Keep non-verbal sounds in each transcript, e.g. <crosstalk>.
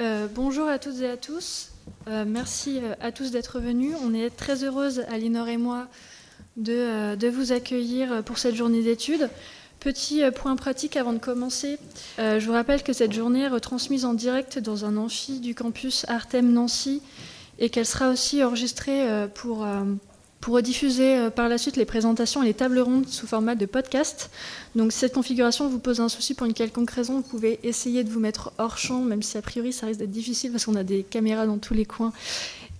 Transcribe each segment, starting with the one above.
Euh, bonjour à toutes et à tous. Euh, merci euh, à tous d'être venus. On est très heureuse, Alinor et moi, de, de vous accueillir pour cette journée d'études. Petit point pratique avant de commencer. je vous rappelle que cette journée est retransmise en direct dans un amphi du campus Artem Nancy et qu'elle sera aussi enregistrée pour pour rediffuser euh, par la suite les présentations et les tables rondes sous format de podcast. Donc si cette configuration vous pose un souci pour une quelconque raison, vous pouvez essayer de vous mettre hors champ, même si a priori ça risque d'être difficile parce qu'on a des caméras dans tous les coins.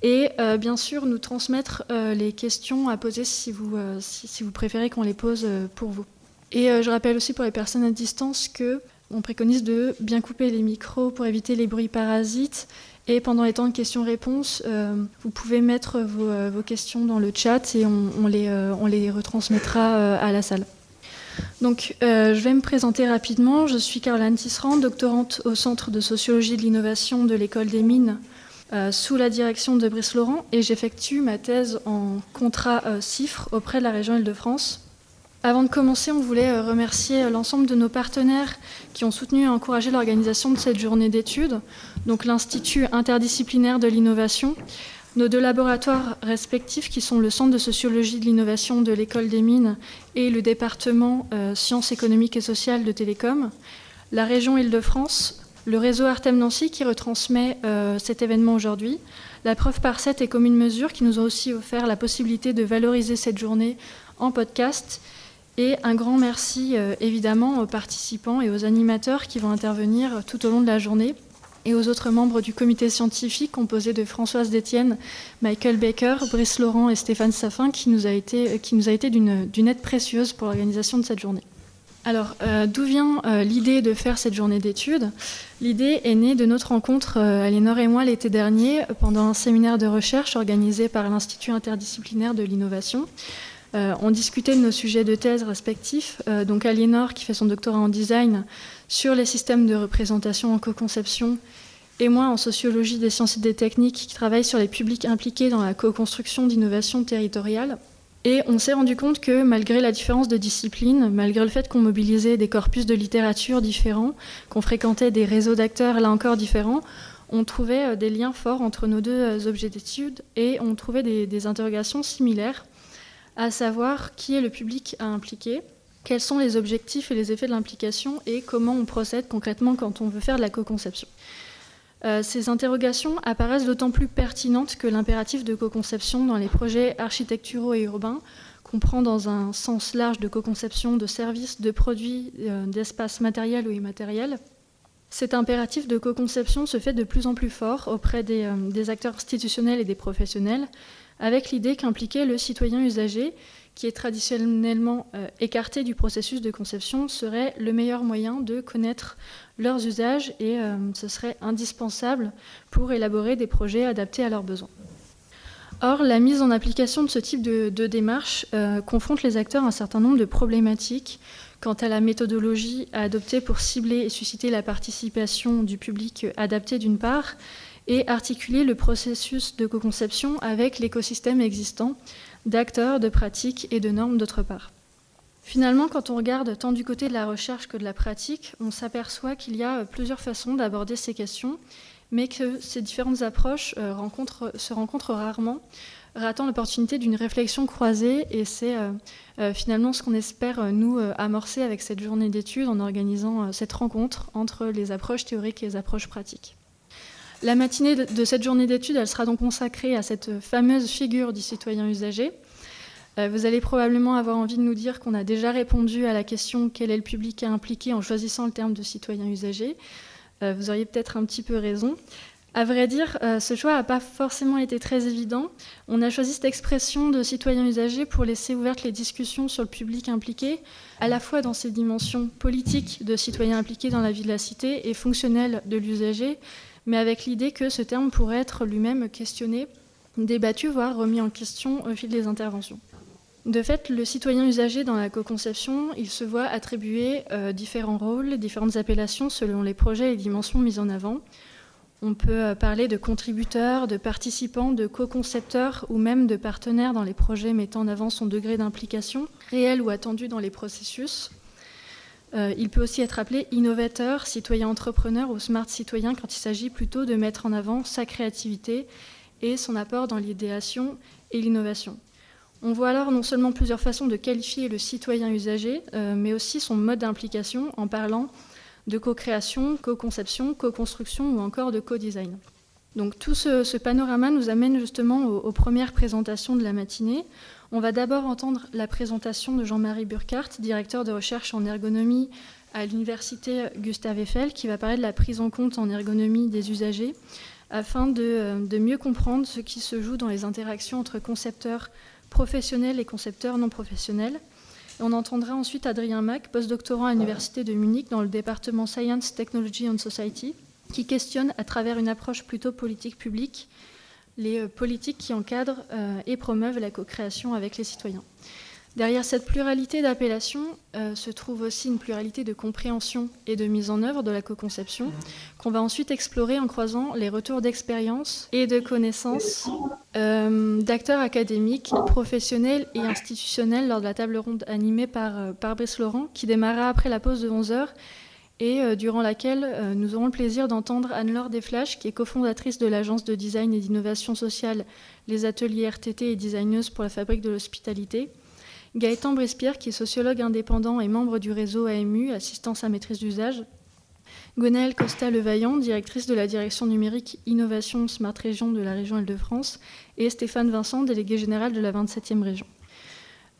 Et euh, bien sûr, nous transmettre euh, les questions à poser si vous, si, vous préférez qu'on les pose pour vous. Et je rappelle aussi pour les personnes à distance que on préconise de bien couper les micros pour éviter les bruits parasites et pendant les temps de questions-réponses, euh, vous pouvez mettre euh, vos, questions dans le chat et on, les, euh, on les, retransmettra à la salle. Donc, je vais me présenter rapidement. Je suis Caroline Tisserand, doctorante au Centre de sociologie de l'innovation de l'École des mines sous la direction de Brice Laurent et j'effectue ma thèse en contrat CIFRE auprès de la région Île-de-France. Avant de commencer, on voulait remercier l'ensemble de nos partenaires qui ont soutenu et encouragé l'organisation de cette journée d'études. Donc l'Institut interdisciplinaire de l'innovation, nos deux laboratoires respectifs qui sont le Centre de sociologie de l'innovation de l'École des mines et le département euh, sciences économiques et sociales de Télécom, la région Île-de-France, le réseau Artem Nancy qui retransmet euh, cet événement aujourd'hui, la preuve par 7 et commune mesure qui nous ont aussi offert la possibilité de valoriser cette journée en podcast et un grand merci euh, évidemment aux participants et aux animateurs qui vont intervenir tout au long de la journée et aux autres membres du comité scientifique composé de Françoise Détienne, Michael Baker, Brice Laurent et Stéphane Saffin, qui nous a été, qui nous a été d'une aide précieuse pour l'organisation de cette journée. Alors, euh, d'où vient euh, l'idée de faire cette journée d'études? L'idée est née de notre rencontre, euh, Alénor et moi, l'été dernier, pendant un séminaire de recherche organisé par l'Institut interdisciplinaire de l'innovation. On discutait de nos sujets de thèse respectifs. donc, Aliénor, qui fait son doctorat en design, sur les systèmes de représentation en co-conception, et moi en sociologie des sciences et des techniques qui travaille sur les publics impliqués dans la co-construction d'innovation territoriale. Et on s'est rendu compte que malgré la différence de discipline, malgré le fait qu'on mobilisait des corpus de littérature différents, qu'on fréquentait des réseaux d'acteurs là encore différents, on trouvait euh, des liens forts entre nos deux euh, objets d'étude et on trouvait des interrogations similaires, à savoir qui est le public à impliquer, quels sont les objectifs et les effets de l'implication et comment on procède concrètement quand on veut faire de la co-conception. Euh, ces interrogations apparaissent d'autant plus pertinentes que l'impératif de co-conception dans les projets architecturaux et urbains comprend dans un sens large de co-conception de services, de produits, euh, d'espaces matériels ou immatériels. Cet impératif de co-conception se fait de plus en plus fort auprès des, euh, des acteurs institutionnels et des professionnels, avec l'idée qu'impliquer le citoyen usager qui est traditionnellement euh, écarté du processus de conception, serait le meilleur moyen de connaître leurs usages et euh, ce serait indispensable pour élaborer des projets adaptés à leurs besoins. Or, la mise en application de ce type de, démarche euh, confronte les acteurs à un certain nombre de problématiques quant à la méthodologie à adopter pour cibler et susciter la participation du public adapté d'une part, et articuler le processus de co-conception avec l'écosystème existant, d'acteurs, de pratiques et de normes d'autre part. Finalement, quand on regarde tant du côté de la recherche que de la pratique, on s'aperçoit qu'il y a plusieurs façons d'aborder ces questions, mais que ces différentes approches euh, se rencontrent rarement, ratant l'opportunité d'une réflexion croisée, et c'est euh, euh, finalement ce qu'on espère nous amorcer avec cette journée d'études en organisant cette rencontre entre les approches théoriques et les approches pratiques. La matinée de cette journée d'études, elle sera donc consacrée à cette fameuse figure du citoyen usager. Euh, vous allez probablement avoir envie de nous dire qu'on a déjà répondu à la question quel est le public à impliquer en choisissant le terme de citoyen usager. Euh, vous auriez peut-être un petit peu raison. À vrai dire, euh, ce choix n'a pas forcément été très évident. On a choisi cette expression de citoyen usager pour laisser ouvertes les discussions sur le public impliqué, à la fois dans ses dimensions politiques de citoyen impliqué dans la vie de la cité et fonctionnelles de l'usager, mais avec l'idée que ce terme pourrait être lui-même questionné, débattu, voire remis en question au fil des interventions. De fait, le citoyen usager dans la co-conception, il se voit attribuer euh, différents rôles, différentes appellations selon les projets et dimensions mises en avant. On peut euh, parler de contributeurs, de participants, de co-concepteurs ou même de partenaires dans les projets mettant en avant son degré d'implication, réel ou attendu dans les processus. Il peut aussi être appelé innovateur, citoyen entrepreneur ou smart citoyen quand il s'agit plutôt de mettre en avant sa créativité et son apport dans l'idéation et l'innovation. On voit alors non seulement plusieurs façons de qualifier le citoyen usager, mais aussi son mode d'implication en parlant de co-création, co-conception, co-construction ou encore de co-design. Donc tout ce, panorama nous amène justement aux, premières présentations de la matinée. On va d'abord entendre la présentation de Jean-Marie Burkhardt, directeur de recherche en ergonomie à l'université Gustave Eiffel, qui va parler de la prise en compte en ergonomie des usagers, afin de, de mieux comprendre ce qui se joue dans les interactions entre concepteurs professionnels et concepteurs non professionnels. On entendra ensuite Adrien Mack, postdoctorant à l'Université de Munich dans le département Science, Technology and Society, qui questionne à travers une approche plutôt politique publique les euh, politiques qui encadrent euh, et promeuvent la co-création avec les citoyens. Derrière cette pluralité d'appellations euh, se trouve aussi une pluralité de compréhension et de mise en œuvre de la co-conception qu'on va ensuite explorer en croisant les retours d'expérience et de connaissances d'acteurs académiques, professionnels et institutionnels lors de la table ronde animée par, euh, Brice Laurent qui démarra après la pause de 11 et durant laquelle nous aurons le plaisir d'entendre Anne-Laure Desflash, qui est cofondatrice de l'agence de design et d'innovation sociale Les Ateliers RTT et designeuse pour la fabrique de l'hospitalité, Gaëtan Brespierre, qui est sociologue indépendant et membre du réseau AMU, Assistance à maîtrise d'usage. Gwenaëlle Costa-Levaillant, directrice de la direction numérique Innovation Smart Région de la région Île-de-France. Et Stéphane Vincent, délégué général de la 27e région.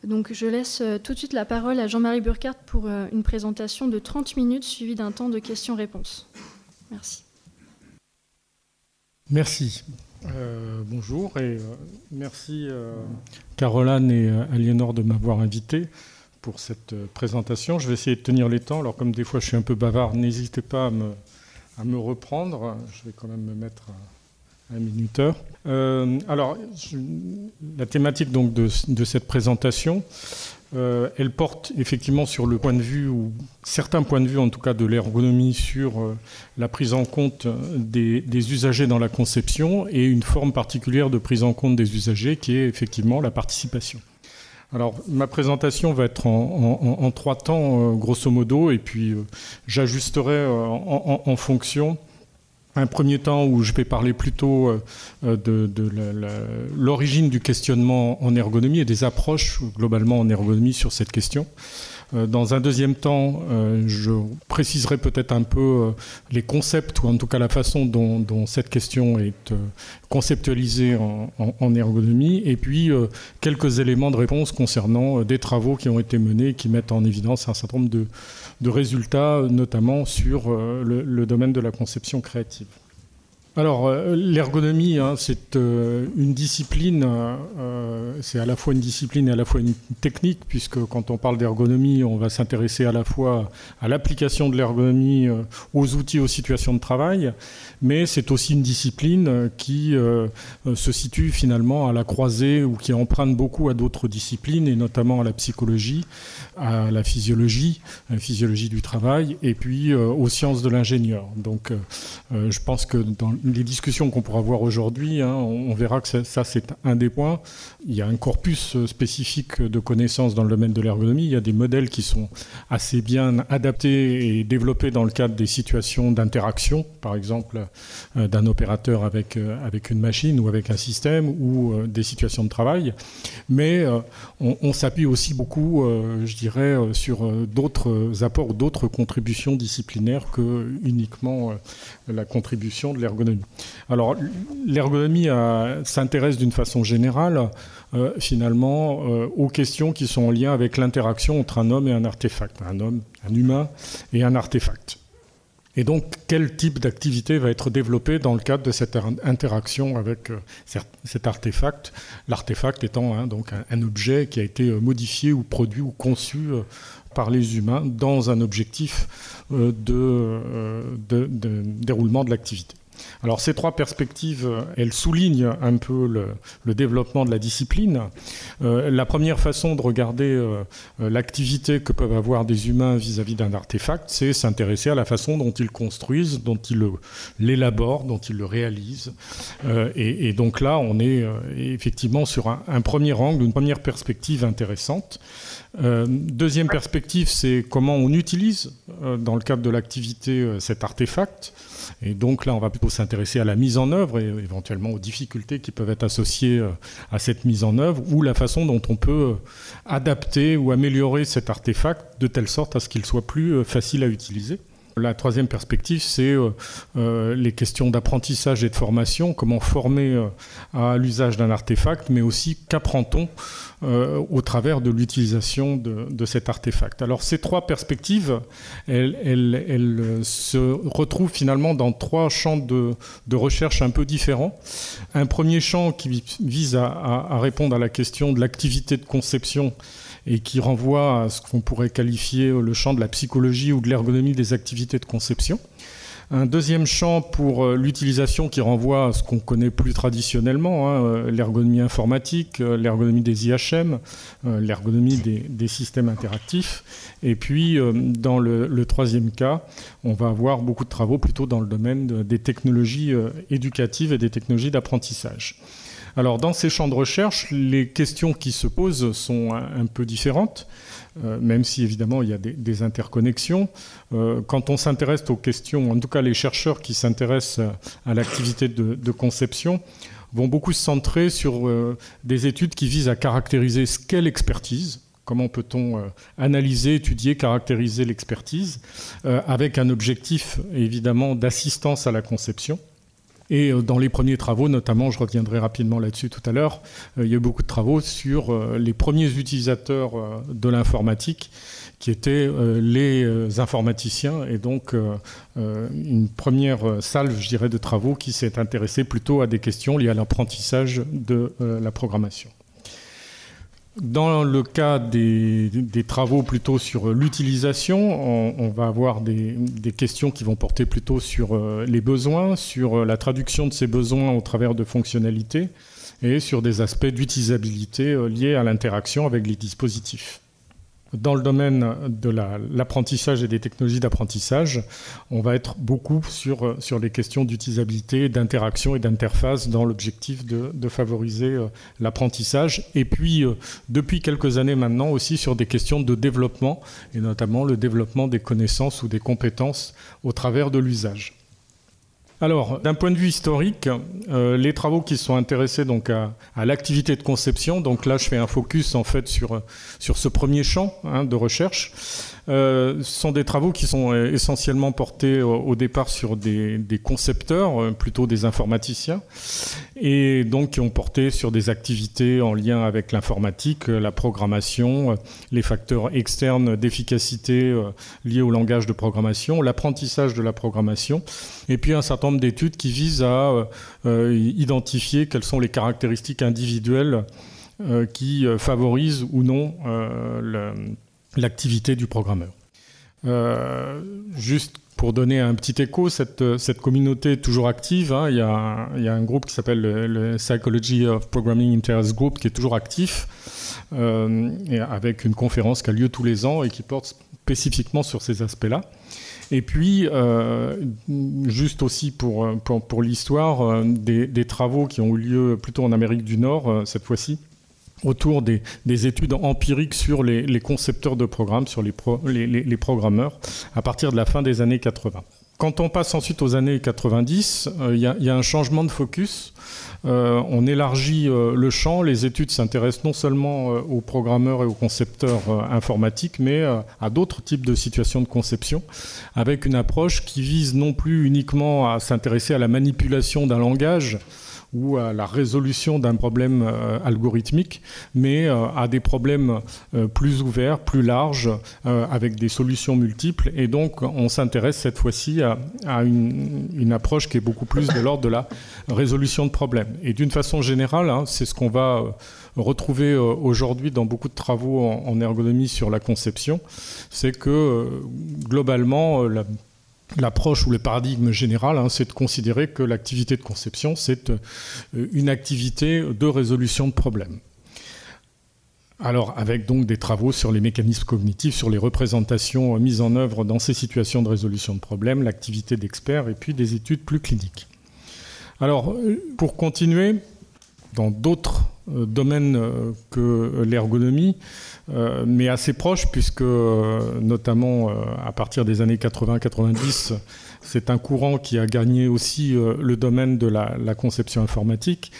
Donc je laisse euh, tout de suite la parole à Jean-Marie Burkhardt pour euh, une présentation de 30 minutes suivie d'un temps de questions-réponses. Merci. Merci. Euh, bonjour et merci euh, Caroline et Aliénor de m'avoir invité pour cette présentation. Je vais essayer de tenir les temps. Alors comme des fois je suis un peu bavard, n'hésitez pas à me, reprendre. Je vais quand même me mettre à un minuteur. alors la thématique donc de, cette présentation, euh, elle porte effectivement sur le point de vue, ou certains points de vue en tout cas de l'ergonomie, sur euh, la prise en compte des, usagers dans la conception et une forme particulière de prise en compte des usagers qui est effectivement la participation. Alors ma présentation va être en, trois temps, euh, grosso modo, et puis j'ajusterai en, fonction un premier temps où je vais parler plutôt euh, de, l'origine du questionnement en ergonomie et des approches globalement en ergonomie sur cette question. Euh, dans un deuxième temps, euh, je préciserai peut-être un peu les concepts, ou en tout cas la façon dont, cette question est conceptualisée en, ergonomie, et puis quelques éléments de réponse concernant des travaux qui ont été menés, qui mettent en évidence un certain nombre de, résultats, notamment sur le domaine de la conception créative. Alors, euh, l'ergonomie, hein, c'est euh, une discipline, euh, c'est à la fois une discipline et à la fois une technique, puisque quand on parle d'ergonomie, on va s'intéresser à la fois à l'application de l'ergonomie aux outils, aux situations de travail, mais c'est aussi une discipline qui se situe finalement à la croisée ou qui emprunte beaucoup à d'autres disciplines, et notamment à la psychologie, à la physiologie, la physiologie du travail, et puis aux sciences de l'ingénieur. Donc, je pense que dans les discussions qu'on pourra voir aujourd'hui, hein, on, verra que ça, c'est un des points. Il y a un corpus spécifique de connaissances dans le domaine de l'ergonomie. Il y a des modèles qui sont assez bien adaptés et développés dans le cadre des situations d'interaction, par exemple euh, d'un opérateur avec, euh, avec une machine ou avec un système ou euh, des situations de travail. Mais on, on s'appuie aussi beaucoup, je dirais, sur d'autres apports, d'autres contributions disciplinaires que uniquement la contribution de l'ergonomie. Alors, l'ergonomie euh, s'intéresse d'une façon générale, euh, finalement, euh, aux questions qui sont en lien avec l'interaction entre un homme et un artefact, un homme, un humain et un artefact. Et donc, quel type d'activité va être développé dans le cadre de cette interaction avec cet artefact? L'artefact étant hein, donc un, objet qui a été modifié ou produit ou conçu par les humains dans un objectif de déroulement de l'activité. Alors ces trois perspectives, elles soulignent un peu le, développement de la discipline. Euh, la première façon de regarder euh, l'activité que peuvent avoir des humains vis-à-vis d'un artefact, c'est s'intéresser à la façon dont ils construisent, dont ils l'élaborent, dont ils le réalisent. Euh, et, donc là, on est effectivement sur un, premier angle, une première perspective intéressante. Deuxième perspective, c'est comment on utilise, dans le cadre de l'activité, cet artefact. Et donc là, on va plutôt s'intéresser à la mise en œuvre et éventuellement aux difficultés qui peuvent être associées euh, à cette mise en œuvre ou la façon dont on peut euh, adapter ou améliorer cet artefact de telle sorte à ce qu'il soit plus euh, facile à utiliser. La troisième perspective, c'est euh, euh, les questions d'apprentissage et de formation, comment former euh, à l'usage d'un artefact, mais aussi qu'apprend-on au travers de l'utilisation de, cet artefact. Alors ces trois perspectives, elles, se retrouvent finalement dans trois champs de, recherche un peu différents. Un premier champ qui vise à répondre à la question de l'activité de conception et qui renvoie à ce qu'on pourrait qualifier le champ de la psychologie ou de l'ergonomie des activités de conception. Un deuxième champ pour euh, l'utilisation qui renvoie à ce qu'on connaît plus traditionnellement, hein, euh, l'ergonomie informatique, euh, l'ergonomie des IHM, l'ergonomie des, systèmes interactifs. Et puis, dans le, troisième cas, on va avoir beaucoup de travaux plutôt dans le domaine des technologies éducatives et des technologies d'apprentissage. Alors dans ces champs de recherche, les questions qui se posent sont un, peu différentes, euh, même si évidemment il y a des, interconnexions. Euh, quand on s'intéresse aux questions, en tout cas les chercheurs qui s'intéressent à l'activité de, conception, vont beaucoup se centrer sur euh, des études qui visent à caractériser ce qu'est l'expertise, Comment peut-on analyser, étudier, caractériser l'expertise avec un objectif évidemment d'assistance à la conception et euh, dans les premiers travaux, notamment, je reviendrai rapidement là-dessus tout à l'heure, euh, il y a eu beaucoup de travaux sur euh, les premiers utilisateurs de l'informatique, qui étaient les informaticiens, et donc une première salve, je dirais, de travaux qui s'est intéressée plutôt à des questions liées à l'apprentissage de la programmation. Dans le cas des, travaux plutôt sur l'utilisation, on, va avoir des, questions qui vont porter plutôt sur euh, les besoins, sur euh, la traduction de ces besoins au travers de fonctionnalités et sur des aspects d'utilisabilité euh, liés à l'interaction avec les dispositifs. Dans le domaine de l'apprentissage et des technologies d'apprentissage, on va être beaucoup sur, sur les questions d'utilisabilité, d'interaction et d'interface dans l'objectif de, favoriser euh, l'apprentissage. Et puis, euh, depuis quelques années maintenant, aussi sur des questions de développement, et notamment le développement des connaissances ou des compétences au travers de l'usage. Alors, d'un point de vue historique, euh, les travaux qui sont intéressés à, l'activité de conception, donc là je fais un focus en fait sur, sur ce premier champ hein, de recherche, euh, sont des travaux qui sont euh, essentiellement portés au, départ sur des, concepteurs, euh, plutôt des informaticiens, et donc qui ont porté sur des activités en lien avec l'informatique, la programmation, les facteurs externes d'efficacité liés au langage de programmation, l'apprentissage de la programmation, et puis un certain nombre d'études qui visent à identifier quelles sont les caractéristiques individuelles qui favorisent ou non le l'activité du programmeur. Euh, juste pour donner un petit écho, cette, cette communauté est toujours active. Hein. Il, y a il, y a un, groupe qui s'appelle le, Psychology of Programming Interest Group qui est toujours actif, euh, et avec une conférence qui a lieu tous les ans et qui porte spécifiquement sur ces aspects-là. Et puis, euh, juste aussi pour, pour, pour l'histoire, des, travaux qui ont eu lieu plutôt en Amérique du Nord, cette fois-ci, autour des, études empiriques sur les, concepteurs de programmes, sur les, programmeurs, à partir de la fin des années 80. Quand on passe ensuite aux années 90, euh, il y, a un changement de focus. Euh, on élargit euh, le champ. Les études s'intéressent non seulement aux programmeurs et aux concepteurs informatiques, mais à d'autres types de situations de conception, avec une approche qui vise non plus uniquement à s'intéresser à la manipulation d'un langage, ou à la résolution d'un problème euh, algorithmique, mais euh, à des problèmes euh, plus ouverts, plus larges, avec des solutions multiples. Et donc, on s'intéresse cette fois-ci à, une, approche qui est beaucoup plus de l'ordre de la résolution de problèmes. Et d'une façon générale, hein, c'est ce qu'on va retrouver aujourd'hui dans beaucoup de travaux en, ergonomie sur la conception, c'est que globalement, la l'approche ou le paradigme général, hein, c'est de considérer que l'activité de conception, c'est une activité de résolution de problèmes. Alors, avec donc des travaux sur les mécanismes cognitifs, sur les représentations mises en œuvre dans ces situations de résolution de problèmes, l'activité d'experts et puis des études plus cliniques. Alors, euh, pour continuer, dans d'autres euh, domaines euh, que l'ergonomie, mais assez proches, puisque notamment à partir des années 80-90, c'est un courant qui a gagné aussi le domaine de la conception informatique.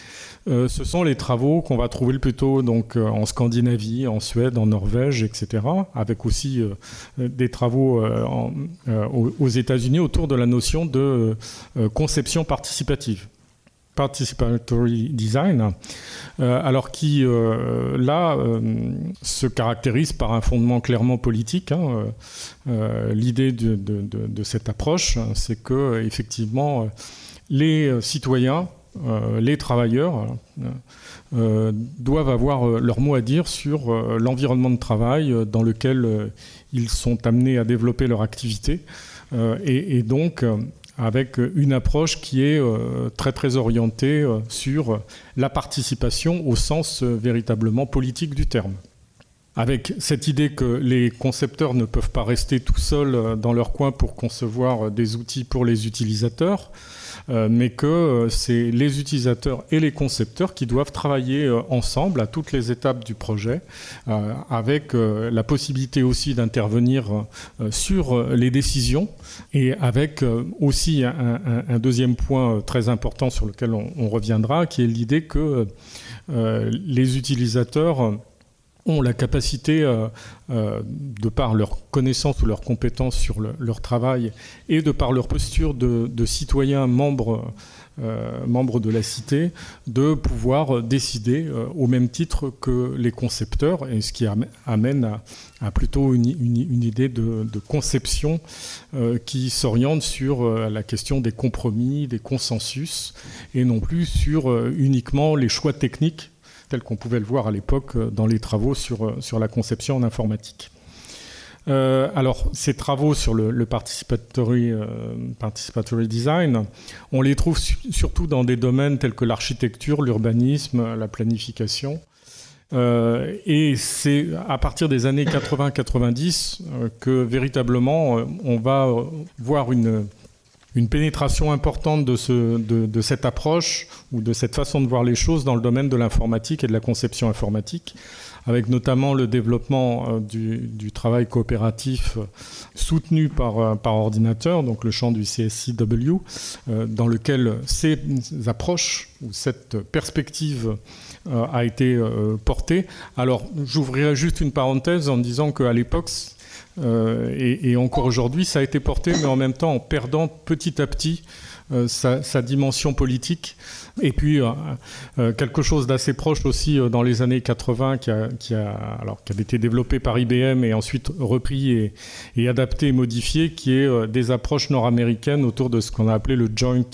Euh, ce sont les travaux qu'on va trouver plutôt donc, euh, en Scandinavie, en Suède, en Norvège, etc., avec aussi euh, des travaux aux États-Unis autour de la notion de conception participative participatory design, alors qui là se caractérise par un fondement clairement politique. Hein, l'idée de, cette approche, c'est que effectivement les citoyens euh, les travailleurs euh, doivent avoir euh, leur mot à dire sur l'environnement de travail dans lequel ils sont amenés à développer leur activité. Et, donc, avec une approche qui est très très orientée sur la participation au sens véritablement politique du terme. Avec cette idée que les concepteurs ne peuvent pas rester tout seuls dans leur coin pour concevoir des outils pour les utilisateurs, euh, mais que euh, c'est les utilisateurs et les concepteurs qui doivent travailler euh, ensemble à toutes les étapes du projet, avec la possibilité aussi d'intervenir sur les décisions et avec aussi un, deuxième point très important sur lequel on reviendra, qui est l'idée que les utilisateurs ont la capacité, euh, euh, de par leur connaissance ou leur compétence sur leur travail et de par leur posture de, citoyens membres, euh, de la cité, de pouvoir décider au même titre que les concepteurs, ce qui amène à, plutôt une, idée de, de conception qui s'oriente sur la question des compromis, des consensus, et non plus sur uniquement les choix techniques tel qu'on pouvait le voir à l'époque euh, dans les travaux sur, euh, sur la conception en informatique. Euh, alors, ces travaux sur le, participatory, participatory, design, on les trouve surtout dans des domaines tels que l'architecture, l'urbanisme, la planification. et c'est à partir des années 80-90 que véritablement on va voir une, une pénétration importante de, ce, de, cette approche ou de cette façon de voir les choses dans le domaine de l'informatique et de la conception informatique, avec notamment le développement euh, du, travail coopératif euh, soutenu par, euh, par ordinateur, donc le champ du CSCW, dans lequel ces approches ou cette perspective a été portée. Alors, j'ouvrirai juste une parenthèse en disant qu'à l'époque, euh, et, encore aujourd'hui, ça a été porté, mais en même temps en perdant petit à petit euh, sa, dimension politique. Et puis euh, quelque chose d'assez proche aussi dans les années 80 qui, a, alors, qui avait été développé par IBM et ensuite repris et, adapté et modifié, qui est des approches nord-américaines autour de ce qu'on a appelé le Joint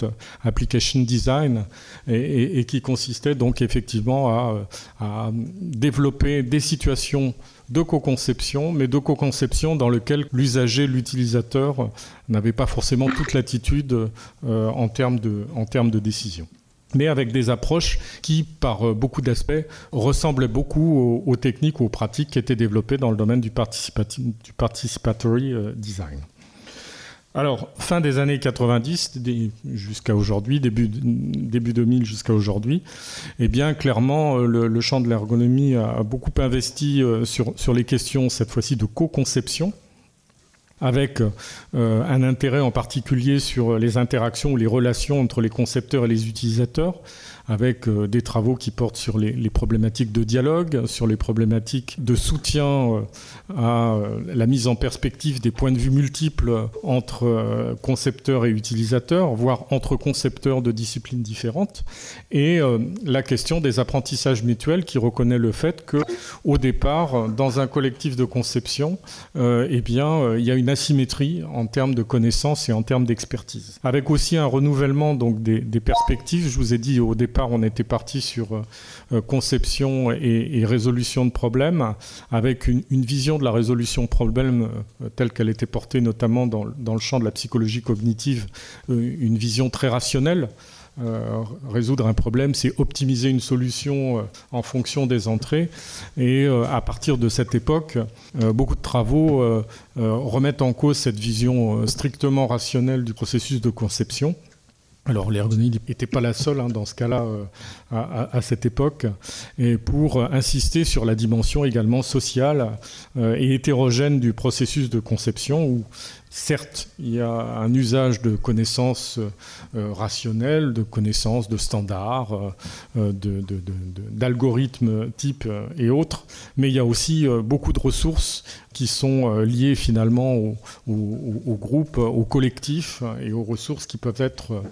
Application Design et, qui consistait donc effectivement à développer des situations de co-conception, mais de co-conception dans lequel l'usager, l'utilisateur n'avait pas forcément toute l'attitude euh, en, termes de, en décision mais avec des approches qui, par euh, beaucoup d'aspects, ressemblaient beaucoup aux, techniques ou aux pratiques qui étaient développées dans le domaine du, du participatory euh, design. Alors, fin des années 90 jusqu'à aujourd'hui, début, début 2000 jusqu'à aujourd'hui, eh bien, clairement, euh, le, champ de l'ergonomie a beaucoup investi euh, sur, les questions, cette fois-ci, de co-conception avec euh, un intérêt en particulier sur les interactions ou les relations entre les concepteurs et les utilisateurs, avec euh, des travaux qui portent sur les, problématiques de dialogue, sur les problématiques de soutien euh, à euh, la mise en perspective des points de vue multiples entre concepteurs et utilisateurs, voire entre concepteurs de disciplines différentes, et la question des apprentissages mutuels qui reconnaît le fait que, au départ, dans un collectif de conception, eh bien, il y a une asymétrie en termes de connaissances et en termes d'expertise. Avec aussi un renouvellement donc des, perspectives. Je vous ai dit au départ, on était parti sur conception et, résolution de problèmes, avec une, vision de la résolution de problèmes telle qu'elle était portée notamment dans, le champ de la psychologie cognitive, une vision très rationnelle. Euh, résoudre un problème, c'est optimiser une solution euh, en fonction des entrées. Et euh, à partir de cette époque, beaucoup de travaux remettent en cause cette vision strictement rationnelle du processus de conception. Alors l'ergonomie n'était pas la seule hein, dans ce cas-là à, cette époque, et pour insister sur la dimension également sociale et hétérogène du processus de conception, où Certes, il y a un usage de connaissances euh, rationnelles, de connaissances de standards, euh, d'algorithmes type euh, et autres, mais il y a aussi beaucoup de ressources qui sont liées finalement au, groupe, au collectif et aux ressources qui peuvent être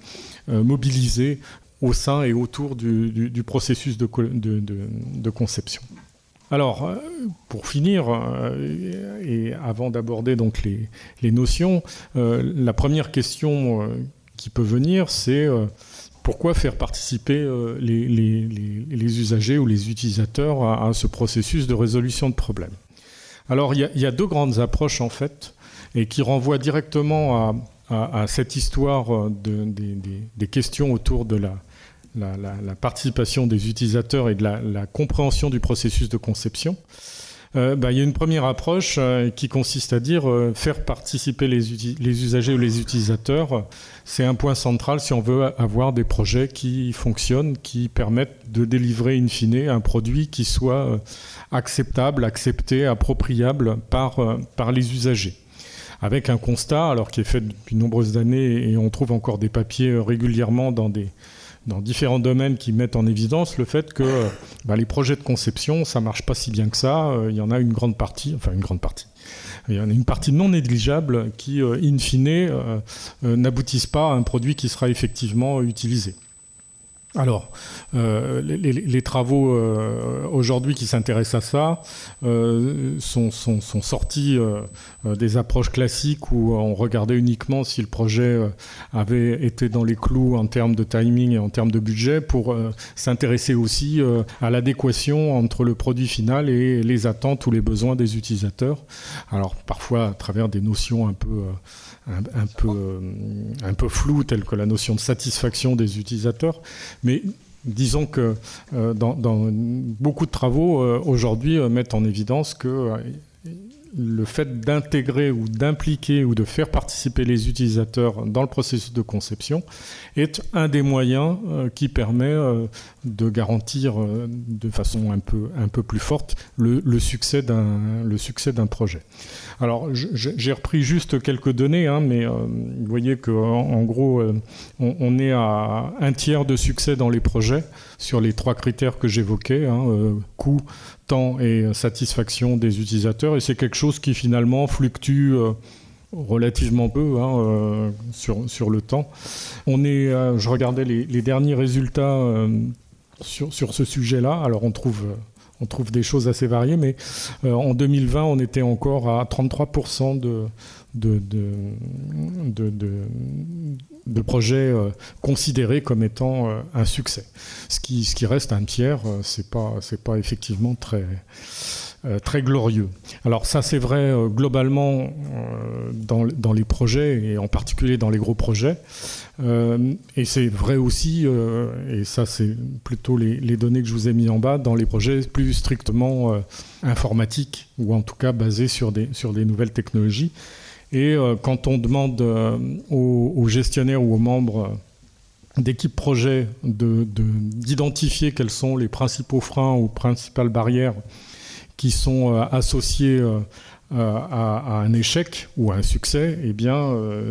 mobilisées au sein et autour du, processus de conception. Alors, euh, pour finir, euh, et avant d'aborder donc les, notions, euh, la première question qui peut venir, c'est pourquoi faire participer les, usagers ou les utilisateurs à, ce processus de résolution de problèmes? Alors, il y, a deux grandes approches en fait, et qui renvoient directement à, cette histoire des, questions autour de la, la, participation des utilisateurs et de la, compréhension du processus de conception, euh, bah, il y a une première approche euh, qui consiste à dire euh, faire participer les, usagers ou les utilisateurs. C'est un point central si on veut avoir des projets qui fonctionnent, qui permettent de délivrer in fine un produit qui soit acceptable, accepté, appropriable par, par les usagers avec un constat, alors qui est fait depuis de nombreuses années, et on trouve encore des papiers régulièrement dans des, dans différents domaines qui mettent en évidence le fait que bah, les projets de conception, ça marche pas si bien que ça. Euh, il y en a une grande partie, enfin une grande partie. Il y en a une partie non négligeable qui, euh, in fine, euh, n'aboutissent pas à un produit qui sera effectivement utilisé. Alors, euh, les, travaux euh, aujourd'hui qui s'intéressent à ça euh, sont, sortis des approches classiques où on regardait uniquement si le projet avait été dans les clous en termes de timing et en termes de budget pour s'intéresser aussi à l'adéquation entre le produit final et les attentes ou les besoins des utilisateurs. Alors, parfois à travers des notions un peu un, peu, euh, un peu flou, telles que la notion de satisfaction des utilisateurs. Mais disons que euh, dans, beaucoup de travaux euh, aujourd'hui mettent en évidence que le fait d'intégrer ou d'impliquer ou de faire participer les utilisateurs dans le processus de conception est un des moyens qui permet de garantir de façon un peu, un peu plus forte le, le succès d'un projet. Alors, j'ai repris juste quelques données, hein, mais euh, vous voyez qu'en en gros, euh, on, est à un tiers de succès dans les projets sur les trois critères que j'évoquais, hein, euh, coût, temps et satisfaction des utilisateurs. Et c'est quelque chose qui finalement fluctue relativement peu hein, sur, sur le temps. On est, je regardais les, derniers résultats sur, sur ce sujet-là. Alors on trouve on trouve des choses assez variées, mais euh, en 2020, on était encore à 33% de, de, de, projets euh, considérés comme étant euh, un succès. Ce qui, reste un tiers, c'est pas, pas effectivement très euh, glorieux. Alors ça c'est vrai euh, globalement euh, dans, les projets et en particulier dans les gros projets. et c'est vrai aussi, et ça c'est plutôt les, données que je vous ai mis en bas, dans les projets plus strictement informatiques ou en tout cas basés sur sur des nouvelles technologies. Et quand on demande aux, gestionnaires ou aux membres d'équipes projet d'identifier quels sont les principaux freins ou principales barrières qui sont euh, euh, euh, à, un échec ou à un succès, eh bien,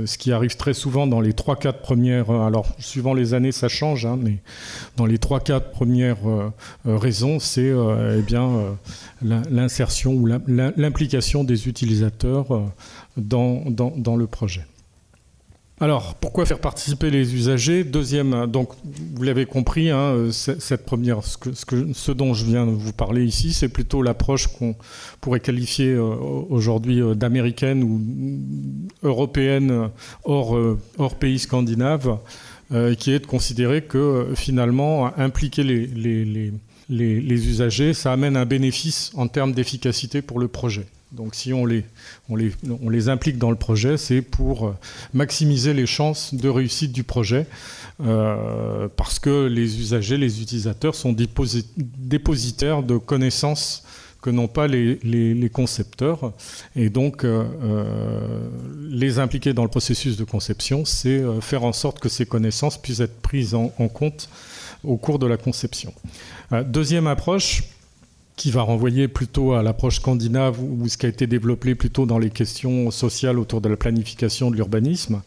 ce qui arrive très souvent dans les 3-4 premières, alors suivant les années ça change, hein, mais dans les 3-4 premières raisons, c'est eh l'insertion ou l'implication des utilisateurs dans, le projet. Alors, pourquoi faire participer les usagers? Deuxième, donc vous l'avez compris, hein, cette première, ce, que, ce, dont je viens de vous parler ici, c'est plutôt l'approche qu'on pourrait qualifier euh, aujourd'hui euh, d'américaine ou européenne hors, euh, hors pays scandinaves, qui est de considérer que finalement impliquer les, les, les usagers, ça amène un bénéfice en termes d'efficacité pour le projet. Donc si on les, on les, implique dans le projet, c'est pour euh, maximiser les chances de réussite du projet, euh, parce que les usagers, les utilisateurs sont dépositaires de connaissances que n'ont pas les, concepteurs. Et donc, euh, les impliquer dans le processus de conception, c'est faire en sorte que ces connaissances puissent être prises en compte au cours de la conception. deuxième approche, qui va renvoyer plutôt à l'approche scandinave ou ce qui a été développé plutôt dans les questions sociales autour de la planification de l'urbanisme.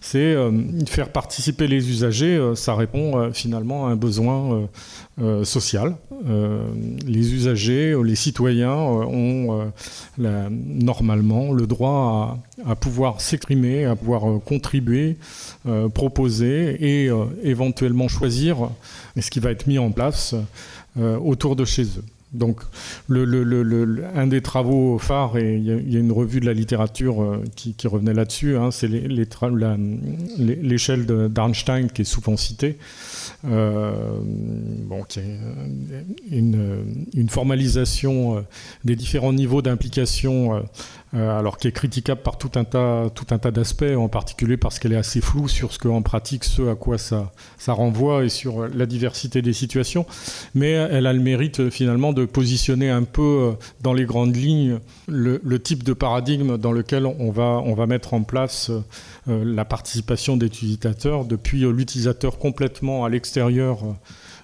C'est euh, faire participer les usagers, euh, ça répond euh, finalement à un besoin social. les usagers, les citoyens ont normalement le droit à, à pouvoir s'exprimer, à pouvoir contribuer, proposer et éventuellement choisir ce qui va être mis en place autour de chez eux. Donc, un des travaux phares, et il y, a une revue de la littérature euh, qui, revenait là-dessus, hein, c'est l'échelle d'Arnstein qui est souvent citée, euh, qui est une, formalisation euh, des différents niveaux d'implication euh, alors qui est critiquable par tout un tas, d'aspects, en particulier parce qu'elle est assez floue sur ce qu'en pratique, ce à quoi ça, renvoie et sur la diversité des situations. Mais elle a le mérite finalement de positionner un peu euh, dans les grandes lignes le, type de paradigme dans lequel on va, on va mettre en place euh, la participation des utilisateurs, depuis l'utilisateur complètement à l'extérieur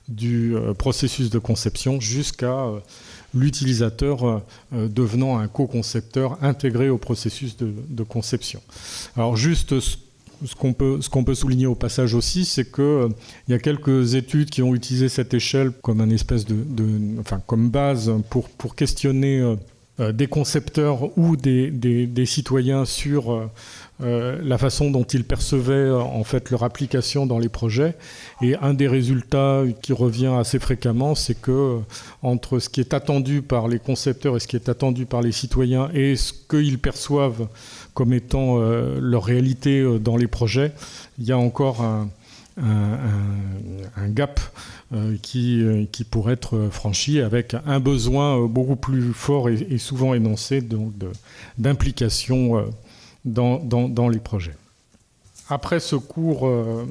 du processus de conception jusqu'à l'utilisateur euh, euh, devenant un co-concepteur intégré au processus de, conception. Alors juste ce qu'on peut, peut, souligner au passage aussi, c'est qu'il euh, y a quelques études qui ont utilisé cette échelle comme un espèce de, enfin, comme base pour, pour questionner des concepteurs ou des, des citoyens sur euh, la façon dont ils percevaient euh, en fait leur application dans les projets. Et un des résultats qui revient assez fréquemment, c'est que euh, entre ce qui est attendu par les concepteurs et ce qui est attendu par les citoyens et ce qu'ils perçoivent comme étant leur réalité dans les projets, il y a encore un, gap qui, qui, pourrait être franchi avec un besoin beaucoup plus fort et, souvent énoncé d'implication dans, les projets. Après ce court, euh,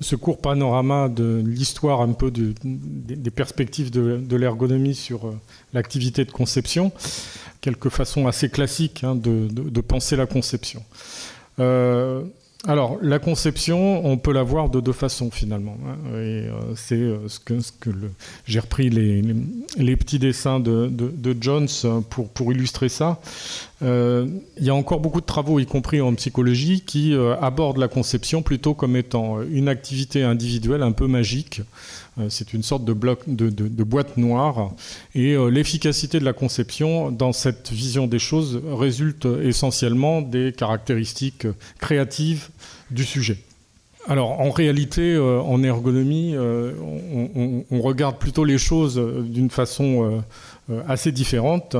ce court panorama de l'histoire un peu des perspectives de, l'ergonomie sur euh, l'activité de conception, quelques façons assez classiques hein, de, penser la conception. Euh, alors, la conception, on peut la voir de deux façons finalement. Hein, euh, c'est euh, ce que, j'ai repris les, petits dessins de, Jones pour, illustrer ça. Euh, il y a encore beaucoup de travaux, y compris en psychologie, qui abordent la conception plutôt comme étant une activité individuelle un peu magique c'est une sorte de, bloc, de, boîte noire. Et euh, l'efficacité de la conception dans cette vision des choses résulte essentiellement des caractéristiques créatives du sujet. Alors en réalité, euh, en ergonomie, on, regarde plutôt les choses d'une façon assez différente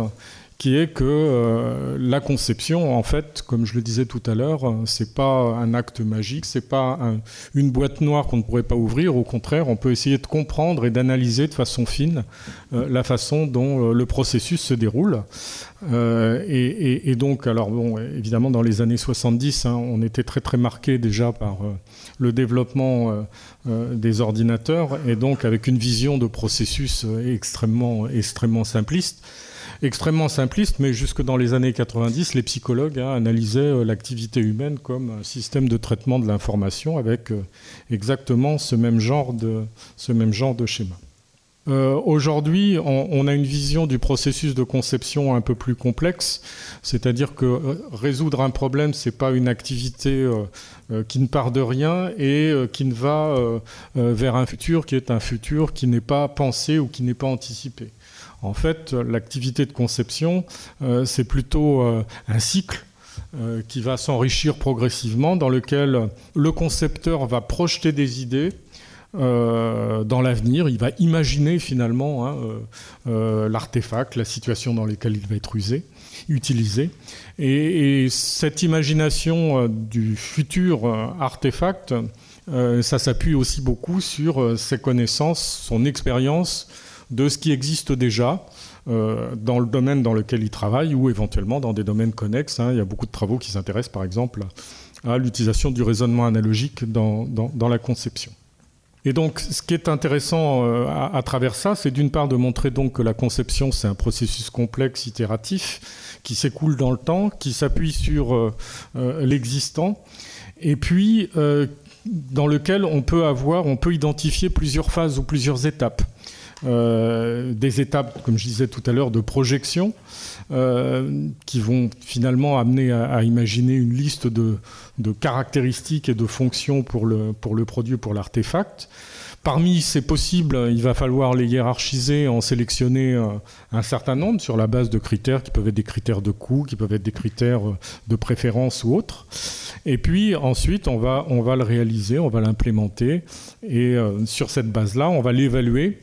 qui est que euh, la conception, en fait, comme je le disais tout à l'heure, euh, c'est pas un acte magique, c'est pas une boîte noire qu'on ne pourrait pas ouvrir. Au contraire, on peut essayer de comprendre et d'analyser de façon fine euh, la façon dont le processus se déroule. Et, donc, alors bon, évidemment, dans les années 70, hein, on était très très marqué déjà par le développement des ordinateurs et donc avec une vision de processus extrêmement extrêmement simpliste extrêmement simpliste, mais jusque dans les années 90, les psychologues hein, analysaient euh, l'activité humaine comme un système de traitement de l'information avec euh, exactement ce même genre de, ce même genre de schéma. Euh, aujourd'hui, on, a une vision du processus de conception un peu plus complexe, c'est-à-dire que résoudre un problème, c'est pas une activité qui ne part de rien et qui ne va vers un futur qui est un futur qui n'est pas pensé ou qui n'est pas anticipé. En fait, l'activité de conception, euh, c'est plutôt euh, un cycle qui va s'enrichir progressivement, dans lequel le concepteur va projeter des idées dans l'avenir. Il va imaginer finalement hein, l'artefact, la situation dans laquelle il va être usé, utilisé. Et, cette imagination du futur artefact, ça s'appuie aussi beaucoup sur ses connaissances, son expérience de ce qui existe déjà euh, dans le domaine dans lequel il travaille ou éventuellement dans des domaines connexes. Hein. Il y a beaucoup de travaux qui s'intéressent par exemple à l'utilisation du raisonnement analogique dans, dans, la conception. Et donc, ce qui est intéressant euh, à, travers ça, c'est d'une part de montrer donc que la conception, c'est un processus complexe, itératif, qui s'écoule dans le temps, qui s'appuie sur euh, l'existant, et puis dans lequel on peut avoir, on peut identifier plusieurs phases ou plusieurs étapes. Euh, des étapes, comme je disais tout à l'heure, de projection, euh, qui vont finalement amener à, imaginer une liste de, caractéristiques et de fonctions pour le, produit, pour l'artefact. Parmi ces possibles, il va falloir les hiérarchiser, en sélectionner euh, un certain nombre sur la base de critères qui peuvent être des critères de coût, qui peuvent être des critères de préférence ou autres. Et puis ensuite, on va le réaliser, on va l'implémenter. Et sur cette base-là, on va l'évaluer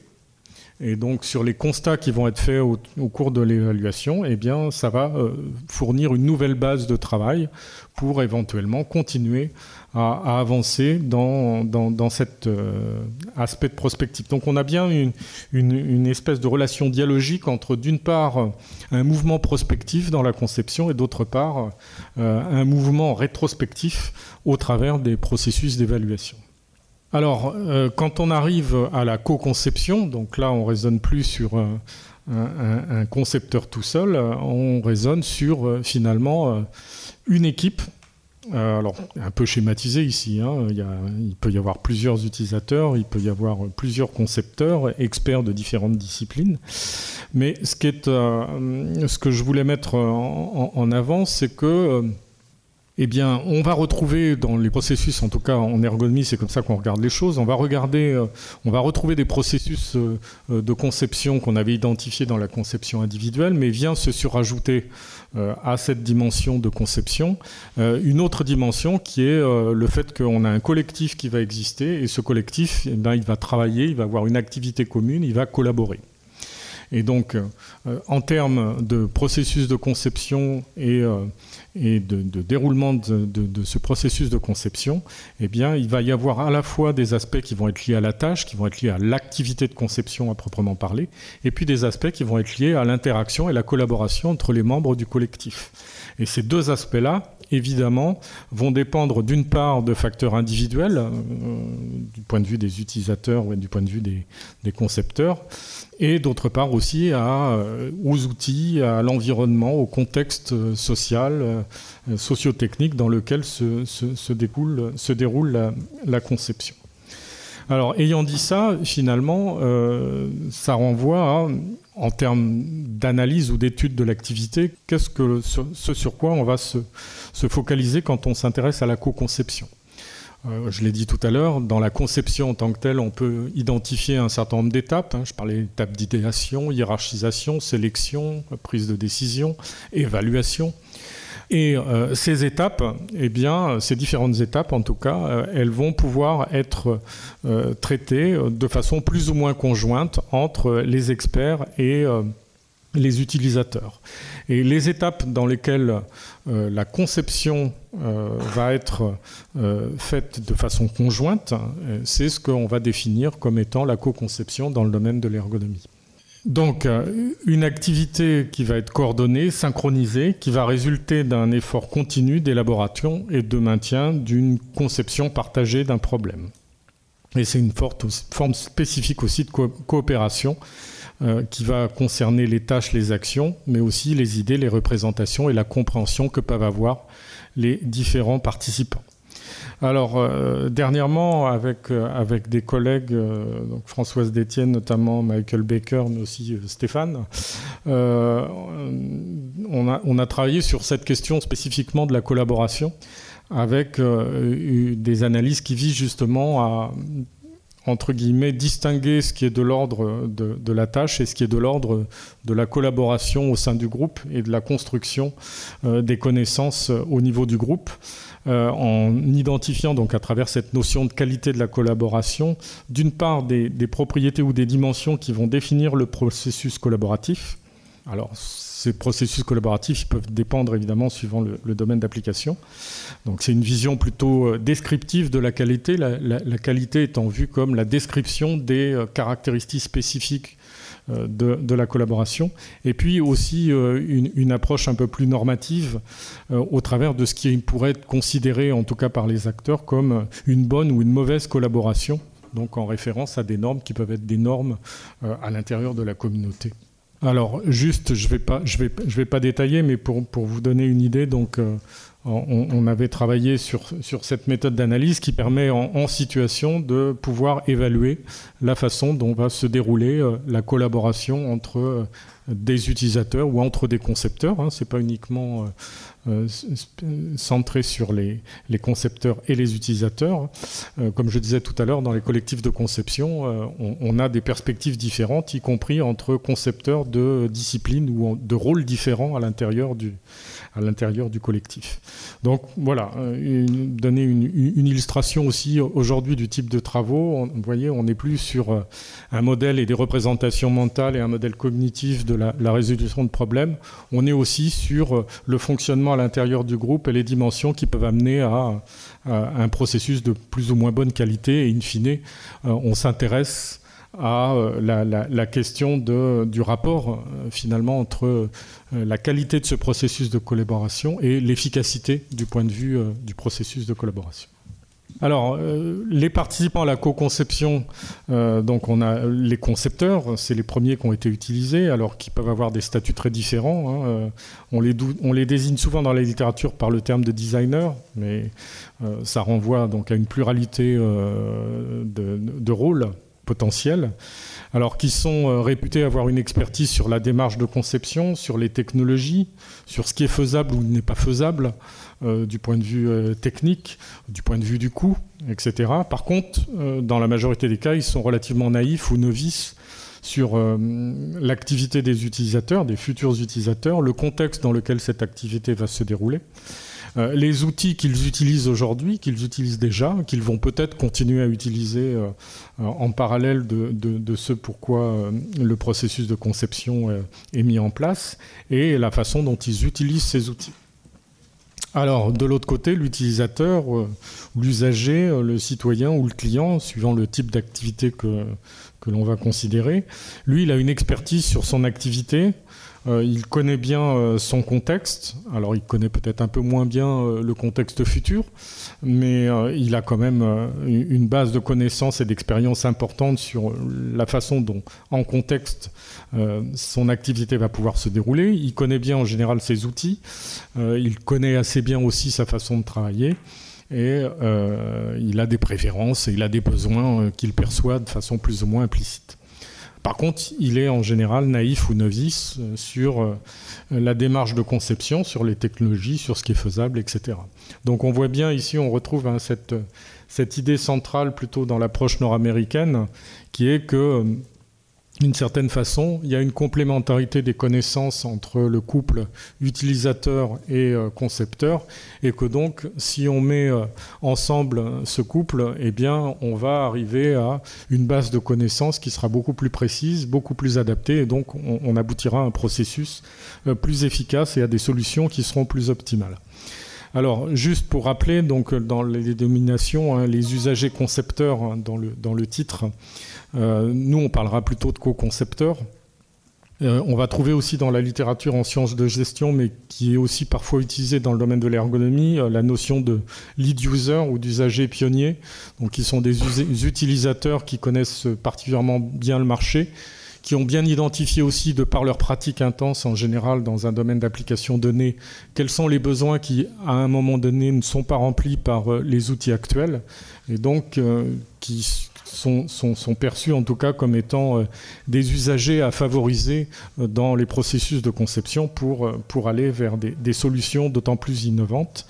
et donc sur les constats qui vont être faits au, cours de l'évaluation, eh ça va euh, fournir une nouvelle base de travail pour éventuellement continuer à, avancer dans, cet euh, aspect de prospective. Donc on a bien une, une, espèce de relation dialogique entre d'une part un mouvement prospectif dans la conception et d'autre part euh, un mouvement rétrospectif au travers des processus d'évaluation. Alors, euh, quand on arrive à la co-conception, donc là on raisonne plus sur un, concepteur tout seul, on raisonne sur euh, finalement euh, une équipe. alors, un peu schématisé ici, hein, il, peut y avoir plusieurs utilisateurs, il peut y avoir plusieurs concepteurs, experts de différentes disciplines. Mais ce que je voulais mettre en avant, c'est que eh bien, on va retrouver dans les processus, en tout cas en ergonomie, c'est comme ça qu'on regarde les choses, on va euh, retrouver des processus euh, euh, de conception qu'on avait identifiés dans la conception individuelle, mais vient se surajouter à cette dimension de conception une autre dimension qui est le fait qu'on a un collectif qui va exister et ce collectif, eh il va travailler, il va avoir une activité commune, il va collaborer. Et donc, en termes de processus de conception et et de, déroulement de, ce processus de conception, eh bien, il va y avoir à la fois des aspects qui vont être liés à la tâche, qui vont être liés à l'activité de conception à proprement parler, et puis des aspects qui vont être liés à l'interaction et la collaboration entre les membres du collectif. Et ces deux aspects-là, évidemment, vont dépendre d'une part de facteurs individuels, euh, du point de vue des utilisateurs ou du point de vue des, concepteurs, et d'autre part aussi euh, aux outils, à l'environnement, au contexte social, euh, sociotechnique dans lequel se, se, déroule, se déroule la, conception. Alors, ayant dit ça, finalement, ça renvoie à en termes d'analyse ou d'étude de l'activité, qu'est-ce que ce sur quoi on va se, focaliser quand on s'intéresse à la co-conception euh, je l'ai dit tout à l'heure, dans la conception en tant que telle, on peut identifier un certain nombre d'étapes. Hein. Je parlais d'étapes d'idéation, hiérarchisation, sélection, prise de décision, évaluation. Et euh, ces étapes, eh bien, ces différentes étapes, en tout cas, euh, elles vont pouvoir être traitées de façon plus ou moins conjointe entre les experts et les utilisateurs. Et les étapes dans lesquelles la conception va être faite de façon conjointe, c'est ce qu'on va définir comme étant la co-conception dans le domaine de l'ergonomie. Donc, euh, une activité qui va être coordonnée, synchronisée, qui va résulter d'un effort continu d'élaboration et de maintien d'une conception partagée d'un problème. Et c'est une forme spécifique aussi de coopération euh, qui va concerner les tâches, les actions, mais aussi les idées, les représentations et la compréhension que peuvent avoir les différents participants. Alors, euh, dernièrement, avec, euh, avec des collègues, donc Françoise Détienne notamment, Michael Baker, mais aussi Stéphane, on a, on, a, travaillé sur cette question spécifiquement de la collaboration avec des analyses qui visent justement à entre guillemets, distinguer ce qui est de l'ordre de, la tâche et ce qui est de l'ordre de la collaboration au sein du groupe et de la construction des connaissances au niveau du groupe. en identifiant donc à travers cette notion de qualité de la collaboration, d'une part des, des, propriétés ou des dimensions qui vont définir le processus collaboratif. Alors ces processus collaboratifs peuvent dépendre évidemment suivant le, domaine d'application. Donc c'est une vision plutôt euh, descriptive de la qualité, la, qualité étant vue comme la description des euh, caractéristiques spécifiques euh, de, la collaboration, et puis aussi une, approche un peu plus normative au travers de ce qui pourrait être considéré, en tout cas par les acteurs, comme une bonne ou une mauvaise collaboration, donc en référence à des normes qui peuvent être des normes à l'intérieur de la communauté. Alors, juste, je ne vais, pas, vais pas détailler, mais pour, pour vous donner une idée, donc, euh, on, avait travaillé sur, cette méthode d'analyse qui permet en, situation de pouvoir évaluer la façon dont va se dérouler euh, la collaboration entre euh, des utilisateurs ou entre des concepteurs. Hein. Ce n'est pas uniquement euh, centré sur les, concepteurs et les utilisateurs. Comme je disais tout à l'heure, dans les collectifs de conception, on, a des perspectives différentes, y compris entre concepteurs de disciplines ou de rôles différents à l'intérieur du, à l'intérieur du collectif. Donc voilà, donner une, illustration aussi aujourd'hui du type de travaux. vous voyez, on n'est plus sur un modèle et des représentations mentales et un modèle cognitif de la, résolution de problèmes. On est aussi sur le fonctionnement à l'intérieur du groupe et les dimensions qui peuvent amener à, un processus de plus ou moins bonne qualité. Et in fine, euh, on s'intéresse à euh, la, question du rapport euh, finalement entre la qualité de ce processus de collaboration et l'efficacité du point de vue du processus de collaboration. Alors, euh, les participants à la co-conception, euh, donc on a les concepteurs, c'est les premiers qui ont été utilisés, alors qu'ils peuvent avoir des statuts très différents. Hein, euh, on, les désigne souvent dans la littérature par le terme de designer, mais ça renvoie donc à une pluralité de, rôles potentiels. Alors, qui sont réputés avoir une expertise sur la démarche de conception, sur les technologies, sur ce qui est faisable ou n'est pas faisable. Euh, du point de vue euh, technique, du point de vue du coût, etc. Par contre, euh, dans la majorité des cas, ils sont relativement naïfs ou novices sur l'activité des utilisateurs, des futurs utilisateurs, le contexte dans lequel cette activité va se dérouler. Les outils qu'ils utilisent aujourd'hui, qu'ils utilisent déjà, qu'ils vont peut-être continuer à utiliser en parallèle de, de, ce pourquoi le processus de conception est mis en place, et la façon dont ils utilisent ces outils. Alors, de l'autre côté, l'utilisateur, euh, l'usager, euh, le citoyen ou le client, suivant le type d'activité que, que l'on va considérer, lui, il a une expertise sur son activité, euh, il connaît bien euh, son contexte. Alors, il connaît peut-être un peu moins bien euh, le contexte futur, mais il a quand même une base de connaissances et d'expériences importantes sur la façon dont, en contexte, son activité va pouvoir se dérouler. Il connaît bien en général ses outils. il connaît assez bien aussi sa façon de travailler et il a des préférences et il a des besoins qu'il perçoit de façon plus ou moins implicite. Par contre, il est en général naïf ou novice euh, sur euh, la démarche de conception, sur les technologies, sur ce qui est faisable, etc. Donc on voit bien ici, on retrouve hein, cette, idée centrale plutôt dans l'approche nord-américaine, qui est que euh, d'une certaine façon, il y a une complémentarité des connaissances entre le couple utilisateur et euh, concepteur, et que donc, si on met euh, ensemble ce couple, eh bien, on va arriver à une base de connaissances qui sera beaucoup plus précise, beaucoup plus adaptée, et donc on, aboutira à un processus euh, plus efficace et à des solutions qui seront plus optimales. Alors, juste pour rappeler, donc, dans les dénominations, hein, les usagers concepteurs hein, dans, le, titre, nous, on parlera plutôt de co-concepteurs. Euh, on va trouver aussi dans la littérature en sciences de gestion, mais qui est aussi parfois utilisée dans le domaine de l'ergonomie, euh, la notion de lead user ou d'usager pionnier, donc qui sont des utilisateurs qui connaissent particulièrement bien le marché, qui ont bien identifié aussi, de par leur pratique intense en général dans un domaine d'application donnée, quels sont les besoins qui, à un moment donné, ne sont pas remplis par les outils actuels, et donc qui sont, perçus en tout cas comme étant des usagers à favoriser dans les processus de conception pour, pour aller vers des, des solutions d'autant plus innovantes.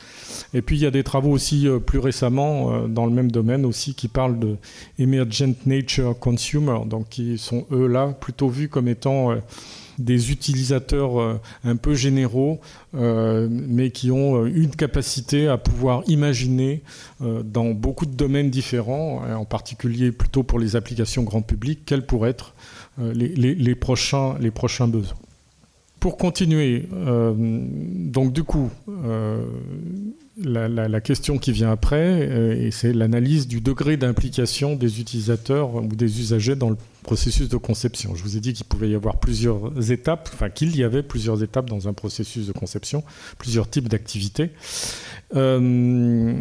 Et puis il y a des travaux aussi plus récemment dans le même domaine aussi qui parlent de emergent nature consumer, donc qui sont eux là plutôt vus comme étant des utilisateurs euh, un peu généraux, euh, mais qui ont euh, une capacité à pouvoir imaginer dans beaucoup de domaines différents, en particulier plutôt pour les applications grand public, quels pourraient être les, prochains, les prochains besoins. Pour continuer, donc du coup, la, question qui vient après, euh, c'est l'analyse du degré d'implication des utilisateurs ou des usagers dans le processus de conception. Je vous ai dit qu'il pouvait y avoir plusieurs étapes, enfin qu'il y avait plusieurs étapes dans un processus de conception, plusieurs types d'activités. Euh,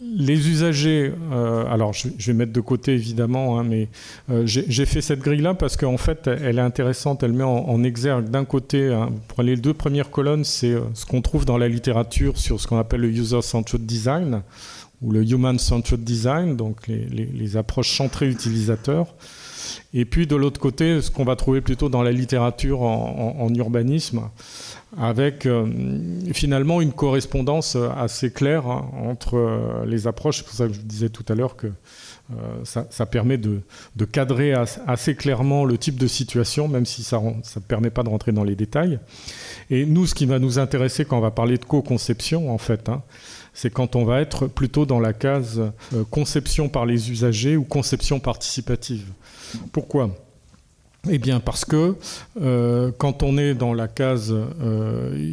les usagers, euh, alors je, vais mettre de côté évidemment, hein, mais euh, j'ai fait cette grille-là parce qu'en fait elle est intéressante, elle met en, exergue d'un côté, hein, pour les deux premières colonnes, c'est euh, ce qu'on trouve dans la littérature sur ce qu'on appelle le user-centered design ou le human-centered design, donc les, approches centrées utilisateurs. Et puis de l'autre côté, ce qu'on va trouver plutôt dans la littérature en urbanisme, avec euh, finalement une correspondance assez claire hein, entre euh, les approches. C'est pour ça que je disais tout à l'heure que euh, ça, permet de, cadrer assez clairement le type de situation, même si ça ne permet pas de rentrer dans les détails. Et nous, ce qui va nous intéresser quand on va parler de co-conception, en fait, hein, c'est quand on va être plutôt dans la case conception par les usagers ou conception participative. Pourquoi? Eh bien parce que euh, quand on est dans la case euh,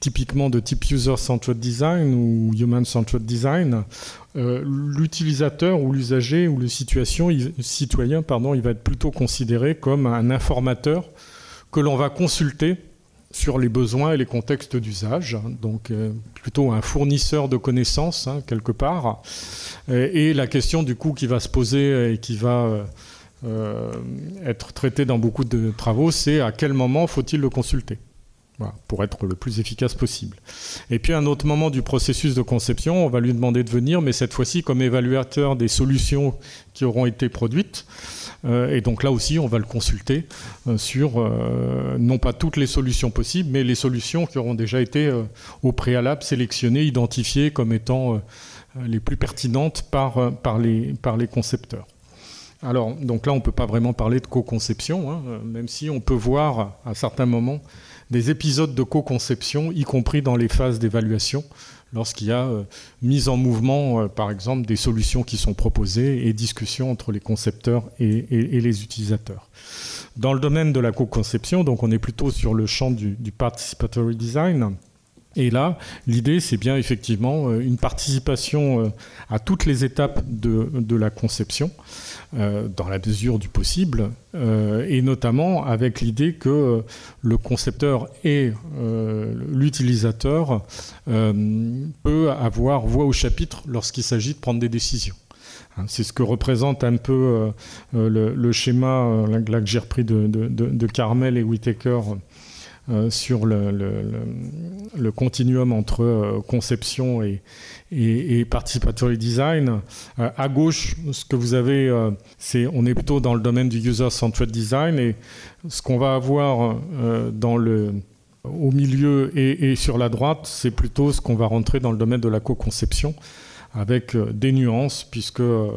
typiquement de type User-Centered Design ou Human-Centered Design, euh, l'utilisateur ou l'usager ou le situation, citoyen pardon, il va être plutôt considéré comme un informateur que l'on va consulter sur les besoins et les contextes d'usage, hein. donc plutôt un fournisseur de connaissances hein, quelque part. Et, et, la question du coup qui va se poser et qui va euh, être traité dans beaucoup de travaux, c'est à quel moment faut-il le consulter pour être le plus efficace possible. Et puis à un autre moment du processus de conception, on va lui demander de venir, mais cette fois-ci comme évaluateur des solutions qui auront été produites. Euh, et donc là aussi, on va le consulter euh, sur non pas toutes les solutions possibles, mais les solutions qui auront déjà été au préalable sélectionnées, identifiées comme étant les plus pertinentes par, les concepteurs. Alors, donc là, on ne peut pas vraiment parler de co-conception, hein, même si on peut voir à certains moments des épisodes de co-conception, y compris dans les phases d'évaluation, lorsqu'il y a euh, mise en mouvement, euh, par exemple, des solutions qui sont proposées et discussions entre les concepteurs et, les utilisateurs. Dans le domaine de la co-conception, donc on est plutôt sur le champ du participatory design. Et là, l'idée, c'est bien effectivement euh, une participation à toutes les étapes de, de la conception, euh, dans la mesure du possible, euh, et notamment avec l'idée que le concepteur et euh, l'utilisateur peut avoir voix au chapitre lorsqu'il s'agit de prendre des décisions. Hein, c'est ce que représente un peu le, schéma là, que j'ai repris de, de, Carmel et Whitaker sur le, continuum entre conception et, participatory design. Euh, à gauche, ce que vous avez, euh, c'est on est plutôt dans le domaine du user-centered design et ce qu'on va avoir euh, dans le au milieu et, sur la droite, c'est plutôt ce qu'on va rentrer dans le domaine de la co-conception avec des nuances puisque on,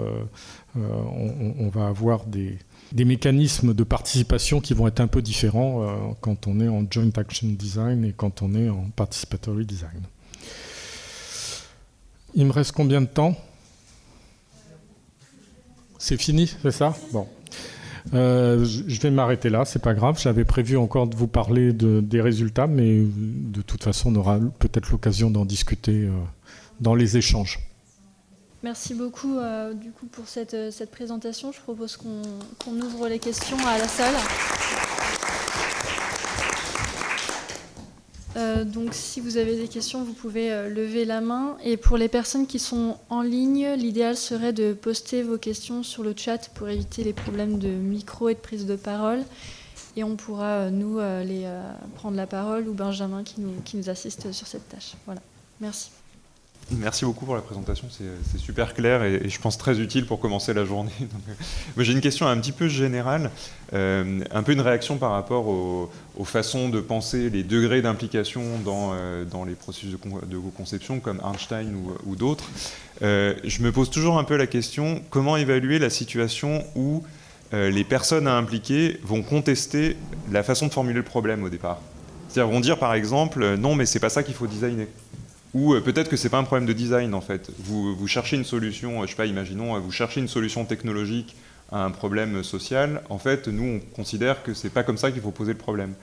va avoir des, des, mécanismes de participation qui vont être un peu différents quand on est en joint action design et quand on est en participatory design. Il me reste combien de temps? C'est fini, c'est ça? Bon. Euh, je vais m'arrêter là, c'est pas grave. J'avais prévu encore de vous parler des résultats, mais de toute façon, on aura peut-être l'occasion d'en discuter euh, dans les échanges. Merci beaucoup euh, du coup pour cette, cette, présentation. Je propose qu'on ouvre les questions à la salle. Euh, donc si vous avez des questions, vous pouvez euh, lever la main. Et pour les personnes qui sont en ligne, l'idéal serait de poster vos questions sur le chat pour éviter les problèmes de micro et de prise de parole. Et on pourra, euh, nous, les prendre la parole ou Benjamin qui nous, qui nous assiste sur cette tâche. Voilà. Merci. Merci beaucoup pour la présentation, c'est super clair et, je pense très utile pour commencer la journée. <laughs> J'ai une question un petit peu générale, euh, un peu une réaction par rapport aux, façons de penser les degrés d'implication dans, euh, dans, les processus de, de conception comme Einstein ou, d'autres. Euh, je me pose toujours un peu la question, comment évaluer la situation où les personnes à impliquer vont contester la façon de formuler le problème au départ? C'est-à-dire vont dire par exemple, non mais c'est pas ça qu'il faut designer. Ou euh, peut-être que c'est pas un problème de design en fait. Vous, vous, cherchez une solution, je sais pas, imaginons, vous cherchez une solution technologique à un problème social. En fait, nous, on considère que c'est pas comme ça qu'il faut poser le problème.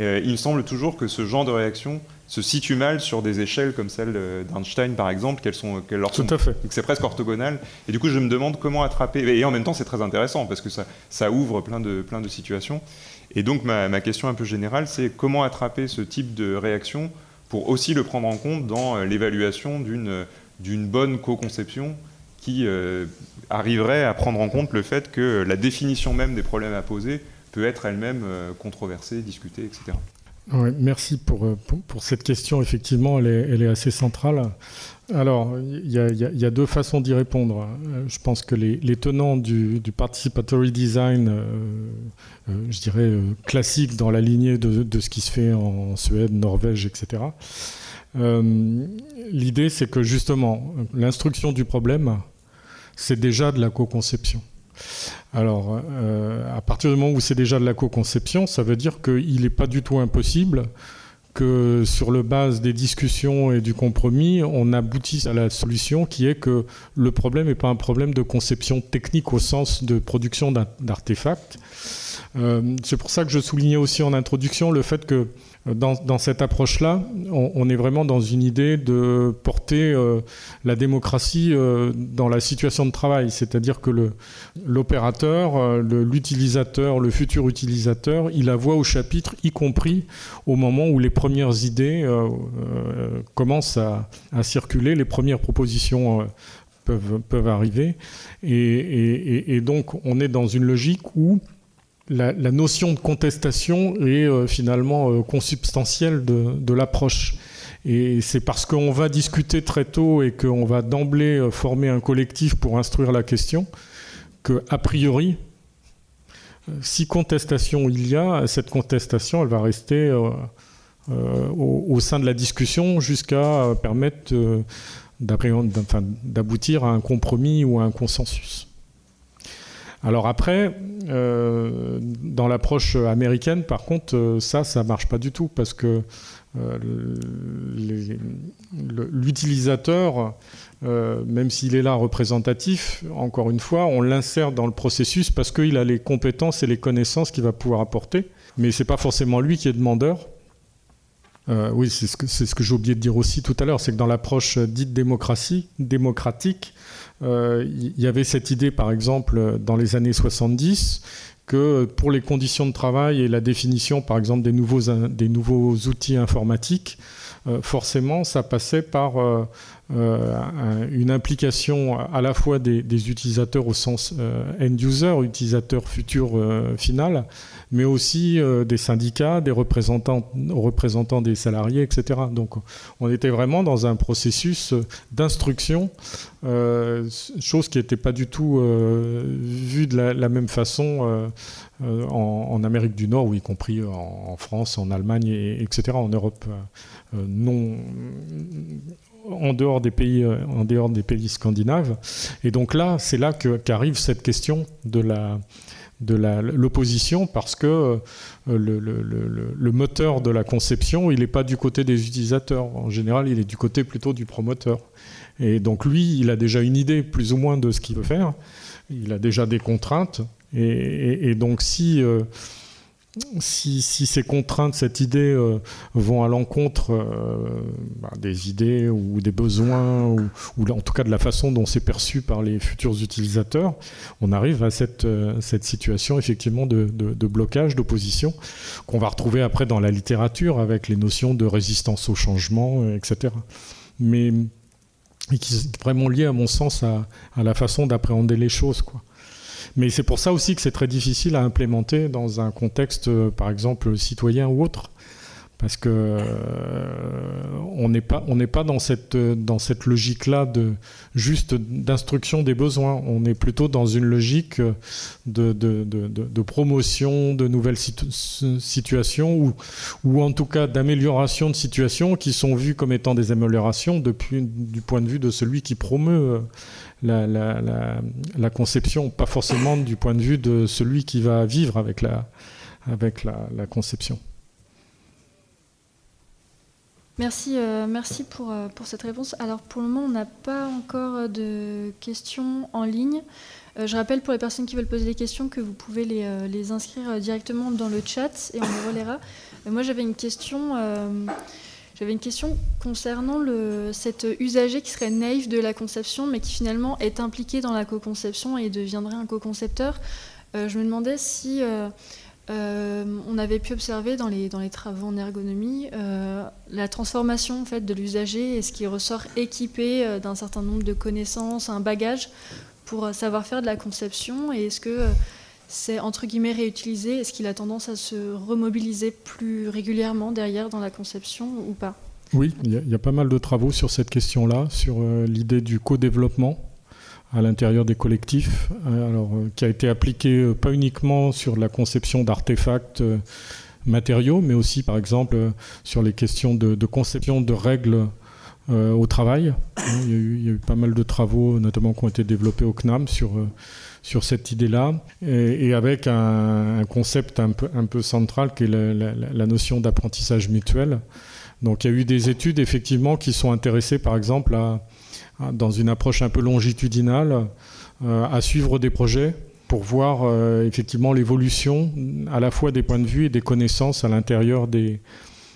Euh, il me semble toujours que ce genre de réaction se situe mal sur des échelles comme celle d'Einstein, par exemple, qu'elles sont, qu'elles leur sont, Tout à fait. c'est presque orthogonal. Et du coup, je me demande comment attraper. Et en même temps, c'est très intéressant parce que ça, ça ouvre plein de, plein de situations. Et donc, ma, ma question un peu générale, c'est comment attraper ce type de réaction pour aussi le prendre en compte dans euh, l'évaluation d'une, d'une bonne co-conception qui euh, arriverait à prendre en compte le fait que la définition même des problèmes à poser peut être elle-même euh, controversée, discutée, etc. merci pour, pour, cette question. Effectivement, elle est, elle est assez centrale. Alors, il y, a deux façons d'y répondre. Je pense que les, tenants du, participatory design euh, je dirais, euh, classique dans la lignée de, ce qui se fait en Suède, Norvège, etc. Euh, l'idée, c'est que justement, l'instruction du problème, c'est déjà de la co-conception. Alors, à partir du moment où c'est déjà de la co-conception, ça veut dire qu'il n'est pas du tout impossible que sur le base des discussions et du compromis, on aboutisse à la solution qui est que le problème n'est pas un problème de conception technique au sens de production d'artefacts, euh, c'est pour ça que je soulignais aussi en introduction le fait que euh, dans, cette approche-là, on, est vraiment dans une idée de porter euh, la démocratie dans la situation de travail, c'est-à-dire que l'opérateur, l'utilisateur, le, futur utilisateur, il a voix au chapitre, y compris au moment où les premières idées commencent à, circuler, les premières propositions peuvent, arriver, et donc on est dans une logique où la, notion de contestation est euh, finalement euh, consubstantielle de, l'approche. Et c'est parce qu'on va discuter très tôt et qu'on va d'emblée euh, former un collectif pour instruire la question que, a priori, si contestation il y a, cette contestation, elle va rester au, sein de la discussion jusqu'à permettre d'aboutir à un compromis ou à un consensus. Alors après, euh, dans l'approche américaine, par contre, euh, ça, ça marche pas du tout parce que euh, l'utilisateur, même s'il est là représentatif, encore une fois, on l'insère dans le processus parce qu'il a les compétences et les connaissances qu'il va pouvoir apporter. Mais c'est pas forcément lui qui est demandeur. oui, c'est ce que, ce que j'ai oublié de dire aussi tout à l'heure, c'est que dans l'approche dite démocratie, démocratique, il euh, y avait cette idée, par exemple, dans les années 70, que pour les conditions de travail et la définition, par exemple, des nouveaux, des nouveaux outils informatiques, euh, forcément, ça passait par euh, une implication à la fois des, utilisateurs au sens end-user, utilisateur futur final, mais aussi des syndicats, des représentants, représentants des salariés, etc. Donc on était vraiment dans un processus d'instruction euh, chose qui n'était pas du tout euh, vue de la, même façon euh, en, Amérique du Nord, ou y compris en, France, en Allemagne, etc., en Europe non en dehors des pays, en dehors des pays scandinaves. Et donc là, c'est là qu'arrive cette question de la de l'opposition parce que le, le, moteur de la conception, il n'est pas du côté des utilisateurs. En général, il est du côté plutôt du promoteur. Et donc lui, il a déjà une idée plus ou moins de ce qu'il veut faire. Il a déjà des contraintes. Et, donc si, euh, si, ces contraintes, cette idée euh, vont à l'encontre euh, bah, des idées ou des besoins, ou, en tout cas de la façon dont c'est perçu par les futurs utilisateurs, on arrive à cette, cette situation effectivement de, blocage, d'opposition, qu'on va retrouver après dans la littérature avec les notions de résistance au changement, etc. Mais qui est vraiment lié, à mon sens, à, la façon d'appréhender les choses. Quoi. Mais c'est pour ça aussi que c'est très difficile à implémenter dans un contexte, euh, par exemple, citoyen ou autre. Parce que euh, on n'est pas on n'est pas dans cette dans cette logique là de juste d'instruction des besoins on est plutôt dans une logique de, de, promotion de nouvelles situations ou ou en tout cas d'amélioration de situations qui sont vues comme étant des améliorations depuis du point de vue de celui qui promeut la, la, la, la conception pas forcément du point de vue de celui qui va vivre avec la avec la conception. Merci, euh, merci pour, euh, pour, cette réponse. Alors pour le moment, on n'a pas encore de questions en ligne. Euh, je rappelle pour les personnes qui veulent poser des questions que vous pouvez les, euh, inscrire directement dans le chat et on les relaiera. moi j'avais une question. Euh, concernant cet usager qui serait naïf de la conception, mais qui finalement est impliqué dans la co-conception et deviendrait un co-concepteur. je me demandais si euh, on avait pu observer dans les, travaux en ergonomie euh, la transformation en fait, de l'usager et ce qui ressort équipé euh, d'un certain nombre de connaissances, un bagage pour savoir faire de la conception et est-ce que c'est entre guillemets réutilisé? Est-ce qu'il a tendance à se remobiliser plus régulièrement derrière dans la conception ou pas? Oui, il y, y, a pas mal de travaux sur cette question-là, sur l'idée du co-développement à l'intérieur des collectifs, alors, euh, qui a été appliqué euh, pas uniquement sur la conception d'artefacts euh, matériaux, mais aussi par exemple sur les questions de, conception de règles euh, au travail. Il y, eu, il y, a eu, pas mal de travaux, notamment qui ont été développés au CNAM sur, euh, sur cette idée-là, et, avec un, concept un peu, central qui est la notion d'apprentissage mutuel. Donc il y a eu des études effectivement qui sont intéressées par exemple à dans une approche un peu longitudinale, euh, à suivre des projets pour voir euh, effectivement l'évolution à la fois des points de vue et des connaissances à l'intérieur des,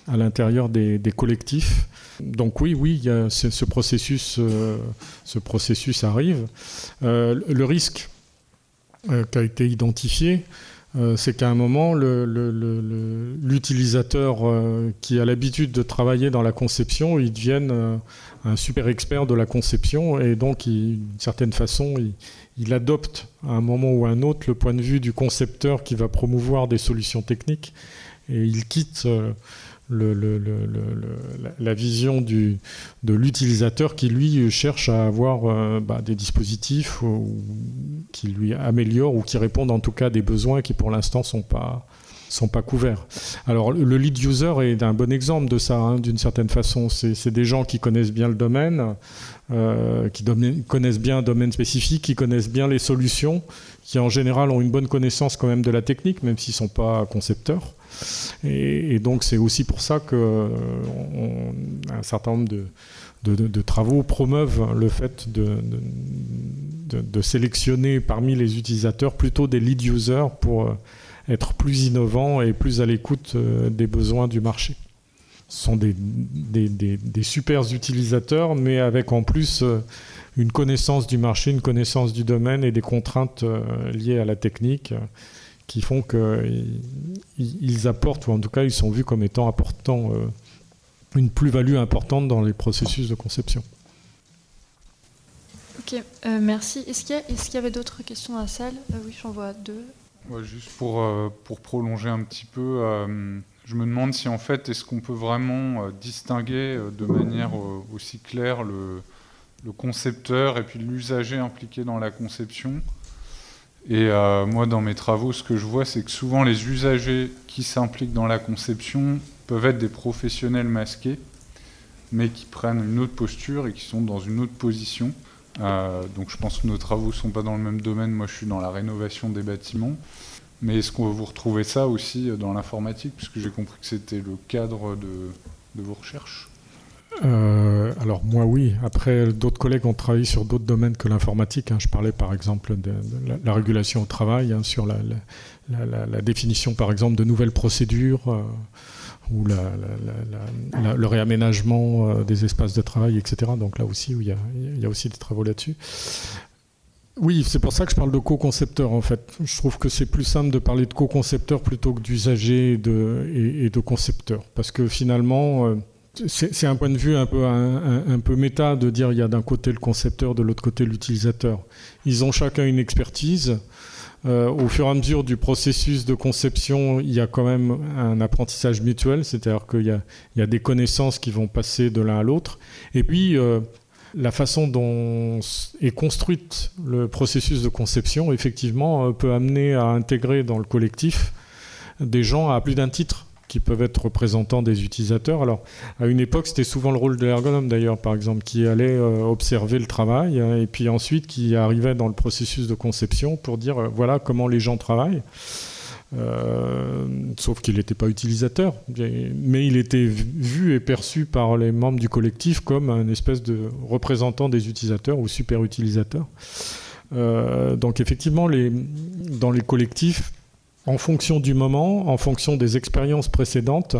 à l'intérieur des, collectifs. Donc oui, oui, ce, ce processus, euh, ce processus arrive. Le risque qui a été identifié, c'est qu'à un moment, l'utilisateur qui a l'habitude de travailler dans la conception, il devienne un super expert de la conception et donc, d'une certaine façon, il, adopte à un moment ou à un autre le point de vue du concepteur qui va promouvoir des solutions techniques et il quitte euh, la vision de l'utilisateur qui lui cherche à avoir euh, bah, des dispositifs qui lui améliorent ou qui répondent en tout cas à des besoins qui pour l'instant sont pas sont pas couverts. Alors le lead user est un bon exemple de ça, hein, d'une certaine façon. C'est des gens qui connaissent bien le domaine, euh, qui connaissent bien un domaine spécifique, qui connaissent bien les solutions, qui en général ont une bonne connaissance quand même de la technique, même s'ils sont pas concepteurs. Et, donc c'est aussi pour ça que certain nombre de, travaux promeuvent le fait de, de, sélectionner parmi les utilisateurs plutôt des lead users pour être plus innovants et plus à l'écoute euh, des besoins du marché. Ce sont des, des, super utilisateurs, mais avec en plus euh, une connaissance du marché, une connaissance du domaine et des contraintes euh, liées à la technique qui font qu'ils apportent, ou en tout cas ils sont vus comme étant apportant une plus-value importante dans les processus de conception. Ok, merci. Est-ce qu'il y, avait d'autres questions dans la salle? Oui, j'en vois deux. Juste pour, euh, pour prolonger un petit peu, euh, je me demande si en fait, est-ce qu'on peut vraiment euh, distinguer de manière aussi claire le, le concepteur et puis l'usager impliqué dans la conception et moi, dans mes travaux, ce que je vois, c'est que souvent les usagers qui s'impliquent dans la conception peuvent être des professionnels masqués, mais qui prennent une autre posture et qui sont dans une autre position. Euh, donc je pense que nos travaux ne sont pas dans le même domaine. Moi, je suis dans la rénovation des bâtiments. Mais est-ce qu'on va vous retrouver ça aussi dans l'informatique? Puisque j'ai compris que c'était le cadre de, vos recherches. Euh, alors moi oui, après d'autres collègues ont travaillé sur d'autres domaines que l'informatique. Hein. Je parlais par exemple de, la, la, régulation au travail, hein, sur la, définition par exemple de nouvelles procédures euh, ou le réaménagement euh, des espaces de travail, etc. Donc là aussi, il y a, aussi des travaux là-dessus. Oui, c'est pour ça que je parle de co-concepteur en fait. Je trouve que c'est plus simple de parler de co-concepteur plutôt que d'usager et de, et, concepteur. Parce que finalement, euh, c'est un point de vue un peu, un peu méta de dire il y a d'un côté le concepteur, de l'autre côté l'utilisateur. Ils ont chacun une expertise. Au fur et à mesure du processus de conception, il y a quand même un apprentissage mutuel, c'est-à-dire qu'il y, a des connaissances qui vont passer de l'un à l'autre. Et puis, la façon dont est construite le processus de conception, effectivement, peut amener à intégrer dans le collectif des gens à plus d'un titre qui peuvent être représentants des utilisateurs. Alors, à une époque, c'était souvent le rôle de l'ergonome d'ailleurs, par exemple, qui allait euh, observer le travail hein, et puis ensuite qui arrivait dans le processus de conception pour dire euh, voilà comment les gens travaillent. Euh, sauf qu'il n'était pas utilisateur, mais il était vu et perçu par les membres du collectif comme un espèce de représentant des utilisateurs ou super utilisateur. donc effectivement, dans les collectifs, en fonction du moment, en fonction des expériences précédentes,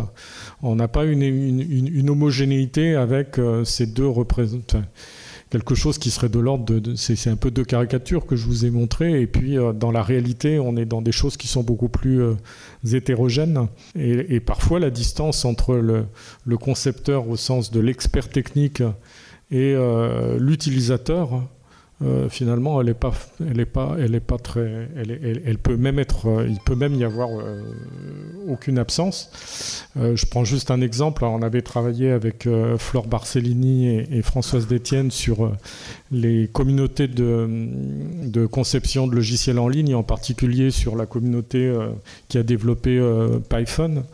on n'a pas une, homogénéité avec euh, ces deux représentants. Quelque chose qui serait de l'ordre de. c'est un peu deux caricatures que je vous ai montrées. Et puis, euh, dans la réalité, on est dans des choses qui sont beaucoup plus euh, hétérogènes. Et, parfois, la distance entre le concepteur au sens de l'expert technique et l'utilisateur euh, finalement, elle est pas, elle est pas, elle est pas très, elle, peut même être, euh, il peut même y avoir euh, aucune absence. je prends juste un exemple. on avait travaillé avec Flore Barcellini et, Françoise Détienne sur les communautés de, de, conception de logiciels en ligne, en particulier sur la communauté qui a développé Python.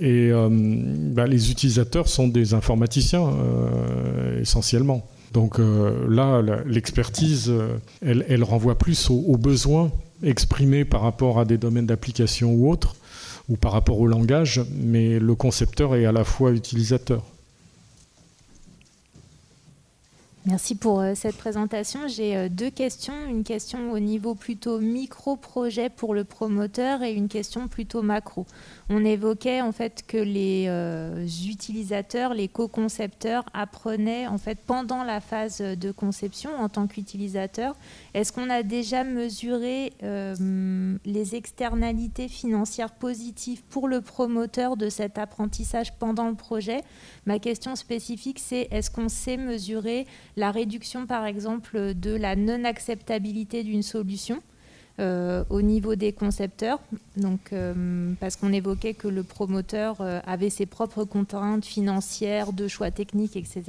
Et bah, les utilisateurs sont des informaticiens essentiellement. Donc euh, là, l'expertise, euh, elle, renvoie plus aux, besoins exprimés par rapport à des domaines d'application ou autres, ou par rapport au langage, mais le concepteur est à la fois utilisateur. Merci pour euh, cette présentation. J'ai euh, deux questions. Une question au niveau plutôt micro-projet pour le promoteur et une question plutôt macro. On évoquait en fait que les euh, utilisateurs, les co-concepteurs apprenaient en fait pendant la phase de conception en tant qu'utilisateur. Est-ce qu'on a déjà mesuré les externalités financières positives pour le promoteur de cet apprentissage pendant le projet? Ma question spécifique, c'est est-ce qu'on sait mesurer la réduction, par exemple, de la non-acceptabilité d'une solution euh, au niveau des concepteurs, donc, euh, parce qu'on évoquait que le promoteur euh, avait ses propres contraintes financières, de choix techniques, etc.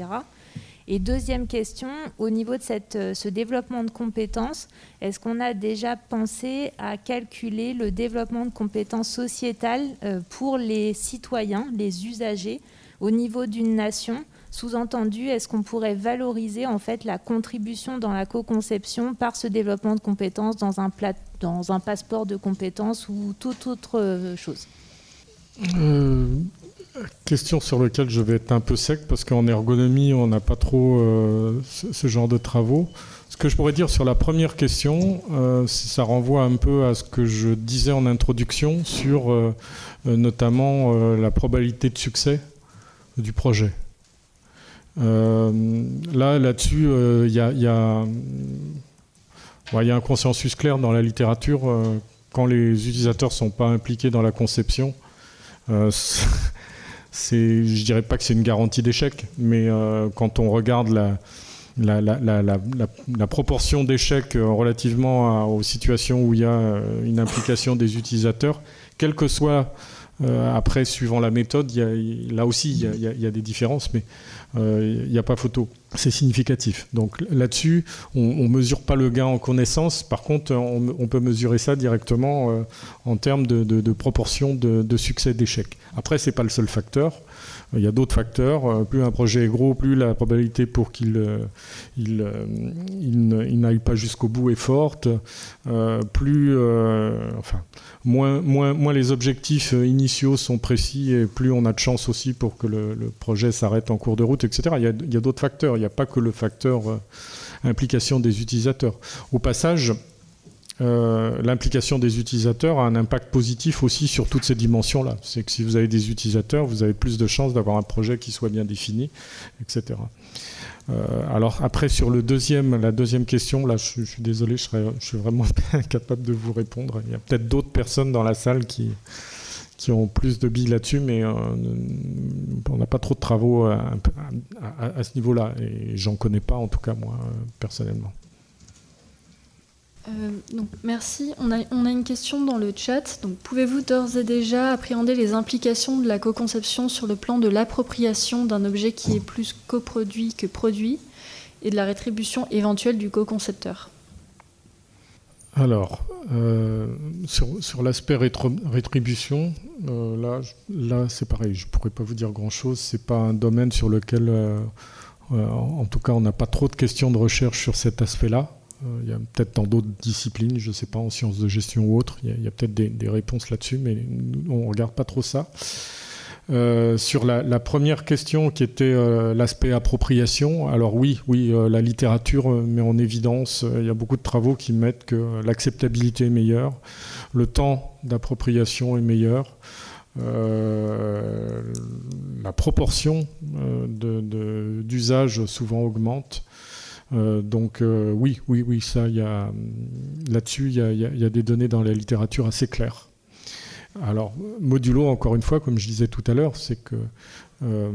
Et deuxième question, au niveau de cette, ce développement de compétences, est-ce qu'on a déjà pensé à calculer le développement de compétences sociétales pour les citoyens, les usagers, au niveau d'une nation? Sous-entendu, est-ce qu'on pourrait valoriser en fait la contribution dans la co-conception par ce développement de compétences dans un, dans un passeport de compétences ou toute autre euh, chose? Euh, Question sur laquelle je vais être un peu sec parce qu'en ergonomie, on n'a pas trop euh, ce, genre de travaux. Ce que je pourrais dire sur la première question, ça renvoie un peu à ce que je disais en introduction sur notamment la probabilité de succès du projet. Euh, là, là-dessus, il euh, y, y, a un consensus clair dans la littérature. Euh, quand les utilisateurs ne sont pas impliqués dans la conception, <laughs> c'est, je dirais pas que c'est une garantie d'échec, mais quand on regarde la, proportion d'échecs relativement aux situations où il y a une implication des utilisateurs, quel que soit euh, après, suivant la méthode, là aussi, il y, a, des différences, mais euh, il n'y a pas photo. C'est significatif. Donc là-dessus, on ne mesure pas le gain en connaissance. Par contre, on, peut mesurer ça directement euh, en termes de, proportion de, de succès d'échec. Après, ce n'est pas le seul facteur. Il y a d'autres facteurs. Euh, plus un projet est gros, plus la probabilité pour qu'il euh, euh, n'aille pas jusqu'au bout est forte. plus, enfin, moins, les objectifs initiaux sont précis et plus on a de chance aussi pour que le, projet s'arrête en cours de route, etc. Il y a d'autres facteurs. Il n'y a pas que le facteur implication des utilisateurs. Au passage, euh, l'implication des utilisateurs a un impact positif aussi sur toutes ces dimensions-là. C'est que si vous avez des utilisateurs, vous avez plus de chances d'avoir un projet qui soit bien défini, etc. Euh, alors après sur le deuxième, la deuxième question, là je, suis désolé, je, suis vraiment <laughs> incapable de vous répondre. Il y a peut-être d'autres personnes dans la salle qui, qui ont plus de billes là-dessus, mais euh, on n'a pas trop de travaux à ce niveau-là, et j'en connais pas en tout cas moi personnellement. Euh, merci. On a, une question dans le chat. Pouvez-vous d'ores et déjà appréhender les implications de la co-conception sur le plan de l'appropriation d'un objet qui est plus coproduit que produit et de la rétribution éventuelle du co-concepteur? Alors, euh, sur, l'aspect rétribution, euh, là, c'est pareil. Je ne pourrais pas vous dire grand-chose. Ce n'est pas un domaine sur lequel, en tout cas, on n'a pas trop de questions de recherche sur cet aspect-là. Euh, il y a peut-être dans d'autres disciplines, je ne sais pas, en sciences de gestion ou autres, il y a, peut-être des, réponses là-dessus, mais on ne regarde pas trop ça. Euh, sur la, première question qui était euh, l'aspect appropriation, alors oui, oui, la littérature met en évidence, il y a beaucoup de travaux qui mettent que l'acceptabilité est meilleure, le temps d'appropriation est meilleur, la proportion d'usage souvent augmente. Euh, donc euh, oui, oui, oui, ça, là-dessus, il y, a, des données dans la littérature assez claires. Alors modulo, encore une fois, comme je disais tout à l'heure, c'est que euh,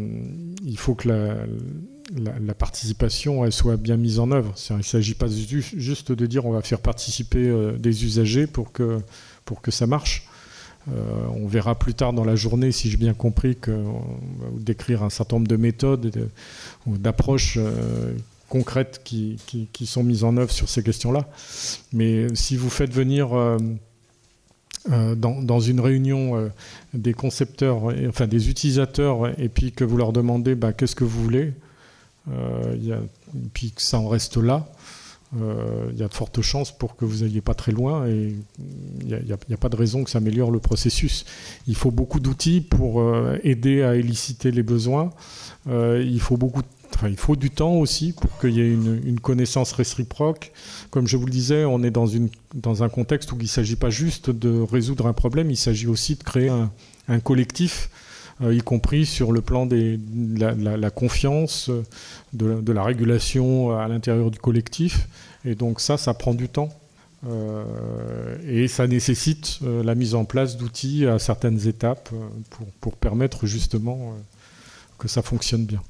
il faut que la, participation soit bien mise en œuvre. Il ne s'agit pas juste de dire on va faire participer des usagers pour que, pour que ça marche. on verra plus tard dans la journée, si j'ai bien compris, que va décrire un certain nombre de méthodes d'approches concrètes qui, qui, sont mises en œuvre sur ces questions-là. Mais si vous faites venir euh, euh, dans, dans, une réunion euh, des concepteurs, enfin des utilisateurs, et puis que vous leur demandez bah, qu'est-ce que vous voulez, et puis que ça en reste là, il y a de fortes chances pour que vous n'alliez pas très loin et il n'y a, a, pas de raison que ça améliore le processus. Il faut beaucoup d'outils pour aider à éliciter les besoins. il faut beaucoup de il faut du temps aussi pour qu'il y ait une, connaissance réciproque. Comme je vous le disais, on est dans, un contexte où il ne s'agit pas juste de résoudre un problème, il s'agit aussi de créer un, collectif, euh, y compris sur le plan de la, confiance, de, la régulation à l'intérieur du collectif. Et donc ça, ça prend du temps. Euh, et ça nécessite euh, la mise en place d'outils à certaines étapes pour permettre justement que ça fonctionne bien.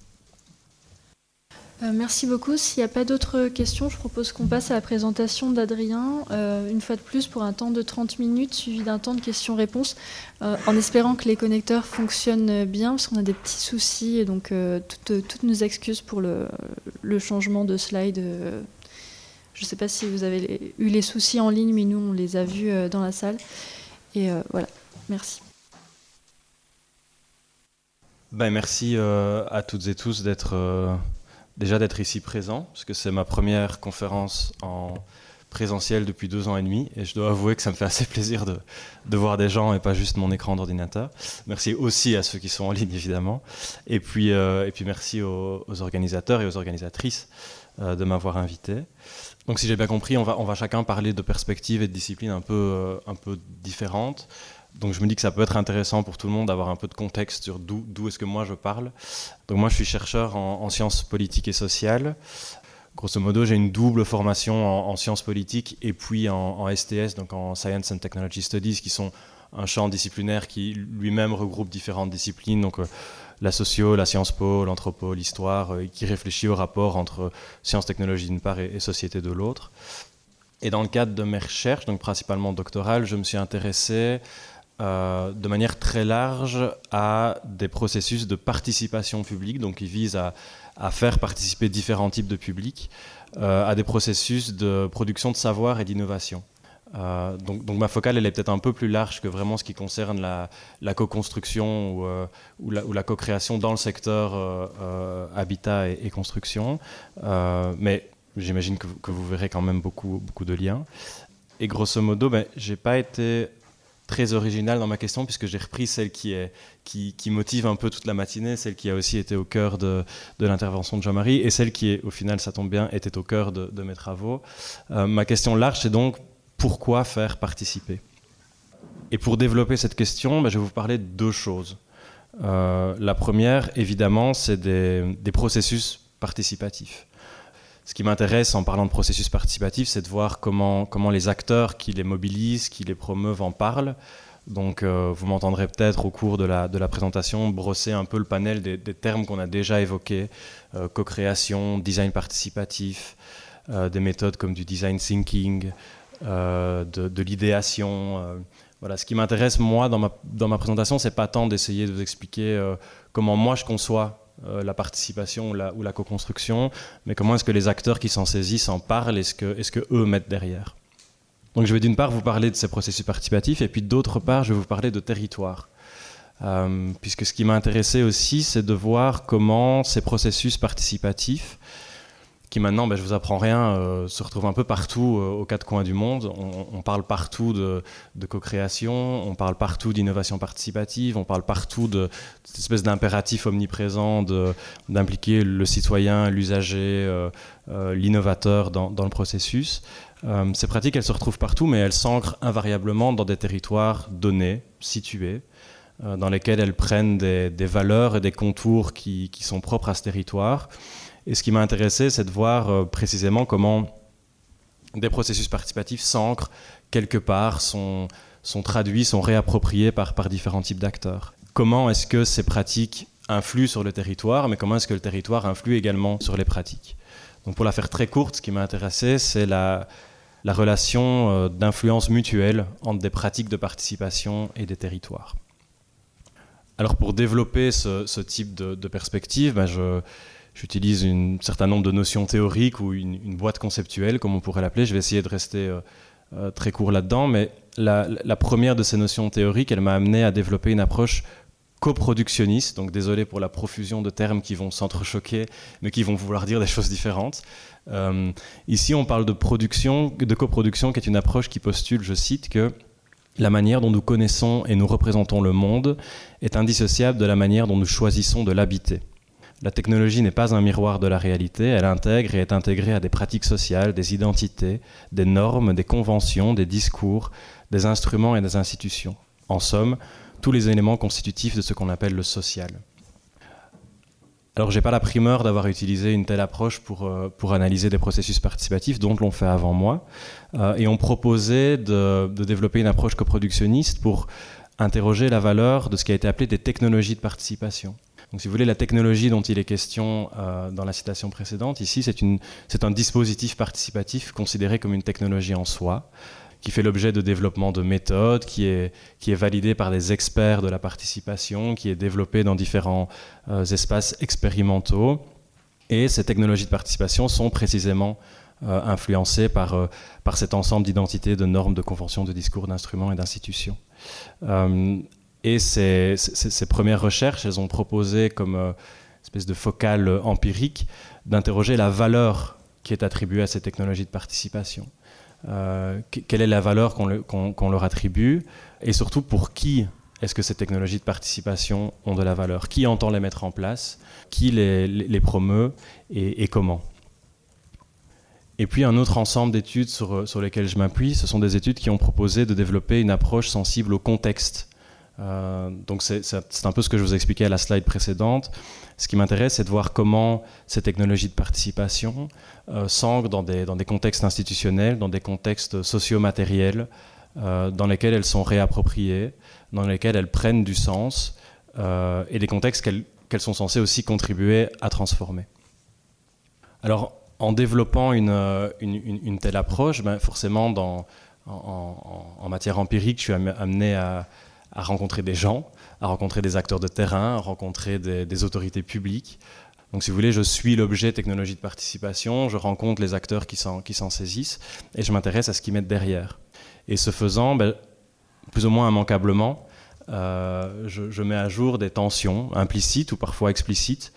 Euh, merci beaucoup. S'il n'y a pas d'autres questions, je propose qu'on passe à la présentation d'Adrien, euh, une fois de plus pour un temps de 30 minutes, suivi d'un temps de questions-réponses, euh, en espérant que les connecteurs fonctionnent bien, parce qu'on a des petits soucis, et donc toutes, nos excuses pour le, changement de slide. je ne sais pas si vous avez eu les soucis en ligne, mais nous, on les a vus dans la salle. Et voilà, merci. Ben, merci à toutes et tous d'être déjà d'être ici présent, parce que c'est ma première conférence en présentiel depuis deux ans et demi, et je dois avouer que ça me fait assez plaisir de, voir des gens et pas juste mon écran d'ordinateur. Merci aussi à ceux qui sont en ligne, évidemment, et puis, euh, et puis merci aux, organisateurs et aux organisatrices euh, de m'avoir invité. Donc si j'ai bien compris, on va, on va chacun parler de perspectives et de disciplines un peu, euh, un peu différentes. Donc je me dis que ça peut être intéressant pour tout le monde d'avoir un peu de contexte sur d'où est-ce que moi je parle. Donc moi je suis chercheur en, sciences politiques et sociales. Grosso modo, j'ai une double formation en, sciences politiques et puis en, STS, donc en Science and Technology Studies, qui sont un champ disciplinaire qui lui-même regroupe différentes disciplines, donc euh, la socio, la science po, l'anthropo, l'histoire, euh, qui réfléchit au rapport entre sciences, technologies d'une part et, et société de l'autre. Et dans le cadre de mes recherches, donc principalement doctorales, je me suis intéressé euh, de manière très large à des processus de participation publique, donc qui visent à, faire participer différents types de publics, euh, à des processus de production de savoir et d'innovation. Euh, donc, ma focale, elle est peut-être un peu plus large que vraiment ce qui concerne la, co-construction ou, la, co-création dans le secteur habitat et, construction. mais j'imagine que, vous verrez quand même beaucoup, beaucoup de liens. Et grosso modo, ben, j'ai pas été très original dans ma question, puisque j'ai repris celle qui, est, qui, motive un peu toute la matinée, celle qui a aussi été au cœur de, l'intervention de Jean-Marie, et celle qui, est, au final, ça tombe bien, était au cœur de, mes travaux. Euh, ma question large, c'est donc pourquoi faire participer? Et pour développer cette question, ben, je vais vous parler de deux choses. Euh, la première, évidemment, c'est des processus participatifs ce qui m'intéresse en parlant de processus participatif, c'est de voir comment, les acteurs qui les mobilisent, qui les promeuvent en parlent. Donc euh, vous m'entendrez peut-être au cours de la, de la présentation brosser un peu le panel des, termes qu'on a déjà évoqués, euh, co-création, design participatif, euh, des méthodes comme du design thinking, de, l'idéation. voilà, ce qui m'intéresse moi dans ma, dans ma présentation, c'est pas tant d'essayer de vous expliquer comment moi je conçois la participation ou la, co-construction, mais comment est-ce que les acteurs qui s'en saisissent en parlent et ce que, est que eux mettent derrière? Donc je vais d'une part vous parler de ces processus participatifs et puis d'autre part je vais vous parler de territoire. Euh, puisque ce qui m'a intéressé aussi, c'est de voir comment ces processus participatifs, qui maintenant, ben, je vous apprends rien, euh, se retrouvent un peu partout euh, aux quatre coins du monde. On, parle partout de, co-création, on parle partout d'innovation participative, on parle partout de cette espèce d'impératif omniprésent d'impliquer le citoyen, l'usager, l'innovateur dans, le processus. ces pratiques, elles se retrouvent partout, mais elles s'ancrent invariablement dans des territoires donnés, situés. Euh, dans lesquelles elles prennent des, valeurs et des contours qui, sont propres à ce territoire. Et ce qui m'a intéressé, c'est de voir euh, précisément comment des processus participatifs s'ancrent quelque part, sont, traduits, sont réappropriés par, différents types d'acteurs. Comment est-ce que ces pratiques influent sur le territoire, mais comment est-ce que le territoire influe également sur les pratiques? Donc pour la faire très courte, ce qui m'a intéressé, c'est la, la relation euh, d'influence mutuelle entre des pratiques de participation et des territoires. Alors pour développer ce, type de, perspective, ben, j'utilise un certain nombre de notions théoriques ou une, boîte conceptuelle, comme on pourrait l'appeler. Je vais essayer de rester euh, euh, très court là-dedans, mais la, première de ces notions théoriques, elle m'a amené à développer une approche coproductionniste, donc désolé pour la profusion de termes qui vont s'entrechoquer, mais qui vont vouloir dire des choses différentes. Euh, ici, on parle de production, de coproduction, qui est une approche qui postule, je cite, que la manière dont nous connaissons et nous représentons le monde est indissociable de la manière dont nous choisissons de l'habiter. La technologie n'est pas un miroir de la réalité, elle intègre et est intégrée à des pratiques sociales, des identités, des normes, des conventions, des discours, des instruments et des institutions. En somme, tous les éléments constitutifs de ce qu'on appelle le social. Alors, j'ai pas la primeur d'avoir utilisé une telle approche pour, euh, pour analyser des processus participatifs, dont l'ont fait avant moi. Euh, et on proposait de, de, développer une approche coproductionniste pour interroger la valeur de ce qui a été appelé des technologies de participation. Donc, si vous voulez, la technologie dont il est question euh, dans la citation précédente, ici, c'est un dispositif participatif considéré comme une technologie en soi qui fait l'objet de développement de méthodes, qui est, validé par des experts de la participation, qui est développé dans différents euh, espaces expérimentaux. Et ces technologies de participation sont précisément euh, influencées par cet ensemble d'identités, de normes, de conventions, de discours, d'instruments et d'institutions. Et ces, premières recherches, elles ont proposé comme espèce de focale empirique d'interroger la valeur qui est attribuée à ces technologies de participation. Euh, quelle est la valeur qu'on leur attribue et surtout pour qui est-ce que ces technologies de participation ont de la valeur? Qui entend les mettre en place? Qui les, promeut et, comment? Et puis un autre ensemble d'études sur, lesquelles je m'appuie, ce sont des études qui ont proposé de développer une approche sensible au contexte. Euh, donc c'est un peu ce que je vous expliquais à la slide précédente. Ce qui m'intéresse, c'est de voir comment ces technologies de participation euh, dans des, contextes institutionnels, dans des contextes socio-matériels, euh, dans lesquels elles sont réappropriées, dans lesquels elles prennent du sens, euh, et des contextes qu'elles sont censées aussi contribuer à transformer. Alors, en développant une, telle approche, ben forcément, en, matière empirique, je suis amené à, à rencontrer des gens, à rencontrer des acteurs de terrain, à rencontrer des, autorités publiques. Donc si vous voulez, je suis l'objet technologie de participation, je rencontre les acteurs qui s'en saisissent et je m'intéresse à ce qu'ils mettent derrière. Et ce faisant, ben, plus ou moins immanquablement, euh, je, mets à jour des tensions implicites ou parfois explicites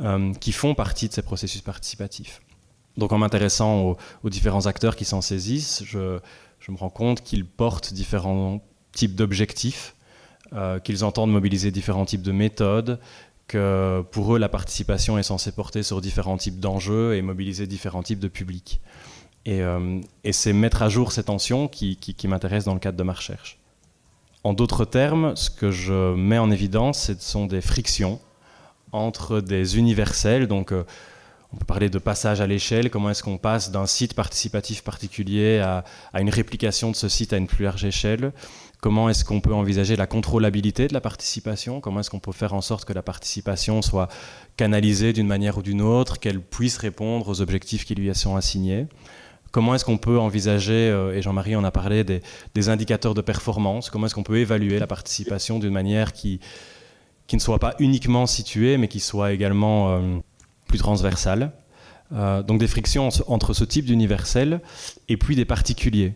euh, qui font partie de ces processus participatifs. Donc en m'intéressant aux, différents acteurs qui s'en saisissent, je, je, me rends compte qu'ils portent différents types d'objectifs euh, qu'ils entendent mobiliser différents types de méthodes, que pour eux la participation est censée porter sur différents types d'enjeux et mobiliser différents types de publics. Et, euh, c'est mettre à jour ces tensions qui, qui, m'intéressent dans le cadre de ma recherche. En d'autres termes, ce que je mets en évidence, ce sont des frictions entre des universels, donc euh, on peut parler de passage à l'échelle, comment est-ce qu'on passe d'un site participatif particulier à, une réplication de ce site à une plus large échelle, Comment est-ce qu'on peut envisager la contrôlabilité de la participation? Comment est-ce qu'on peut faire en sorte que la participation soit canalisée d'une manière ou d'une autre, qu'elle puisse répondre aux objectifs qui lui sont assignés? Comment est-ce qu'on peut envisager, et Jean-Marie en a parlé, des, indicateurs de performance, comment est-ce qu'on peut évaluer la participation d'une manière qui, qui ne soit pas uniquement située, mais qui soit également plus transversale? donc des frictions entre ce type d'universel et puis des particuliers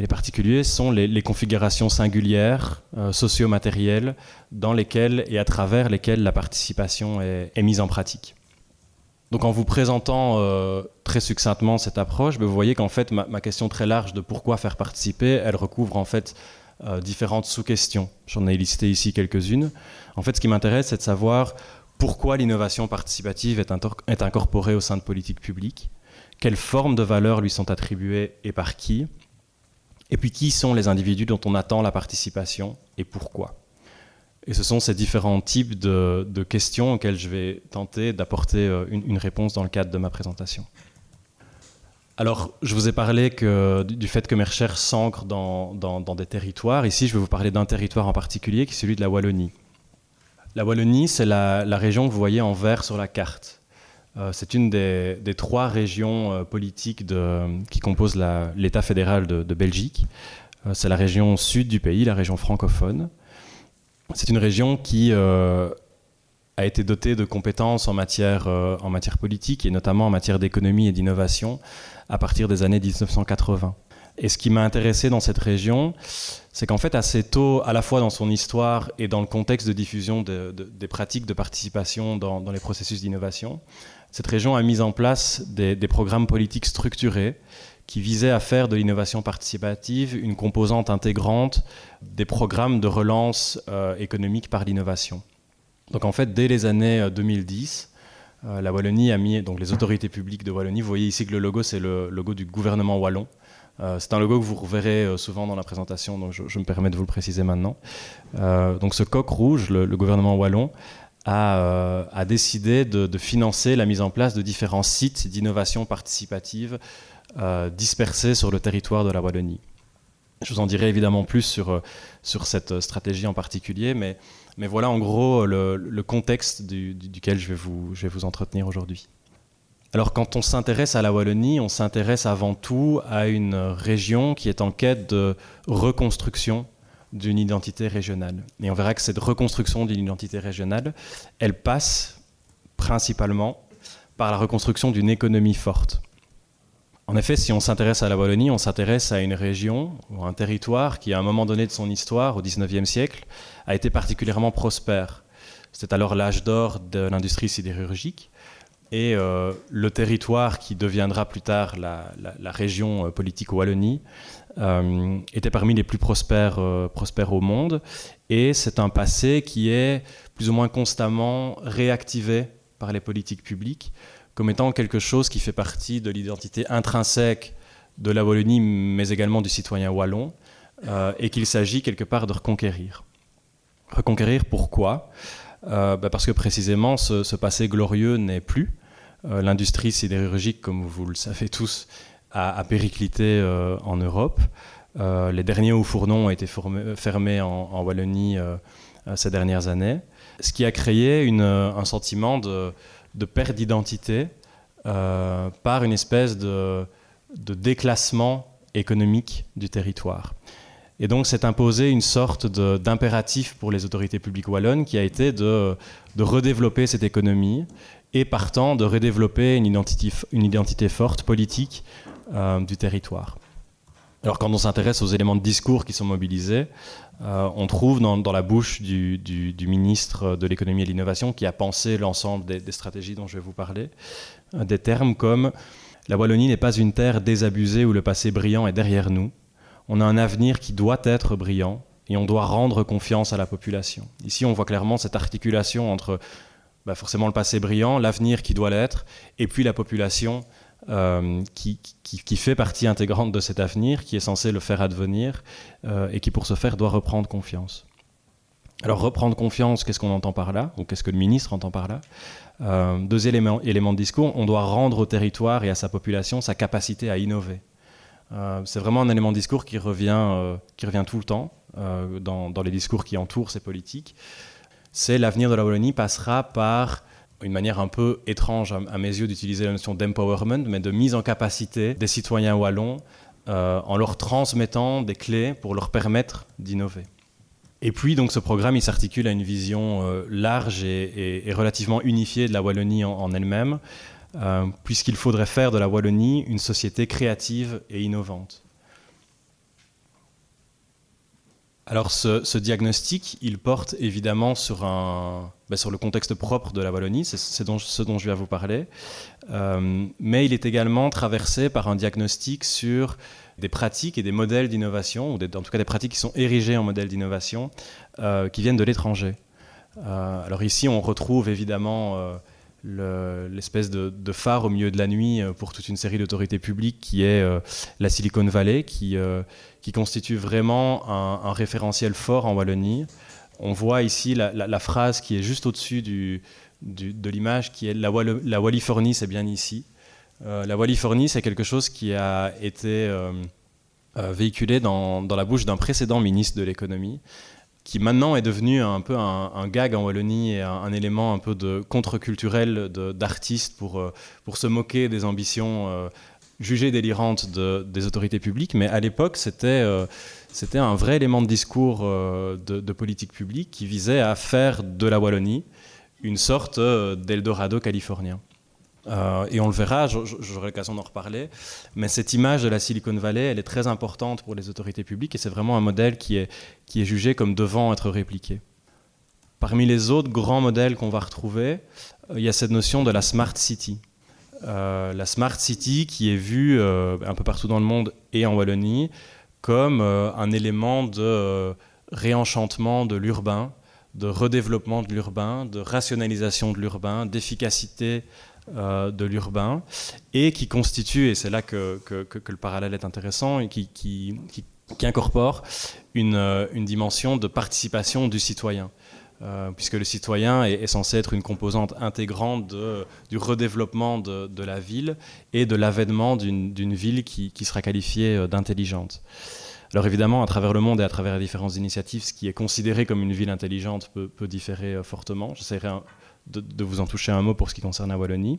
les particuliers sont les, configurations singulières, euh, socio-matérielles, dans lesquelles et à travers lesquelles la participation est, mise en pratique. Donc en vous présentant euh, très succinctement cette approche, ben, vous voyez qu'en fait ma, question très large de pourquoi faire participer, elle recouvre en fait euh, différentes sous-questions. J'en ai listé ici quelques-unes. En fait, ce qui m'intéresse, c'est de savoir pourquoi l'innovation participative est, est incorporée au sein de politiques publiques, quelles formes de valeurs lui sont attribuées et par qui, et puis qui sont les individus dont on attend la participation et pourquoi? Et ce sont ces différents types de, questions auxquelles je vais tenter d'apporter euh, une, réponse dans le cadre de ma présentation. Alors, je vous ai parlé du fait que mes recherches s'ancrent dans, des territoires. Ici, je vais vous parler d'un territoire en particulier, qui est celui de la Wallonie. La Wallonie, c'est la région que vous voyez en vert sur la carte. Euh, c'est une des, trois régions euh, politiques qui composent l'État fédéral de, Belgique. Euh, c'est la région sud du pays, la région francophone. C'est une région qui a été dotée de compétences en matière, en matière politique et notamment en matière d'économie et d'innovation à partir des années 1980. Et ce qui m'a intéressé dans cette région, c'est qu'en fait, assez tôt, à la fois dans son histoire et dans le contexte de diffusion des pratiques de participation dans les processus d'innovation, cette région a mis en place des, programmes politiques structurés qui visaient à faire de l'innovation participative une composante intégrante des programmes de relance euh, économique par l'innovation. Donc en fait, dès les années 2010, euh, euh, la Wallonie a mis, donc les autorités publiques de Wallonie, vous voyez ici que le logo, c'est le logo du gouvernement wallon. c'est un logo que vous reverrez souvent dans la présentation, donc je, me permets de vous le préciser maintenant. donc ce coq rouge, le gouvernement wallon, euh, a, décidé de, financer la mise en place de différents sites d'innovation participative euh, dispersés sur le territoire de la Wallonie. Je vous en dirai évidemment plus sur, euh, sur cette stratégie en particulier, mais, mais voilà en gros le, contexte duquel je vais vous, je vais vous entretenir aujourd'hui. Alors quand on s'intéresse à la Wallonie, on s'intéresse avant tout à une région qui est en quête de reconstruction d'une identité régionale. Et on verra que cette reconstruction d'une identité régionale, elle passe principalement par la reconstruction d'une économie forte. En effet, si on s'intéresse à la Wallonie, on s'intéresse à une région ou un territoire qui, à un moment donné de son histoire, au XIXe siècle, a été particulièrement prospère. C'est alors l'âge d'or de l'industrie sidérurgique. Et euh, le territoire qui deviendra plus tard la, la région euh, politique Wallonie euh, était parmi les plus prospères, euh, prospères au monde. Et c'est un passé qui est plus ou moins constamment réactivé par les politiques publiques comme étant quelque chose qui fait partie de l'identité intrinsèque de la Wallonie, mais également du citoyen wallon, euh, et qu'il s'agit quelque part de reconquérir. Reconquérir pourquoi? Bah Parce que précisément ce passé glorieux n'est plus. L'industrie sidérurgique, comme vous le savez tous, a, périclité euh, en Europe. Euh, les derniers hauts fourneaux ont été fermés en, Wallonie euh, ces dernières années, ce qui a créé un sentiment de, perte d'identité par une espèce de, déclassement économique du territoire. Et donc s'est imposé une sorte d'impératif pour les autorités publiques wallonnes qui a été de, redévelopper cette économie et partant de redévelopper une identité forte politique euh, du territoire. Alors quand on s'intéresse aux éléments de discours qui sont mobilisés, euh, on trouve dans, la bouche du, ministre de l'économie et de l'innovation qui a pensé l'ensemble des, stratégies dont je vais vous parler, euh, des termes comme la Wallonie n'est pas une terre désabusée où le passé brillant est derrière nous. On a un avenir qui doit être brillant et on doit rendre confiance à la population. Ici, on voit clairement cette articulation entre bah, forcément le passé brillant, l'avenir qui doit l'être, et puis la population euh, qui, fait partie intégrante de cet avenir, qui est censé le faire advenir, euh, et qui pour ce faire doit reprendre confiance. Alors reprendre confiance, qu'est-ce qu'on entend par là Ou qu'est-ce que le ministre entend par là? Euh, Deux éléments, éléments de discours. On doit rendre au territoire et à sa population sa capacité à innover. c'est vraiment un élément de discours qui revient, qui revient tout le temps dans, dans, les discours qui entourent ces politiques. C'est l'avenir de la Wallonie passera par une manière un peu étrange à, mes yeux d'utiliser la notion d'empowerment, mais de mise en capacité des citoyens wallons en leur transmettant des clés pour leur permettre d'innover. Et puis, donc, ce programme, il s'articule à une vision euh, large et, relativement unifiée de la Wallonie en, elle-même, euh, puisqu'il faudrait faire de la Wallonie une société créative et innovante. Alors, ce, diagnostic, il porte évidemment sur, un, ben, sur le contexte propre de la Wallonie, c'est ce dont, je viens vous parler, euh, mais il est également traversé par un diagnostic sur des pratiques et des modèles d'innovation, ou en tout cas des pratiques qui sont érigées en modèles d'innovation, euh, qui viennent de l'étranger. Euh, alors ici, on retrouve évidemment l'espèce de, phare au milieu de la nuit pour toute une série d'autorités publiques qui est la Silicon Valley, qui constitue vraiment un, référentiel fort en Wallonie. On voit ici la, phrase qui est juste au-dessus de l'image, qui est la, la Wallifornie, c'est bien ici. Euh, la Wallifornie, c'est quelque chose qui a été euh, euh, véhiculé dans, la bouche d'un précédent ministre de l'économie, qui maintenant est devenu un peu un, gag en Wallonie et un, élément un peu de contre-culturel d'artistes pour, pour se moquer des ambitions jugées délirantes des autorités publiques. Mais à l'époque, c'était c'était un vrai élément de discours de, de, politique publique qui visait à faire de la Wallonie une sorte d'Eldorado californien. Euh, et on le verra, j'aurai l'occasion d'en reparler. Mais cette image de la Silicon Valley, elle est très importante pour les autorités publiques et c'est vraiment un modèle qui est, jugé comme devant être répliqué. Parmi les autres grands modèles qu'on va retrouver, euh, il y a cette notion de la Smart City. Euh, la Smart City qui est vue un peu partout dans le monde et en Wallonie comme un élément de réenchantement de l'urbain, de redéveloppement de l'urbain, de rationalisation de l'urbain, d'efficacité euh, de l'urbain et qui constitue, et c'est là que, le parallèle est intéressant, et qui, incorpore une, euh, une, dimension de participation du citoyen. Euh, puisque le citoyen est, censé être une composante intégrante du redéveloppement de, la ville et de l'avènement d'une ville qui, sera qualifiée d'intelligente. Alors évidemment, à travers le monde et à travers les différentes initiatives, ce qui est considéré comme une ville intelligente peut, différer fortement. J'essaierai de, vous en toucher un mot pour ce qui concerne la Wallonie.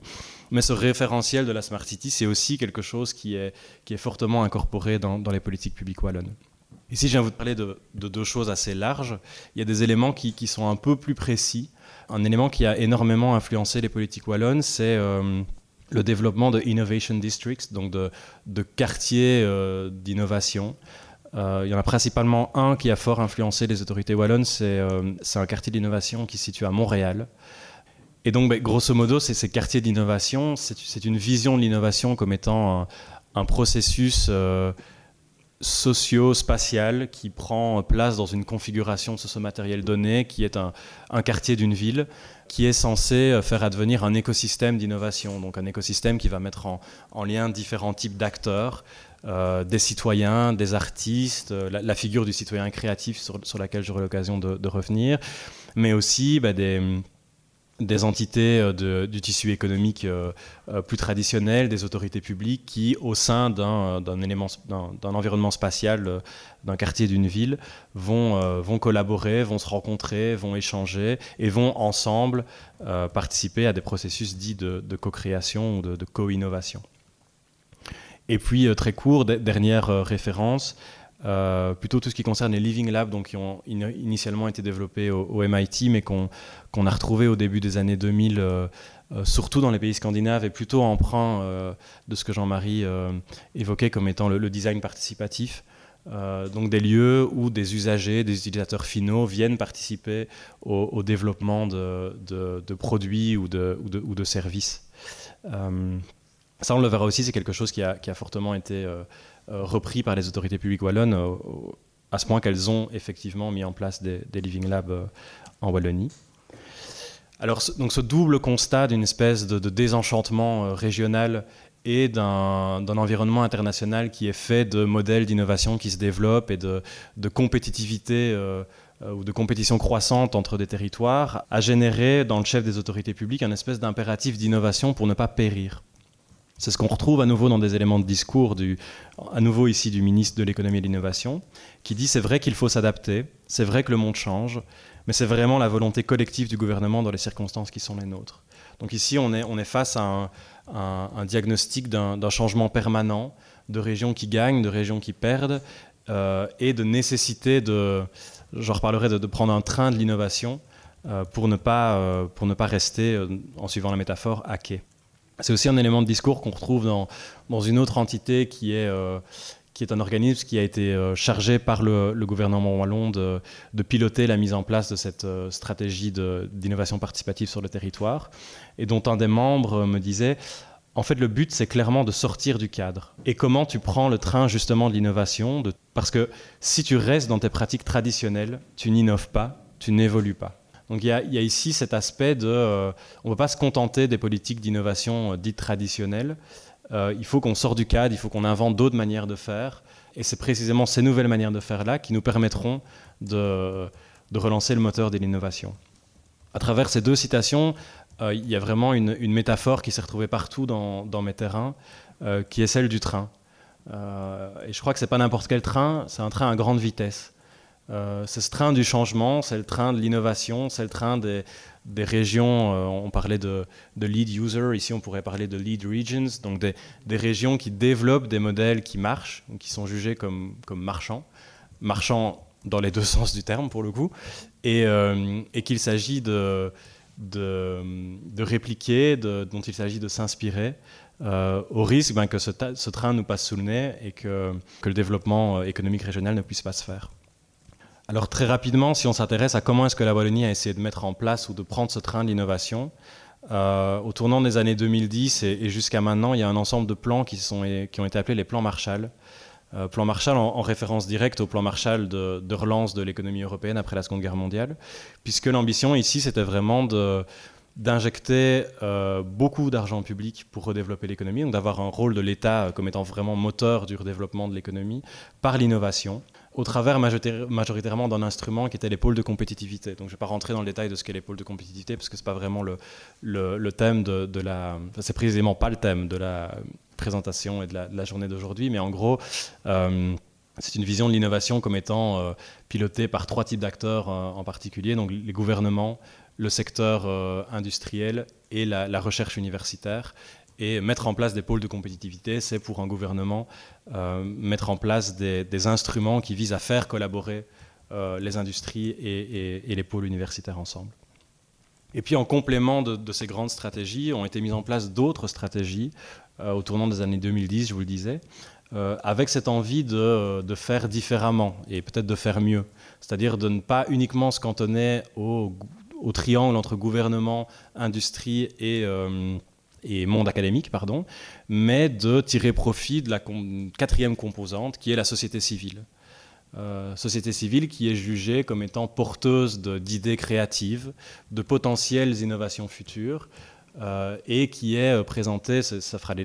Mais ce référentiel de la Smart City, c'est aussi quelque chose qui est, qui est fortement incorporé dans, les politiques publiques wallonnes. Ici, je viens vous parler de, deux choses assez larges. Il y a des éléments qui, sont un peu plus précis. Un élément qui a énormément influencé les politiques wallonnes, c'est euh, le développement de Innovation Districts, donc de, quartiers euh, d'innovation. Euh, il y en a principalement un qui a fort influencé les autorités wallonnes, c'est un quartier d'innovation qui se situe à Montréal, et donc, ben, grosso modo, c'est ces quartiers d'innovation, c'est une vision de l'innovation comme étant un, processus socio-spatial qui prend place dans une configuration socio-matérielle donnée, qui est un, quartier d'une ville, qui est censé euh, faire advenir un écosystème d'innovation, donc un écosystème qui va mettre en, lien différents types d'acteurs, euh, des citoyens, des artistes, la, figure du citoyen créatif sur, laquelle j'aurai l'occasion de, revenir, mais aussi ben, des des entités euh, du tissu économique euh, euh, plus traditionnel, des autorités publiques qui, au sein d'un environnement spatial, d'un quartier, d'une ville, vont, collaborer, vont se rencontrer, vont échanger et vont ensemble participer à des processus dits de, co-création ou de co-innovation. Et puis, très court, dernière référence, euh, plutôt tout ce qui concerne les Living Labs, donc qui ont initialement été développés au, MIT, mais qu'on a retrouvés au début des années 2000, euh, euh, surtout dans les pays scandinaves, et plutôt emprunt de ce que Jean-Marie évoquait comme étant le, design participatif. donc des lieux où des usagers, des utilisateurs finaux viennent participer au, développement de, produits ou de, services. ça, on le verra aussi, c'est quelque chose qui a, fortement été repris par les autorités publiques wallonnes euh, à ce point qu'elles ont effectivement mis en place des, Living Labs euh, en Wallonie. Alors, ce double constat d'une espèce de, désenchantement régional et d'un environnement international qui est fait de modèles d'innovation qui se développent et de, compétitivité ou de compétition croissante entre des territoires a généré dans le chef des autorités publiques un espèce d'impératif d'innovation pour ne pas périr. C'est ce qu'on retrouve à nouveau dans des éléments de discours, à nouveau ici du ministre de l'économie et de l'innovation, qui dit c'est vrai qu'il faut s'adapter, c'est vrai que le monde change, mais c'est vraiment la volonté collective du gouvernement dans les circonstances qui sont les nôtres. Donc ici, on est, face à un, diagnostic d'un changement permanent de régions qui gagnent, de régions qui perdent, euh, et de nécessité de, je reparlerai de, de prendre un train de l'innovation euh, pour, ne pas, euh, pour ne pas rester, en suivant la métaphore, hacké. C'est aussi un élément de discours qu'on retrouve dans, dans, une autre entité qui est, est un organisme qui a été euh, chargé par le, gouvernement wallon de, piloter la mise en place de cette euh, stratégie d'innovation participative sur le territoire, et dont un des membres me disait, en fait, le but, c'est clairement de sortir du cadre. Et comment tu prends le train justement de l'innovation Parce que si tu restes dans tes pratiques traditionnelles, tu n'innoves pas, tu n'évolues pas. Donc il y, a, ici cet aspect de... Euh, on ne peut pas se contenter des politiques d'innovation dites traditionnelles. Euh, il faut qu'on sorte du cadre, il faut qu'on invente d'autres manières de faire. Et c'est précisément ces nouvelles manières de faire-là qui nous permettront de, relancer le moteur de l'innovation. À travers ces deux citations, euh, il y a vraiment une, métaphore qui s'est retrouvée partout dans, mes terrains, euh, qui est celle du train. et je crois que ce n'est pas n'importe quel train, c'est un train à grande vitesse. C'est ce train du changement, c'est le train de l'innovation, c'est le train des, régions, euh, on parlait de, lead user, ici on pourrait parler de lead regions, donc des, régions qui développent des modèles qui marchent, qui sont jugés comme, comme marchands, marchands dans les <laughs> deux sens du terme pour le coup, et, euh, qu'il s'agit de, répliquer, dont il s'agit de s'inspirer. Euh, au risque ben, que ce, train nous passe sous le nez et que le développement économique régional ne puisse pas se faire. Alors très rapidement, si on s'intéresse à comment est-ce que la Wallonie a essayé de mettre en place ou de prendre ce train d'innovation, euh, au tournant des années 2010 et, jusqu'à maintenant, il y a un ensemble de plans qui ont été appelés les plans Marshall. Euh, plan Marshall en, référence directe au plan Marshall de, relance de l'économie européenne après la Seconde Guerre mondiale, puisque l'ambition ici, c'était vraiment d'injecter euh, beaucoup d'argent public pour redévelopper l'économie, donc d'avoir un rôle de l'État comme étant vraiment moteur du redéveloppement de l'économie par l'innovation au travers majoritairement d'un instrument qui était pôles de compétitivité. Donc je ne vais pas rentrer dans le détail de ce qu'est pôles de compétitivité, parce que ce n'est pas vraiment le, le, thème de, la... c'est précisément pas le thème de la présentation et de la, journée d'aujourd'hui, mais en gros... Euh, c'est une vision de l'innovation comme étant euh, pilotée par trois types d'acteurs euh, en particulier, donc les gouvernements, le secteur industriel et la, recherche universitaire. Et mettre en place des pôles de compétitivité, c'est pour un gouvernement euh, mettre en place des, instruments qui visent à faire collaborer euh, les industries et, les pôles universitaires ensemble. Et puis en complément de, ces grandes stratégies, ont été mises en place d'autres stratégies euh, au tournant des années 2010, je vous le disais, avec cette envie de, faire différemment et peut-être de faire mieux. C'est-à-dire de ne pas uniquement se cantonner au, au triangle entre gouvernement, industrie et et monde académique, pardon, mais de tirer profit de la quatrième composante qui est la société civile. Euh, société civile qui est jugée comme étant porteuse d'idées créatives, de potentielles innovations futures, euh, et qui est euh, présentée, ça, fera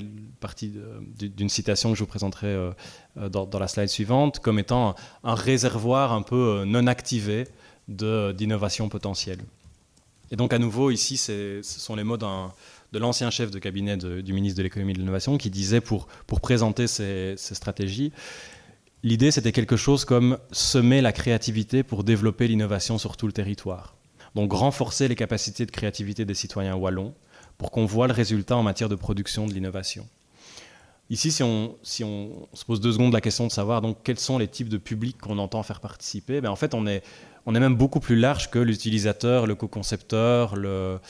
partie d'une citation que je vous présenterai dans, la slide suivante, comme étant un, réservoir un peu non activé d'innovation potentielle. Et donc à nouveau, ici, ce sont les mots d'un de l'ancien chef de cabinet du ministre de l'économie et de l'innovation qui disait pour, présenter ces, stratégies, l'idée c'était quelque chose comme semer la créativité pour développer l'innovation sur tout le territoire. Donc renforcer les capacités de créativité des citoyens wallons pour qu'on voit le résultat en matière de production de l'innovation. Ici, si on, si se pose deux secondes la question de savoir donc quels sont les types de publics qu'on entend faire participer, ben en fait on est, même beaucoup plus large que l'utilisateur, le co-concepteur, le,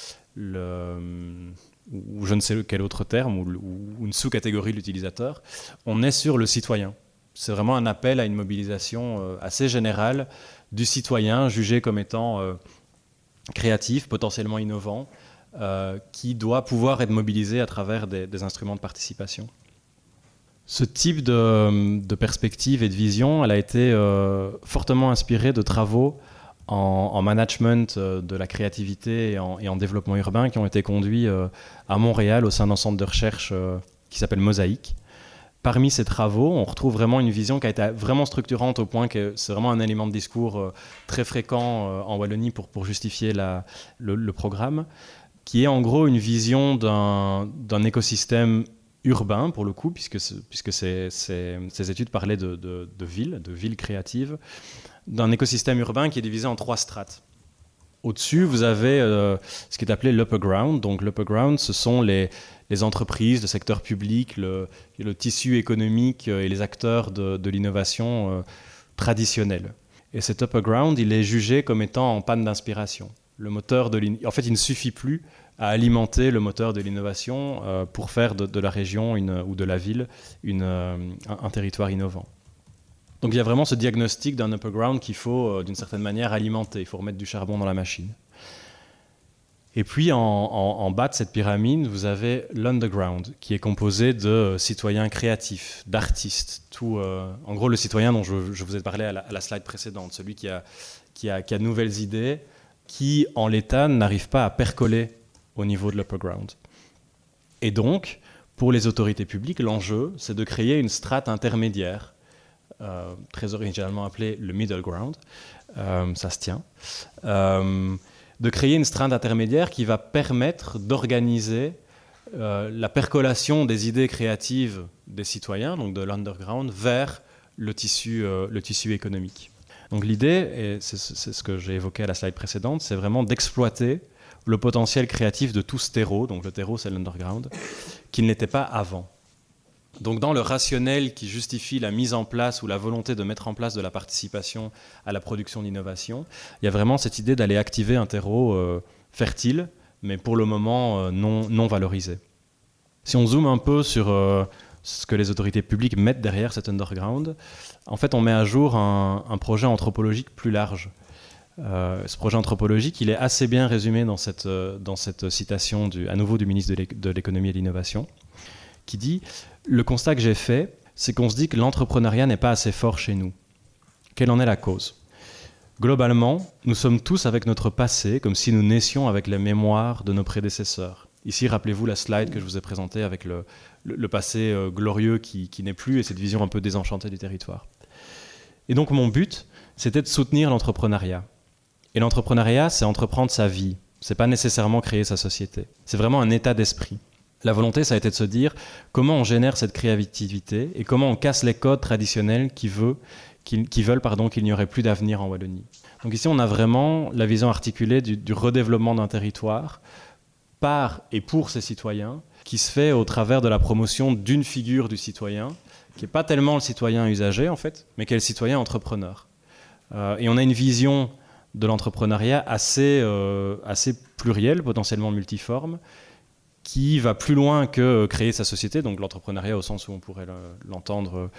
ou je ne sais quel autre terme, ou, une sous-catégorie de l'utilisateur, on est sur le citoyen. C'est vraiment un appel à une mobilisation euh, assez générale du citoyen, jugé comme étant euh, créatif, potentiellement innovant, euh, qui doit pouvoir être mobilisé à travers des, instruments de participation. Ce type de, de, perspective et de vision, elle a été fortement inspirée de travaux en, management euh, de la créativité et en, développement urbain qui ont été conduits euh, à Montréal au sein d'un centre de recherche euh, qui s'appelle Mosaïque. Parmi ces travaux, on retrouve vraiment une vision qui a été vraiment structurante au point que c'est vraiment un élément de discours très fréquent en Wallonie pour, justifier le, programme, qui est en gros une vision d'un écosystème urbain pour le coup, puisque, ces, études parlaient de villes, de villes créatives, d'un écosystème urbain qui est divisé en trois strates. Au-dessus, vous avez ce qui est appelé l'upper ground. Donc l'upper ground, ce sont les, entreprises, le secteur public, le, tissu économique et les acteurs de, l'innovation traditionnelle. Et cet upper ground, il est jugé comme étant en panne d'inspiration. Le moteur de en fait, il ne suffit plus à alimenter le moteur de l'innovation euh, pour faire de, la région ou de la ville euh, un, territoire innovant. Donc il y a vraiment ce diagnostic d'un upper ground qu'il faut euh, d'une certaine manière alimenter. Il faut remettre du charbon dans la machine. Et puis en, bas de cette pyramide, vous avez l'underground, qui est composé de citoyens créatifs, d'artistes. Tout, en gros, le citoyen dont je, vous ai parlé à la, slide précédente, celui qui a, qui a, qui a nouvelles idées, qui en l'état n'arrive pas à percoler au niveau de l'upper ground. Et donc, pour les autorités publiques, l'enjeu, c'est de créer une strate intermédiaire, euh, très originalement appelée le middle ground, euh, ça se tient, euh, de créer une strate intermédiaire qui va permettre d'organiser la percolation des idées créatives des citoyens, donc de l'underground, vers le tissu, le tissu économique. Donc l'idée, et c'est ce que j'ai évoqué à la slide précédente, c'est vraiment d'exploiter le potentiel créatif de tout ce terreau, donc le terreau c'est l'underground, qui ne l'était pas avant. Donc dans le rationnel qui justifie la mise en place ou la volonté de mettre en place de la participation à la production d'innovation, il y a vraiment cette idée d'aller activer un terreau euh, fertile, mais pour le moment euh, non, valorisé. Si on zoome un peu sur euh, ce que les autorités publiques mettent derrière cet underground, en fait on met à jour un projet anthropologique plus large ce projet anthropologique, il est assez bien résumé dans cette, citation à nouveau du ministre de l'économie et de l'innovation, qui dit Le constat que j'ai fait, c'est qu'on se dit que l'entrepreneuriat n'est pas assez fort chez nous. Quelle en est la cause? Globalement, nous sommes tous avec notre passé comme si nous naissions avec la mémoire de nos prédécesseurs. Ici, rappelez-vous la slide que je vous ai présentée avec le, passé euh, glorieux qui, qui n'est plus et cette vision un peu désenchantée du territoire. Et donc mon but, c'était de soutenir l'entrepreneuriat et l'entrepreneuriat, c'est entreprendre sa vie. C'est pas nécessairement créer sa société. C'est vraiment un état d'esprit. La volonté, ça a été de se dire comment on génère cette créativité et comment on casse les codes traditionnels qui, veulent pardon, qu'il n'y aurait plus d'avenir en Wallonie. Donc ici, on a vraiment la vision articulée du, redéveloppement d'un territoire par et pour ses citoyens, qui se fait au travers de la promotion d'une figure du citoyen, qui n'est pas tellement le citoyen usager en fait, mais qui est le citoyen entrepreneur. Euh, et on a une vision de l'entrepreneuriat assez, euh, assez pluriel, potentiellement multiforme, qui va plus loin que créer sa société, donc l'entrepreneuriat au sens où on pourrait l'entendre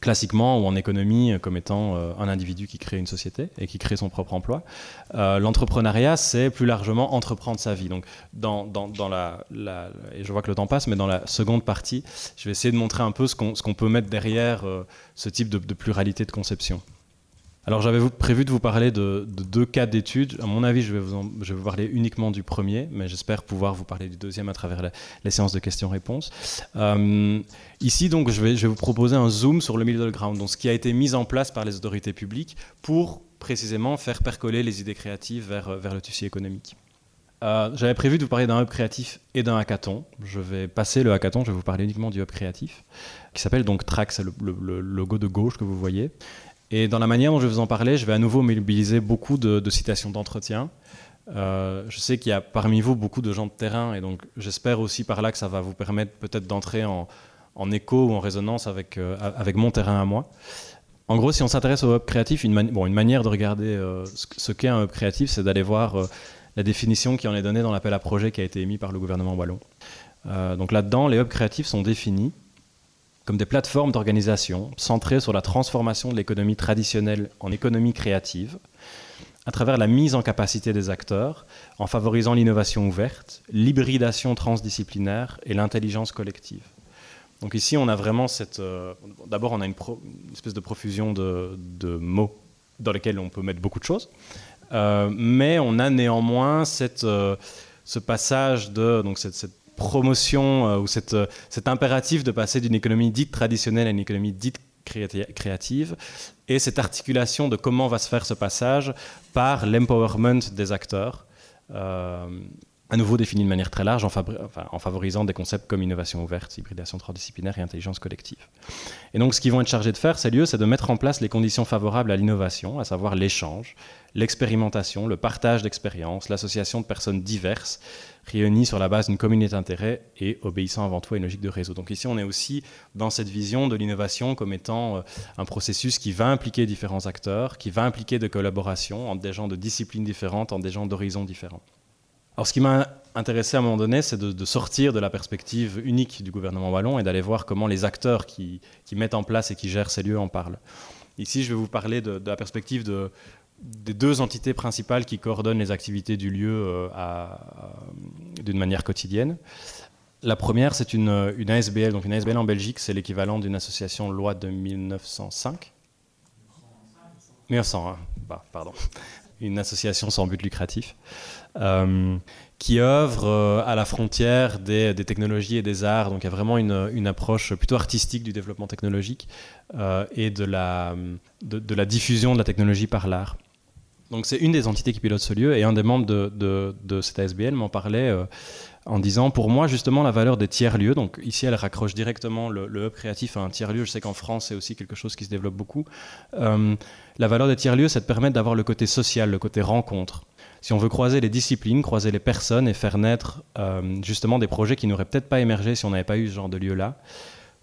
classiquement ou en économie comme étant euh, un individu qui crée une société et qui crée son propre emploi. Euh, l'entrepreneuriat, c'est plus largement entreprendre sa vie. Donc, dans, la, et je vois que le temps passe, mais dans la seconde partie, je vais essayer de montrer un peu ce qu'on peut mettre derrière ce type de pluralité de conception. Alors j'avais prévu de vous parler de, deux cas d'études. À mon avis, je vais, vous parler uniquement du premier, mais j'espère pouvoir vous parler du deuxième à travers les séances de questions-réponses. Euh, ici, donc, je vais, vous proposer un zoom sur le middle ground, donc ce qui a été mis en place par les autorités publiques pour précisément faire percoler les idées créatives vers, le tissu économique. Euh, j'avais prévu de vous parler d'un hub créatif et d'un hackathon. Je vais passer le hackathon, je vais vous parler uniquement du hub créatif, qui s'appelle donc Trax, le, le, logo de gauche que vous voyez. Et dans la manière dont je vais vous en parler, je vais à nouveau mobiliser beaucoup de, citations d'entretien. Euh, je sais qu'il y a parmi vous beaucoup de gens de terrain, et donc j'espère aussi par là que ça va vous permettre peut-être d'entrer en, écho ou en résonance avec, euh, avec mon terrain à moi. En gros, si on s'intéresse au hub créatif, une, manière de regarder euh, ce, qu'est un hub créatif, c'est d'aller voir la définition qui en est donnée dans l'appel à projet qui a été émis par le gouvernement wallon. donc là-dedans, les hubs créatifs sont définis comme des plateformes d'organisation centrées sur la transformation de l'économie traditionnelle en économie créative, à travers la mise en capacité des acteurs, en favorisant l'innovation ouverte, l'hybridation transdisciplinaire et l'intelligence collective. Donc ici, on a vraiment cette... Euh, d'abord, on a une, espèce de profusion de, mots dans lesquels on peut mettre beaucoup de choses, euh, mais on a néanmoins cette, euh, ce passage de... Donc cette promotion euh, ou euh, cet impératif de passer d'une économie dite traditionnelle à une économie dite créative et cette articulation de comment va se faire ce passage par l'empowerment des acteurs. Euh, à nouveau défini de manière très large en, favorisant des concepts comme innovation ouverte, hybridation transdisciplinaire et intelligence collective. Et donc ce qu'ils vont être chargés de faire, ces lieux, c'est de mettre en place les conditions favorables à l'innovation, à savoir l'échange, l'expérimentation, le partage d'expériences, l'association de personnes diverses, réunies sur la base d'une communauté d'intérêt et obéissant avant tout à une logique de réseau. Donc ici, on est aussi dans cette vision de l'innovation comme étant euh, un processus qui va impliquer différents acteurs, qui va impliquer de collaboration entre des gens de disciplines différentes, entre des gens d'horizons différents. Alors, ce qui m'a intéressé à un moment donné, c'est de, sortir de la perspective unique du gouvernement wallon et d'aller voir comment les acteurs qui, mettent en place et qui gèrent ces lieux en parlent. Ici, je vais vous parler de, la perspective des deux entités principales qui coordonnent les activités du lieu euh, d'une manière quotidienne. La première, c'est une, une, ASBL. Donc une ASBL en Belgique, c'est l'équivalent d'une association loi de 1905. 1901, bah, pardon. Une association sans but lucratif. Euh, qui œuvre euh, à la frontière des, technologies et des arts. Donc il y a vraiment une, approche plutôt artistique du développement technologique euh, et de, la diffusion de la technologie par l'art. Donc c'est une des entités qui pilote ce lieu et un des membres de, de, cette ASBL m'en parlait en disant pour moi justement la valeur des tiers-lieux, donc ici elle raccroche directement le, hub créatif à un tiers-lieu, je sais qu'en France c'est aussi quelque chose qui se développe beaucoup, la valeur des tiers-lieux c'est de permettre d'avoir le côté social, le côté rencontre. Si on veut croiser les disciplines, croiser les personnes et faire naître euh, justement des projets qui n'auraient peut-être pas émergé si on n'avait pas eu ce genre de lieu-là,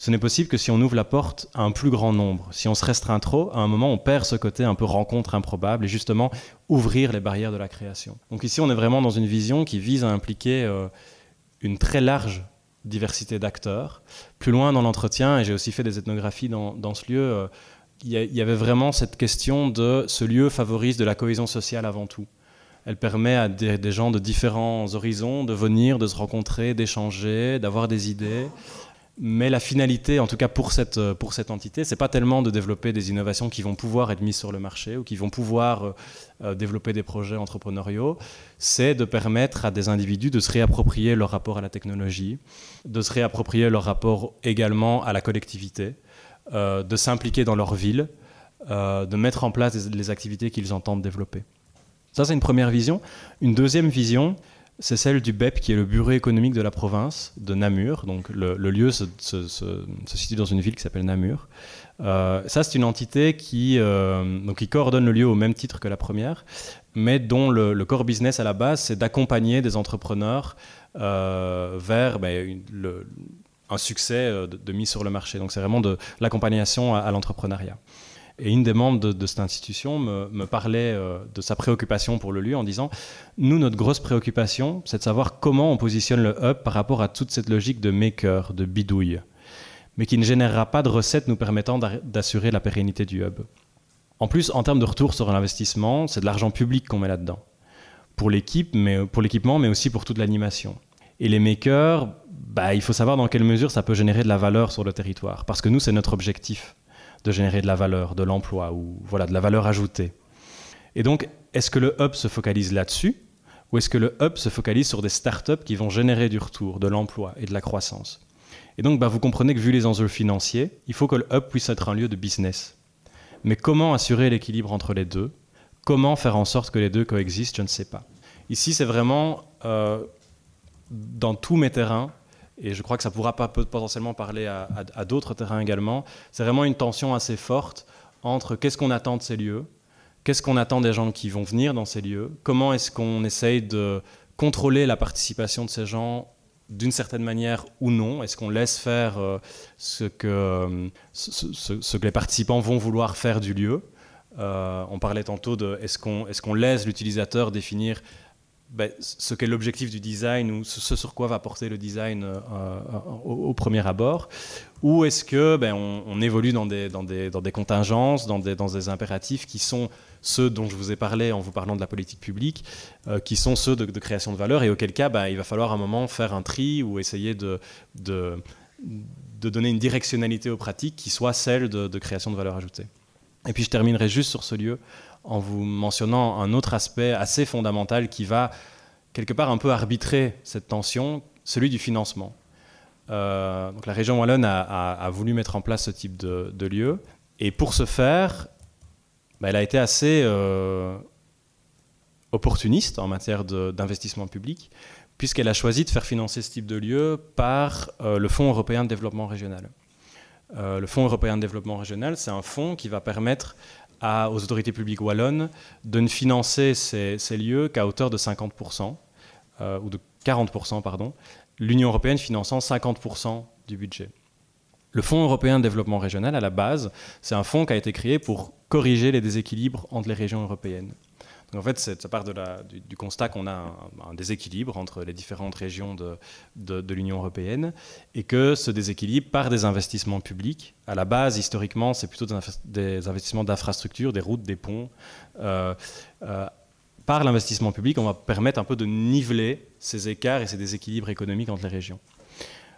ce n'est possible que si on ouvre la porte à un plus grand nombre. Si on se restreint trop, à un moment, on perd ce côté un peu rencontre improbable et justement ouvrir les barrières de la création. Donc ici, on est vraiment dans une vision qui vise à impliquer euh, une très large diversité d'acteurs. Plus loin dans l'entretien, et j'ai aussi fait des ethnographies dans, ce lieu, euh, il y, avait vraiment cette question de ce lieu favorise de la cohésion sociale avant tout. Elle permet à des, gens de différents horizons de venir, de se rencontrer, d'échanger, d'avoir des idées. Mais la finalité, en tout cas pour cette, pour cette entité, c'est pas tellement de développer des innovations qui vont pouvoir être mises sur le marché ou qui vont pouvoir euh, euh, développer des projets entrepreneuriaux, c'est de permettre à des individus de se réapproprier leur rapport à la technologie, de se réapproprier leur rapport également à la collectivité, euh, de s'impliquer dans leur ville, de mettre en place les activités qu'ils entendent développer. Ça, c'est une première vision. Une deuxième vision, c'est celle du BEP, qui est le bureau économique de la province de Namur. Donc le, lieu se, situe dans une ville qui s'appelle Namur. Euh, ça, c'est une entité qui, euh, donc, qui coordonne le lieu au même titre que la première, mais dont le, core business à la base, c'est d'accompagner des entrepreneurs euh, vers ben, un succès de, mise sur le marché. Donc c'est vraiment de l'accompagnation à l'entrepreneuriat. Et une des membres de, cette institution me, parlait euh, de sa préoccupation pour le lieu en disant Nous, notre grosse préoccupation, c'est de savoir comment on positionne le hub par rapport à toute cette logique de maker, de bidouille, mais qui ne générera pas de recettes nous permettant d'assurer la pérennité du hub. En plus, en termes de retour sur l'investissement, c'est de l'argent public qu'on met là-dedans. Pour l'équipe, mais l'équipement, mais aussi pour toute l'animation. Et les makers, bah, il faut savoir dans quelle mesure ça peut générer de la valeur sur le territoire. Parce que nous, c'est notre objectif de générer de la valeur, de l'emploi ou voilà, de la valeur ajoutée. Et donc, est-ce que le hub se focalise là-dessus ou est-ce que le hub se focalise sur des startups qui vont générer du retour, de l'emploi et de la croissance? Et donc, bah, vous comprenez que vu les enjeux financiers, il faut que le hub puisse être un lieu de business. Mais comment assurer l'équilibre entre les deux? Comment faire en sorte que les deux coexistent? Je ne sais pas. Ici, c'est vraiment euh, dans tous mes terrains, et je crois que ça pourra pas, potentiellement parler à, d'autres terrains également, c'est vraiment une tension assez forte entre qu'est-ce qu'on attend de ces lieux, qu'est-ce qu'on attend des gens qui vont venir dans ces lieux, comment est-ce qu'on essaye de contrôler la participation de ces gens d'une certaine manière ou non. Est-ce qu'on laisse faire euh, ce, que, les participants vont vouloir faire du lieu? Euh, On parlait tantôt de est-ce qu'on est qu'on laisse l'utilisateur définir ben, ce qu'est l'objectif du design ou ce, sur quoi va porter le design euh, euh, au, premier abord Ou est-ce que ben, on, évolue dans des, contingences, dans des, impératifs qui sont ceux dont je vous ai parlé en vous parlant de la politique publique, euh, qui sont ceux de, création de valeur, et auquel cas ben, il va falloir à un moment faire un tri ou essayer de donner une directionnalité aux pratiques qui soit celle de, création de valeur ajoutée. Et puis je terminerai juste sur ce lieu en vous mentionnant un autre aspect assez fondamental qui va quelque part un peu arbitrer cette tension, celui du financement. Euh, la région wallonne a, voulu mettre en place ce type de, lieu, et pour ce faire, bah, elle a été assez euh, opportuniste en matière d'investissement public, puisqu'elle a choisi de faire financer ce type de lieu par le Fonds européen de développement régional. le Fonds européen de développement régional, c'est un fonds qui va permettre aux autorités publiques wallonnes de ne financer ces, lieux qu'à hauteur de 50%, euh, ou de 40%, pardon, l'Union européenne finançant 50% du budget. Le Fonds européen de développement régional, à la base, c'est un fonds qui a été créé pour corriger les déséquilibres entre les régions européennes en fait, ça part du, constat qu'on a un, déséquilibre entre les différentes régions de, l'Union européenne et que ce déséquilibre, par des investissements publics, à la base, historiquement, c'est plutôt des, investissements d'infrastructures, des routes, des ponts. Euh, euh, par l'investissement public, on va permettre un peu de niveler ces écarts et ces déséquilibres économiques entre les régions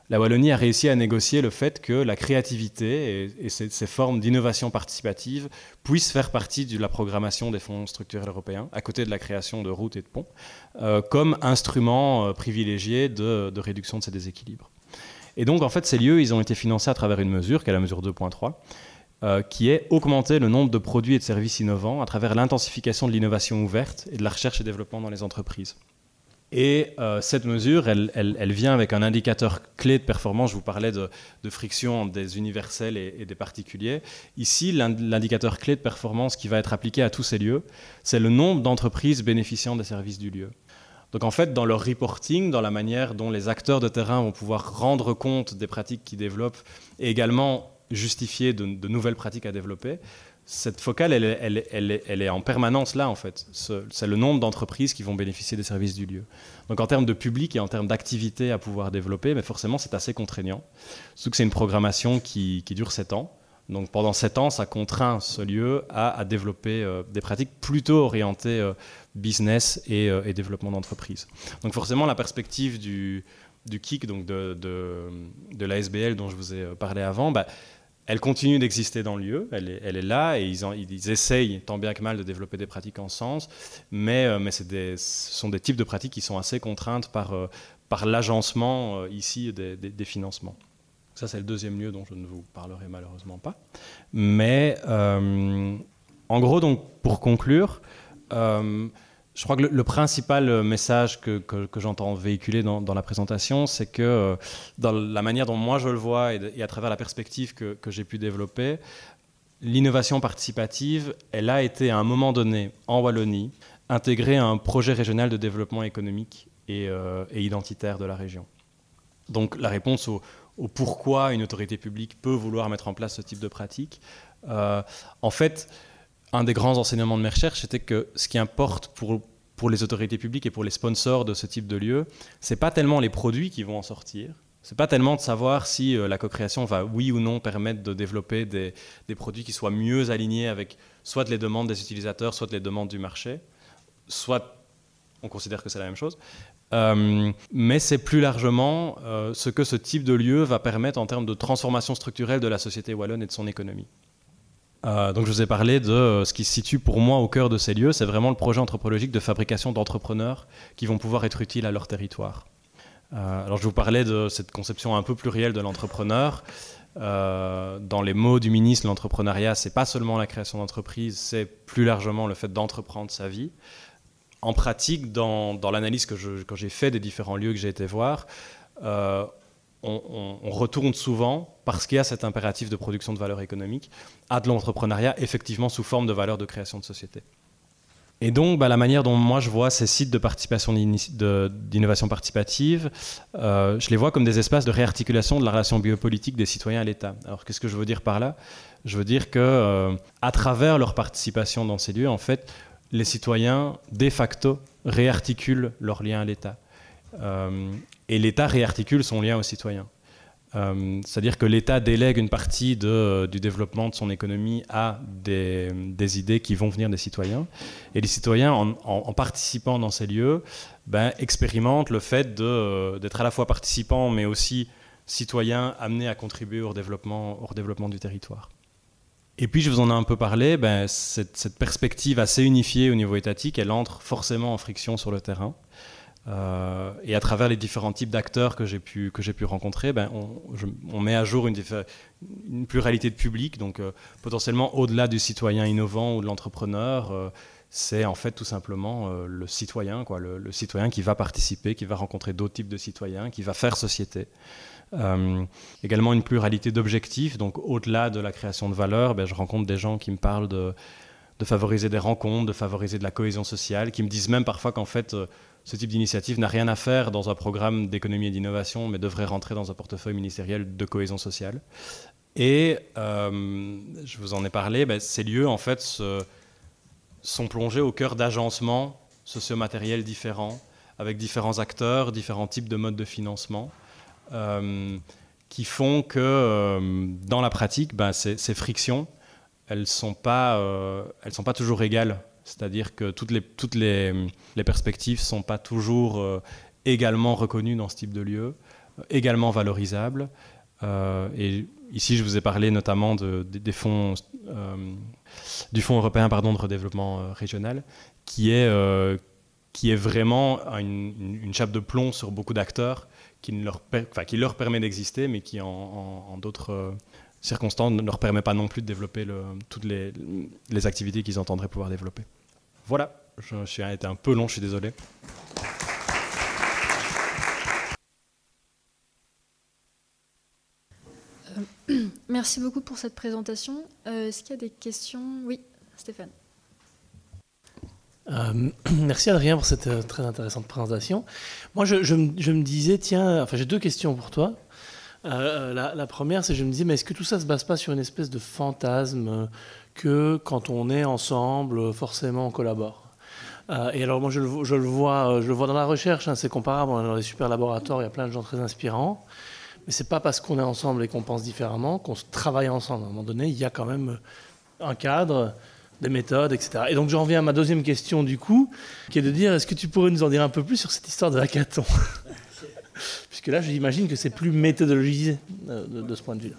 la Wallonie a réussi à négocier le fait que la créativité et, ces, formes d'innovation participative puissent faire partie de la programmation des fonds structurels européens, à côté de la création de routes et de ponts, euh, comme instrument euh, privilégié de, réduction de ces déséquilibres. Et donc, en fait, ces lieux, ils ont été financés à travers une mesure, qui est la mesure 2.3, euh, qui est augmenter le nombre de produits et de services innovants à travers l'intensification de l'innovation ouverte et de la recherche et développement dans les entreprises. Et euh, cette mesure, elle, vient avec un indicateur clé de performance. Je vous parlais de, friction des universels et, des particuliers. Ici, l'indicateur clé de performance qui va être appliqué à tous ces lieux, c'est le nombre d'entreprises bénéficiant des services du lieu. Donc en fait, dans leur reporting, dans la manière dont les acteurs de terrain vont pouvoir rendre compte des pratiques qu'ils développent et également justifier de nouvelles pratiques à développer, cette focale, elle, est en permanence là, en fait. C'est le nombre d'entreprises qui vont bénéficier des services du lieu. Donc en termes de public et en termes d'activité à pouvoir développer, mais forcément, c'est assez contraignant. Surtout que c'est une programmation qui, dure 7 ans. Donc pendant 7 ans, ça contraint ce lieu à, développer euh, des pratiques plutôt orientées euh, business euh, et, développement d'entreprise. Donc forcément, la perspective du, du KIC, donc de, de, l'ASBL dont je vous ai parlé avant, bah, elle continue d'exister dans le lieu, elle est, là, et ils, essayent tant bien que mal de développer des pratiques en sens, mais, euh, ce sont des types de pratiques qui sont assez contraintes par, euh, l'agencement euh, ici des, financements. Ça, c'est le deuxième lieu dont je ne vous parlerai malheureusement pas. Mais en gros, donc, pour conclure, je crois que le, principal euh, message que, j'entends véhiculer dans, la présentation, c'est que euh, dans la manière dont moi je le vois et, à travers la perspective que, j'ai pu développer, l'innovation participative, elle a été à un moment donné en Wallonie intégrée à un projet régional de développement économique et, euh, identitaire de la région. Donc la réponse au, pourquoi une autorité publique peut vouloir mettre en place ce type de pratique, en fait, un des grands enseignements de mes recherches, c'était que ce qui importe pour, pour les autorités publiques et pour les sponsors de ce type de lieu, c'est pas tellement les produits qui vont en sortir, c'est pas tellement de savoir si euh, la co-création va oui ou non permettre de développer des, des, produits qui soient mieux alignés avec soit les demandes des utilisateurs, soit les demandes du marché, soit on considère que c'est la même chose. Euh, mais c'est plus largement euh, ce que ce type de lieu va permettre en termes de transformation structurelle de la société wallonne et de son économie. Euh, donc je vous ai parlé de euh, ce qui se situe pour moi au cœur de ces lieux, c'est vraiment le projet anthropologique de fabrication d'entrepreneurs qui vont pouvoir être utiles à leur territoire. Euh, alors je vous parlais de cette conception un peu plurielle de l'entrepreneur. dans les mots du ministre, l'entrepreneuriat, c'est pas seulement la création d'entreprise, c'est plus largement le fait d'entreprendre sa vie. En pratique, dans, l'analyse que, j'ai fait des différents lieux que j'ai été voir, on, retourne souvent, parce qu'il y a cet impératif de production de valeur économique, à de l'entrepreneuriat effectivement sous forme de valeur de création de société. Et donc, bah, la manière dont moi je vois ces sites de participation d'innovation participative, euh, je les vois comme des espaces de réarticulation de la relation biopolitique des citoyens à l'État. Alors, qu'est-ce que je veux dire par là? Je veux dire que, euh, à travers leur participation dans ces lieux, en fait, les citoyens de facto réarticulent leur lien à l'État. Euh, et l'État réarticule son lien aux citoyens. Euh, c'est-à-dire que l'État délègue une partie de, du développement de son économie à des, idées qui vont venir des citoyens. Et les citoyens, en, participant dans ces lieux, ben, expérimentent le fait d'être à la fois participants, mais aussi citoyens amenés à contribuer au développement, du territoire. Et puis, je vous en ai un peu parlé, ben, cette perspective assez unifiée au niveau étatique, elle entre forcément en friction sur le terrain. Euh, et à travers les différents types d'acteurs que j'ai pu, pu rencontrer, ben, on, met à jour une, une pluralité de publics, donc euh, potentiellement au-delà du citoyen innovant ou de l'entrepreneur, euh, c'est en fait tout simplement le citoyen, quoi, le, citoyen qui va participer, qui va rencontrer d'autres types de citoyens, qui va faire société. également une pluralité d'objectifs, donc au-delà de la création de valeur, ben, je rencontre des gens qui me parlent de, de favoriser des rencontres, de favoriser de la cohésion sociale, qui me disent même parfois qu'en fait, ce type d'initiative n'a rien à faire dans un programme d'économie et d'innovation, mais devrait rentrer dans un portefeuille ministériel de cohésion sociale. Et euh, je vous en ai parlé, ben, ces lieux en fait sont plongés au cœur d'agencements socio-matériels différents, avec différents acteurs, différents types de modes de financement, euh, qui font que euh, dans la pratique, ben, ces, frictions, elles ne sont, pas, sont pas toujours égales c'est-à-dire que toutes les, perspectives ne sont pas toujours euh, également reconnues dans ce type de lieu, euh, également valorisables. Euh, et ici, je vous ai parlé notamment de, des fonds, du Fonds européen de redéveloppement régional, qui est, vraiment une, chape de plomb sur beaucoup d'acteurs, qui, leur, permet d'exister, mais qui en, d'autres circonstances ne leur permet pas non plus de développer toutes les activités qu'ils entendraient pouvoir développer. Voilà, je, suis été un peu long, je suis désolé. Euh, <clears throat> merci beaucoup pour cette présentation. Euh, est-ce qu'il y a des questions? Oui, Stéphane. Euh, <clears throat> merci Adrien pour cette très intéressante présentation. Moi, je, me disais, tiens, enfin, j'ai deux questions pour toi. la, la, première, c'est je me disais, mais est-ce que tout ça se base pas sur une espèce de fantasme que quand on est ensemble, forcément on collabore. Euh, et alors moi je le, vois, euh, je le vois dans la recherche, hein, c'est comparable, on est dans les super laboratoires, il y a plein de gens très inspirants, mais c'est pas parce qu'on est ensemble et qu'on pense différemment qu'on travaille ensemble. À un moment donné, il y a quand même un cadre, des méthodes, etc. Et donc j'en viens à ma deuxième question du coup, qui est de dire, est-ce que tu pourrais nous en dire un peu plus sur cette histoire de hackathon? <laughs> Puisque là, j'imagine que c'est plus méthodologisé euh, de, ce point de vue-là.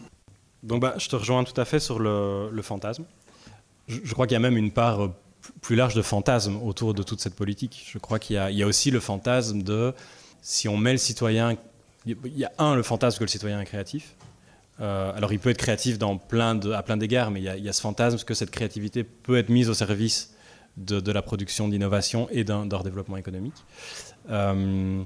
Donc bah, je te rejoins tout à fait sur le fantasme je, crois qu'il y a même une part euh, plus large de fantasme autour de toute cette politique. Je crois qu'il y, a aussi le fantasme de si on met le citoyen. Il y a un, le fantasme que le citoyen est créatif. Euh, alors il peut être créatif à plein d'égards, mais il y, a, ce fantasme que cette créativité peut être mise au service de, la production d'innovation et d'un développement économique. Euh,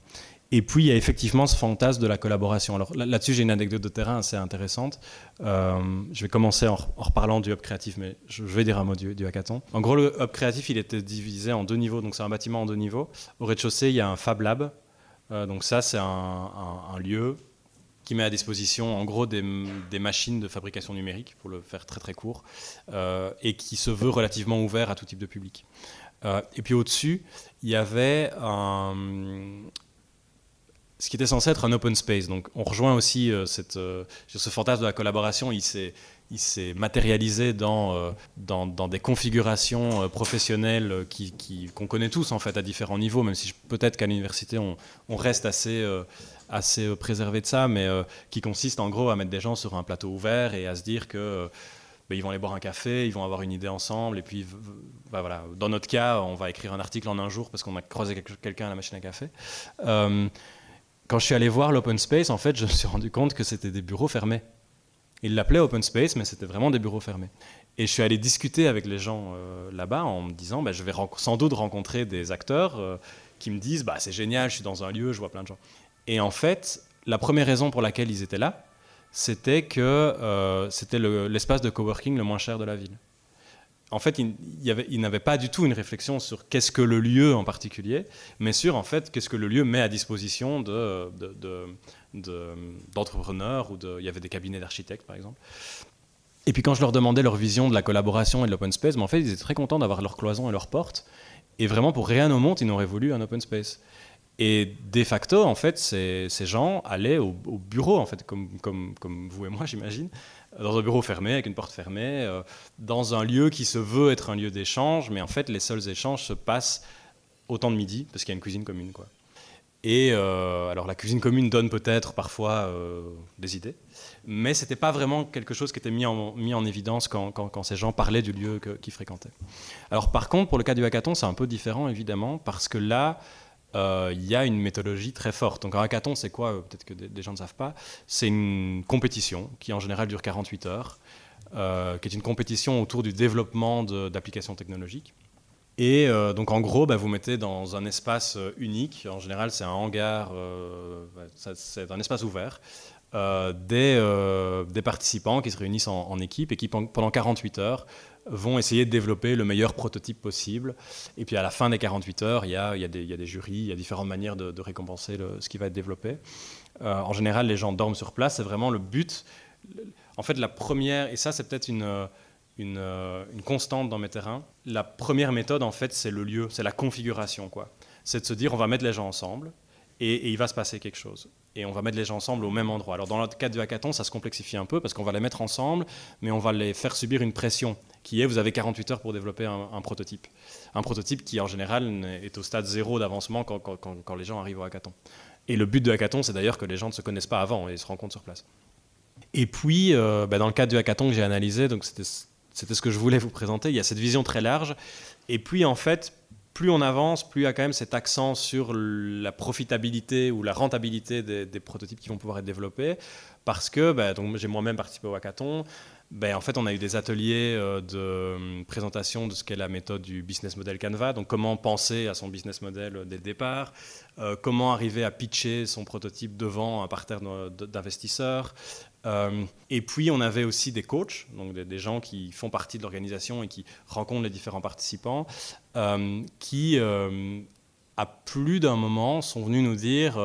et puis, il y a effectivement ce fantasme de la collaboration. Alors là-dessus, j'ai une anecdote de terrain assez intéressante. Euh, je vais commencer en, reparlant du hub créatif, mais je, vais dire un mot du, hackathon. En gros, le hub créatif, il était divisé en deux niveaux. Donc, c'est un bâtiment en deux niveaux. Au rez-de-chaussée, il y a un Fab Lab. Euh, donc, ça, c'est un, lieu qui met à disposition, en gros, des, machines de fabrication numérique, pour le faire très très court, euh, et qui se veut relativement ouvert à tout type de public. et puis au-dessus, il y avait un, ce qui était censé être un open space. Donc on rejoint aussi euh, cette, euh, ce fantasme de la collaboration, il s'est, matérialisé dans, euh, dans, dans, des configurations professionnelles qui, qu'on connaît tous en fait à différents niveaux, même si peut-être qu'à l'université on, on reste assez, assez préservé de ça, mais qui consiste en gros à mettre des gens sur un plateau ouvert et à se dire que ben, ils vont aller boire un café, ils vont avoir une idée ensemble, et puis ben, voilà. Dans notre cas, on va écrire un article en un jour parce qu'on a croisé quelqu'un à la machine à café quand je suis allé voir l'open space, en fait, je me suis rendu compte que c'était des bureaux fermés. Ils l'appelaient open space, mais c'était vraiment des bureaux fermés. Et je suis allé discuter avec les gens euh, là-bas en me disant, bah, je vais sans doute rencontrer des acteurs euh, qui me disent, bah, c'est génial, je suis dans un lieu, je vois plein de gens. Et en fait, la première raison pour laquelle ils étaient là, c'était que euh, c'était l'espace de coworking le moins cher de la ville en fait, il, il n'avait pas du tout une réflexion sur qu'est-ce que le lieu en particulier, mais sur en fait qu'est-ce que le lieu met à disposition de, d'entrepreneurs ou il y avait des cabinets d'architectes par exemple. Et puis quand je leur demandais leur vision de la collaboration et de l'open space, mais en fait ils étaient très contents d'avoir leur cloison et leurs portes. Et vraiment pour rien au monde, ils n'auraient voulu un open space. Et de facto, en fait, ces, gens allaient au, bureau, en fait, comme vous et moi, <laughs> j'imagine, dans un bureau fermé, avec une porte fermée, euh, dans un lieu qui se veut être un lieu d'échange, mais en fait, les seuls échanges se passent au temps de midi, parce qu'il y a une cuisine commune. Quoi. Et euh, alors, la cuisine commune donne peut-être parfois euh, des idées, mais ce n'était pas vraiment quelque chose qui était mis en, mis en évidence quand, quand, ces gens parlaient du lieu qu'ils fréquentaient. Alors, par contre, pour le cas du hackathon, c'est un peu différent, évidemment, parce que là, il y a une méthodologie très forte. Donc un hackathon, c'est quoi? Euh, Peut-être que des, gens ne savent pas. C'est une compétition qui en général dure 48 heures, euh, qui est une compétition autour du développement d'applications technologiques. Et donc en gros, bah, vous mettez dans un espace unique, en général c'est un hangar, c'est un espace ouvert, des, participants qui se réunissent en, en, équipe et qui pendant 48 heures vont essayer de développer le meilleur prototype possible. Et puis à la fin des 48 heures, il y a, des, jurys, il y a différentes manières de, récompenser ce qui va être développé. Euh, en général, les gens dorment sur place, c'est vraiment le but. En fait, la première, et ça c'est peut-être une, une, constante dans mes terrains, la première méthode, en fait, c'est le lieu, c'est la configuration. quoi. C'est de se dire, on va mettre les gens ensemble, et, et il va se passer quelque chose et on va mettre les gens ensemble au même endroit. Alors dans le cas du hackathon, ça se complexifie un peu parce qu'on va les mettre ensemble, mais on va les faire subir une pression qui est vous avez 48 heures pour développer un, prototype. Un prototype qui en général est au stade zéro d'avancement quand, quand, les gens arrivent au hackathon. Et le but du hackathon, c'est d'ailleurs que les gens ne se connaissent pas avant et se rencontrent sur place. Et puis, euh, bah, dans le cas du hackathon que j'ai analysé, donc c'était ce que je voulais vous présenter, il y a cette vision très large. Et puis, en fait, plus on avance, plus il y a quand même cet accent sur la profitabilité ou la rentabilité des, des prototypes qui vont pouvoir être développés. Parce que bah, j'ai moi-même participé au hackathon ben, en fait, on a eu des ateliers euh, de euh, présentation de ce qu'est la méthode du business model Canva. Donc, comment penser à son business model euh, dès le départ, comment arriver à pitcher son prototype devant un parterre d'investisseurs. et puis, on avait aussi des coachs, donc des, gens qui font partie de l'organisation et qui rencontrent les différents participants, qui à plus d'un moment, sont venus nous dire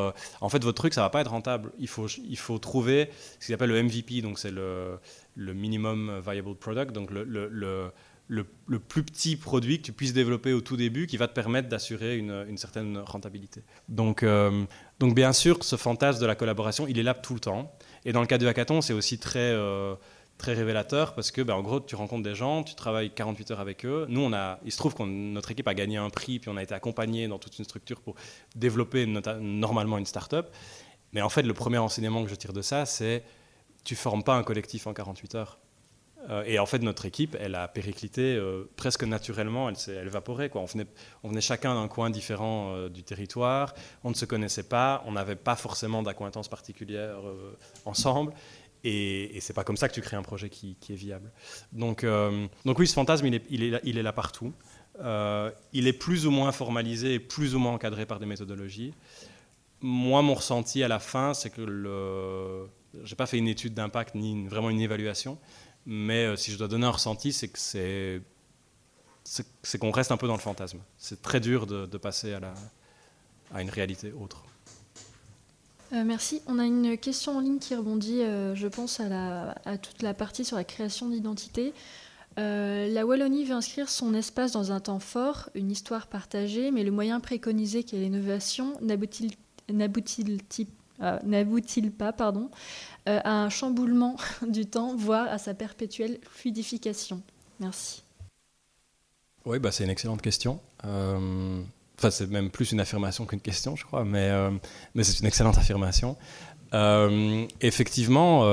en fait, votre truc, ça va pas être rentable. Il faut, il faut trouver ce qu'ils appellent le MVP, donc c'est le, minimum viable product, donc le, le, le, le, plus petit produit que tu puisses développer au tout début qui va te permettre d'assurer une, une, certaine rentabilité. Donc, euh, donc bien sûr, ce fantasme de la collaboration, il est là tout le temps. Et dans le cas du hackathon, c'est aussi très, euh, très révélateur parce que, ben, en gros, tu rencontres des gens, tu travailles 48 heures avec eux. Nous, on a, il se trouve que notre équipe a gagné un prix, puis on a été accompagné dans toute une structure pour développer normalement une start-up. Mais en fait, le premier enseignement que je tire de ça, c'est tu formes pas un collectif en 48 heures. Euh, et en fait, notre équipe, elle a périclité euh, presque naturellement, elle s'est évaporée. Quoi. On, venait, on venait chacun d'un coin différent euh, du territoire, on ne se connaissait pas, on n'avait pas forcément d'acquaintance particulière ensemble. Et, et c'est pas comme ça que tu crées un projet qui, est viable. Donc, donc oui, ce fantasme, il est, là, partout. il est plus ou moins formalisé et plus ou moins encadré par des méthodologies. Moi, mon ressenti à la fin, c'est que le, j'ai pas fait une étude d'impact ni vraiment une évaluation, mais euh, si je dois donner un ressenti, c'est que c'est qu'on reste un peu dans le fantasme. C'est très dur de, passer à, une réalité autre. Euh, merci. On a une question en ligne qui rebondit, euh, je pense, à, toute la partie sur la création d'identité. la Wallonie veut inscrire son espace dans un temps fort, une histoire partagée, mais le moyen préconisé qu'est l'innovation n'aboutit-il euh, pas pardon, euh, à un chamboulement <laughs> du temps, voire à sa perpétuelle fluidification? Merci. Oui, bah, c'est une excellente question. Euh, enfin, c'est même plus une affirmation qu'une question, je crois, mais, mais c'est une excellente affirmation. effectivement,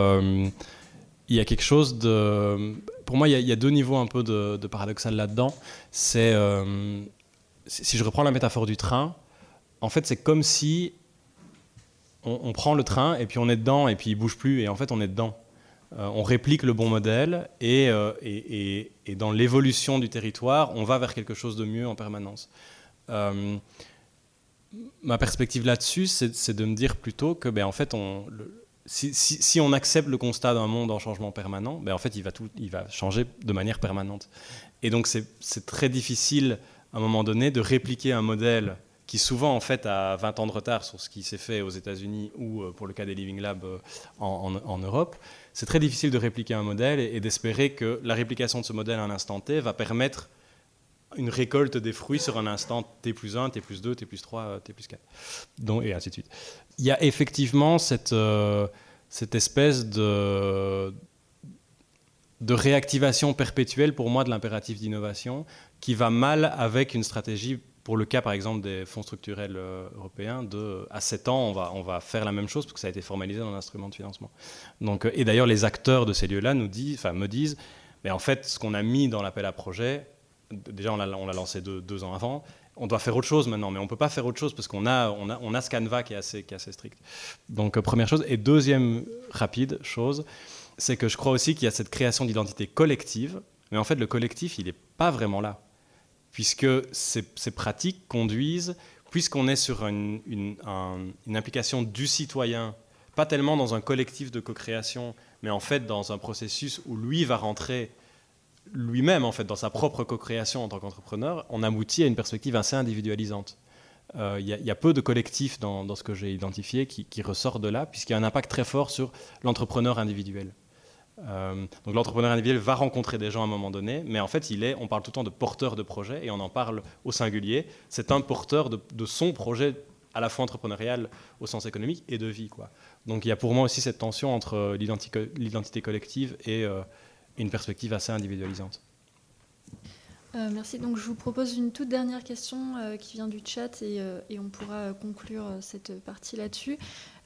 il y a quelque chose de... Pour moi, il y, a, deux niveaux un peu de, paradoxal là-dedans. C'est, si je reprends la métaphore du train, en fait, c'est comme si on, prend le train et puis on est dedans et puis il bouge plus et en fait on est dedans. Euh, on réplique le bon modèle euh, et, et, dans l'évolution du territoire, on va vers quelque chose de mieux en permanence. Euh, ma perspective là-dessus, c'est de me dire plutôt que, ben, en fait, si, on accepte le constat d'un monde en changement permanent, ben, en fait, il va, changer de manière permanente. Et donc, c'est très difficile, à un moment donné, de répliquer un modèle qui souvent en fait a 20 ans de retard sur ce qui s'est fait aux États-Unis ou euh, pour le cas des Living Labs euh, en, Europe, c'est très difficile de répliquer un modèle et, d'espérer que la réplication de ce modèle à un instant T va permettre une récolte des fruits sur un instant T plus 1, T plus 2, T plus 3, euh, T plus 4, donc, et ainsi de suite. Il y a effectivement cette, cette espèce de, de réactivation perpétuelle pour moi de l'impératif d'innovation qui va mal avec une stratégie pour le cas, par exemple, des fonds structurels euh, européens, de, à 7 ans, on va, on va faire la même chose parce que ça a été formalisé dans l'instrument de financement. Donc, euh, et d'ailleurs, les acteurs de ces lieux-là nous disent, enfin, me disent, mais en fait, ce qu'on a mis dans l'appel à projet, déjà, on l'a lancé deux, ans avant, on doit faire autre chose maintenant, mais on ne peut pas faire autre chose parce qu'on a, on a, on a ce canevas qui est assez, qui est assez strict. Donc, euh, première chose. Et deuxième rapide chose, c'est que je crois aussi qu'il y a cette création d'identité collective, mais en fait, le collectif, il n'est pas vraiment là puisque ces, pratiques conduisent, puisqu'on est sur une, une, implication du citoyen, pas tellement dans un collectif de co-création, mais en fait dans un processus où lui va rentrer lui-même en fait dans sa propre co-création en tant qu'entrepreneur, on aboutit à une perspective assez individualisante. Euh, il y, a peu de collectifs dans, ce que j'ai identifié qui, qui ressort de là, puisqu'il y a un impact très fort sur l'entrepreneur individuel. Euh, donc l'entrepreneur individuel va rencontrer des gens à un moment donné, mais en fait, il est, on parle tout le temps de porteur de projet et on en parle au singulier. C'est un porteur de, son projet à la fois entrepreneurial au sens économique et de vie. Donc il y a pour moi aussi cette tension entre l'identité collective et euh, une perspective assez individualisante. Euh, merci. Donc, je vous propose une toute dernière question euh, qui vient du chat et, euh, on pourra conclure cette partie là-dessus.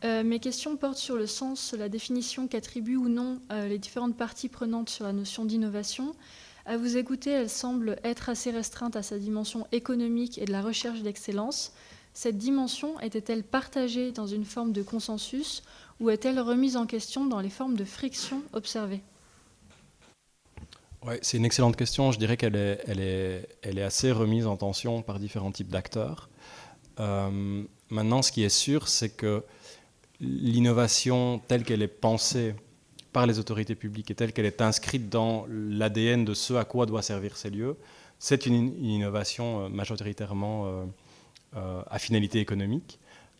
mes questions portent sur le sens, la définition qu'attribuent ou non les différentes parties prenantes sur la notion d'innovation. À vous écouter, elle semble être assez restreinte à sa dimension économique et de la recherche d'excellence. Cette dimension était-elle partagée dans une forme de consensus ou est-elle remise en question dans les formes de friction observées? C'est une excellente question. Je dirais qu'elle est, assez remise en tension par différents types d'acteurs. Euh, maintenant, ce qui est sûr, c'est que l'innovation telle qu'elle est pensée par les autorités publiques et telle qu'elle est inscrite dans l'ADN de ce à quoi doit servir ces lieux, c'est une, innovation euh, majoritairement euh, à finalité économique.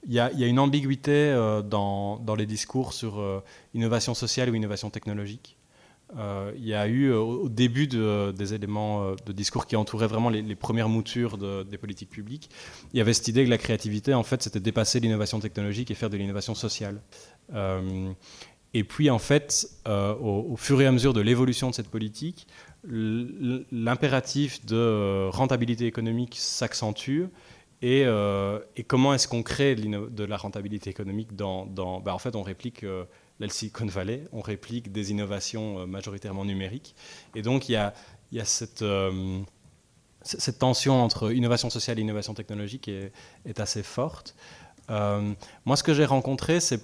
Il y, a, une ambiguïté dans, les discours sur innovation sociale ou innovation technologique. Euh, il y a eu euh, au début des éléments euh, de discours qui entouraient vraiment les, premières moutures des politiques publiques, il y avait cette idée que la créativité, en fait, c'était dépasser l'innovation technologique et faire de l'innovation sociale. et puis, en fait, au, fur et à mesure de l'évolution de cette politique, l'impératif de rentabilité économique s'accentue. Et, comment est-ce qu'on crée de la rentabilité économique dans, bah, En fait, on réplique la Silicon Valley, on réplique des innovations euh, majoritairement numériques. Et donc il y a, cette, euh, cette, tension entre innovation sociale et innovation technologique est, est assez forte. Euh, moi, ce que j'ai rencontré, c'est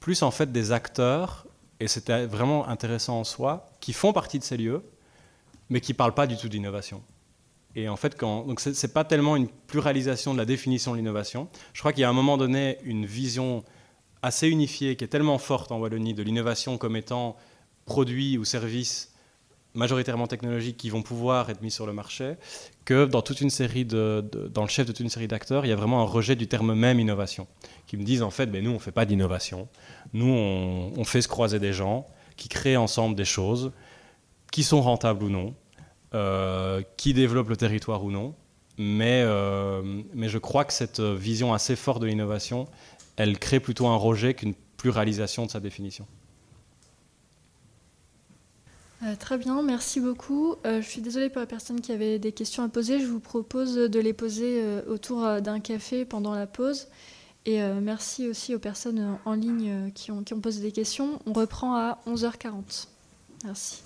plus en fait des acteurs, et c'était vraiment intéressant en soi, qui font partie de ces lieux, mais qui ne parlent pas du tout d'innovation. Et en fait, quand, donc c'est pas tellement une pluralisation de la définition de l'innovation. Je crois qu'il y a à un moment donné une vision assez unifiée, qui est tellement forte en Wallonie, de l'innovation comme étant produit ou service majoritairement technologiques qui vont pouvoir être mis sur le marché, que dans toute une série de, dans le chef de toute une série d'acteurs, il y a vraiment un rejet du terme même innovation, qui me disent en fait, ben nous on fait pas d'innovation, nous on, fait se croiser des gens qui créent ensemble des choses, qui sont rentables ou non, euh, qui développent le territoire ou non, mais, euh, mais je crois que cette vision assez forte de l'innovation, elle crée plutôt un rejet qu'une pluralisation de sa définition. Euh, très bien, merci beaucoup. Euh, je suis désolée pour les personnes qui avaient des questions à poser. Je vous propose de les poser euh, autour d'un café pendant la pause. Et merci aussi aux personnes en ligne qui ont, qui ont posé des questions. On reprend à 11h40. Merci.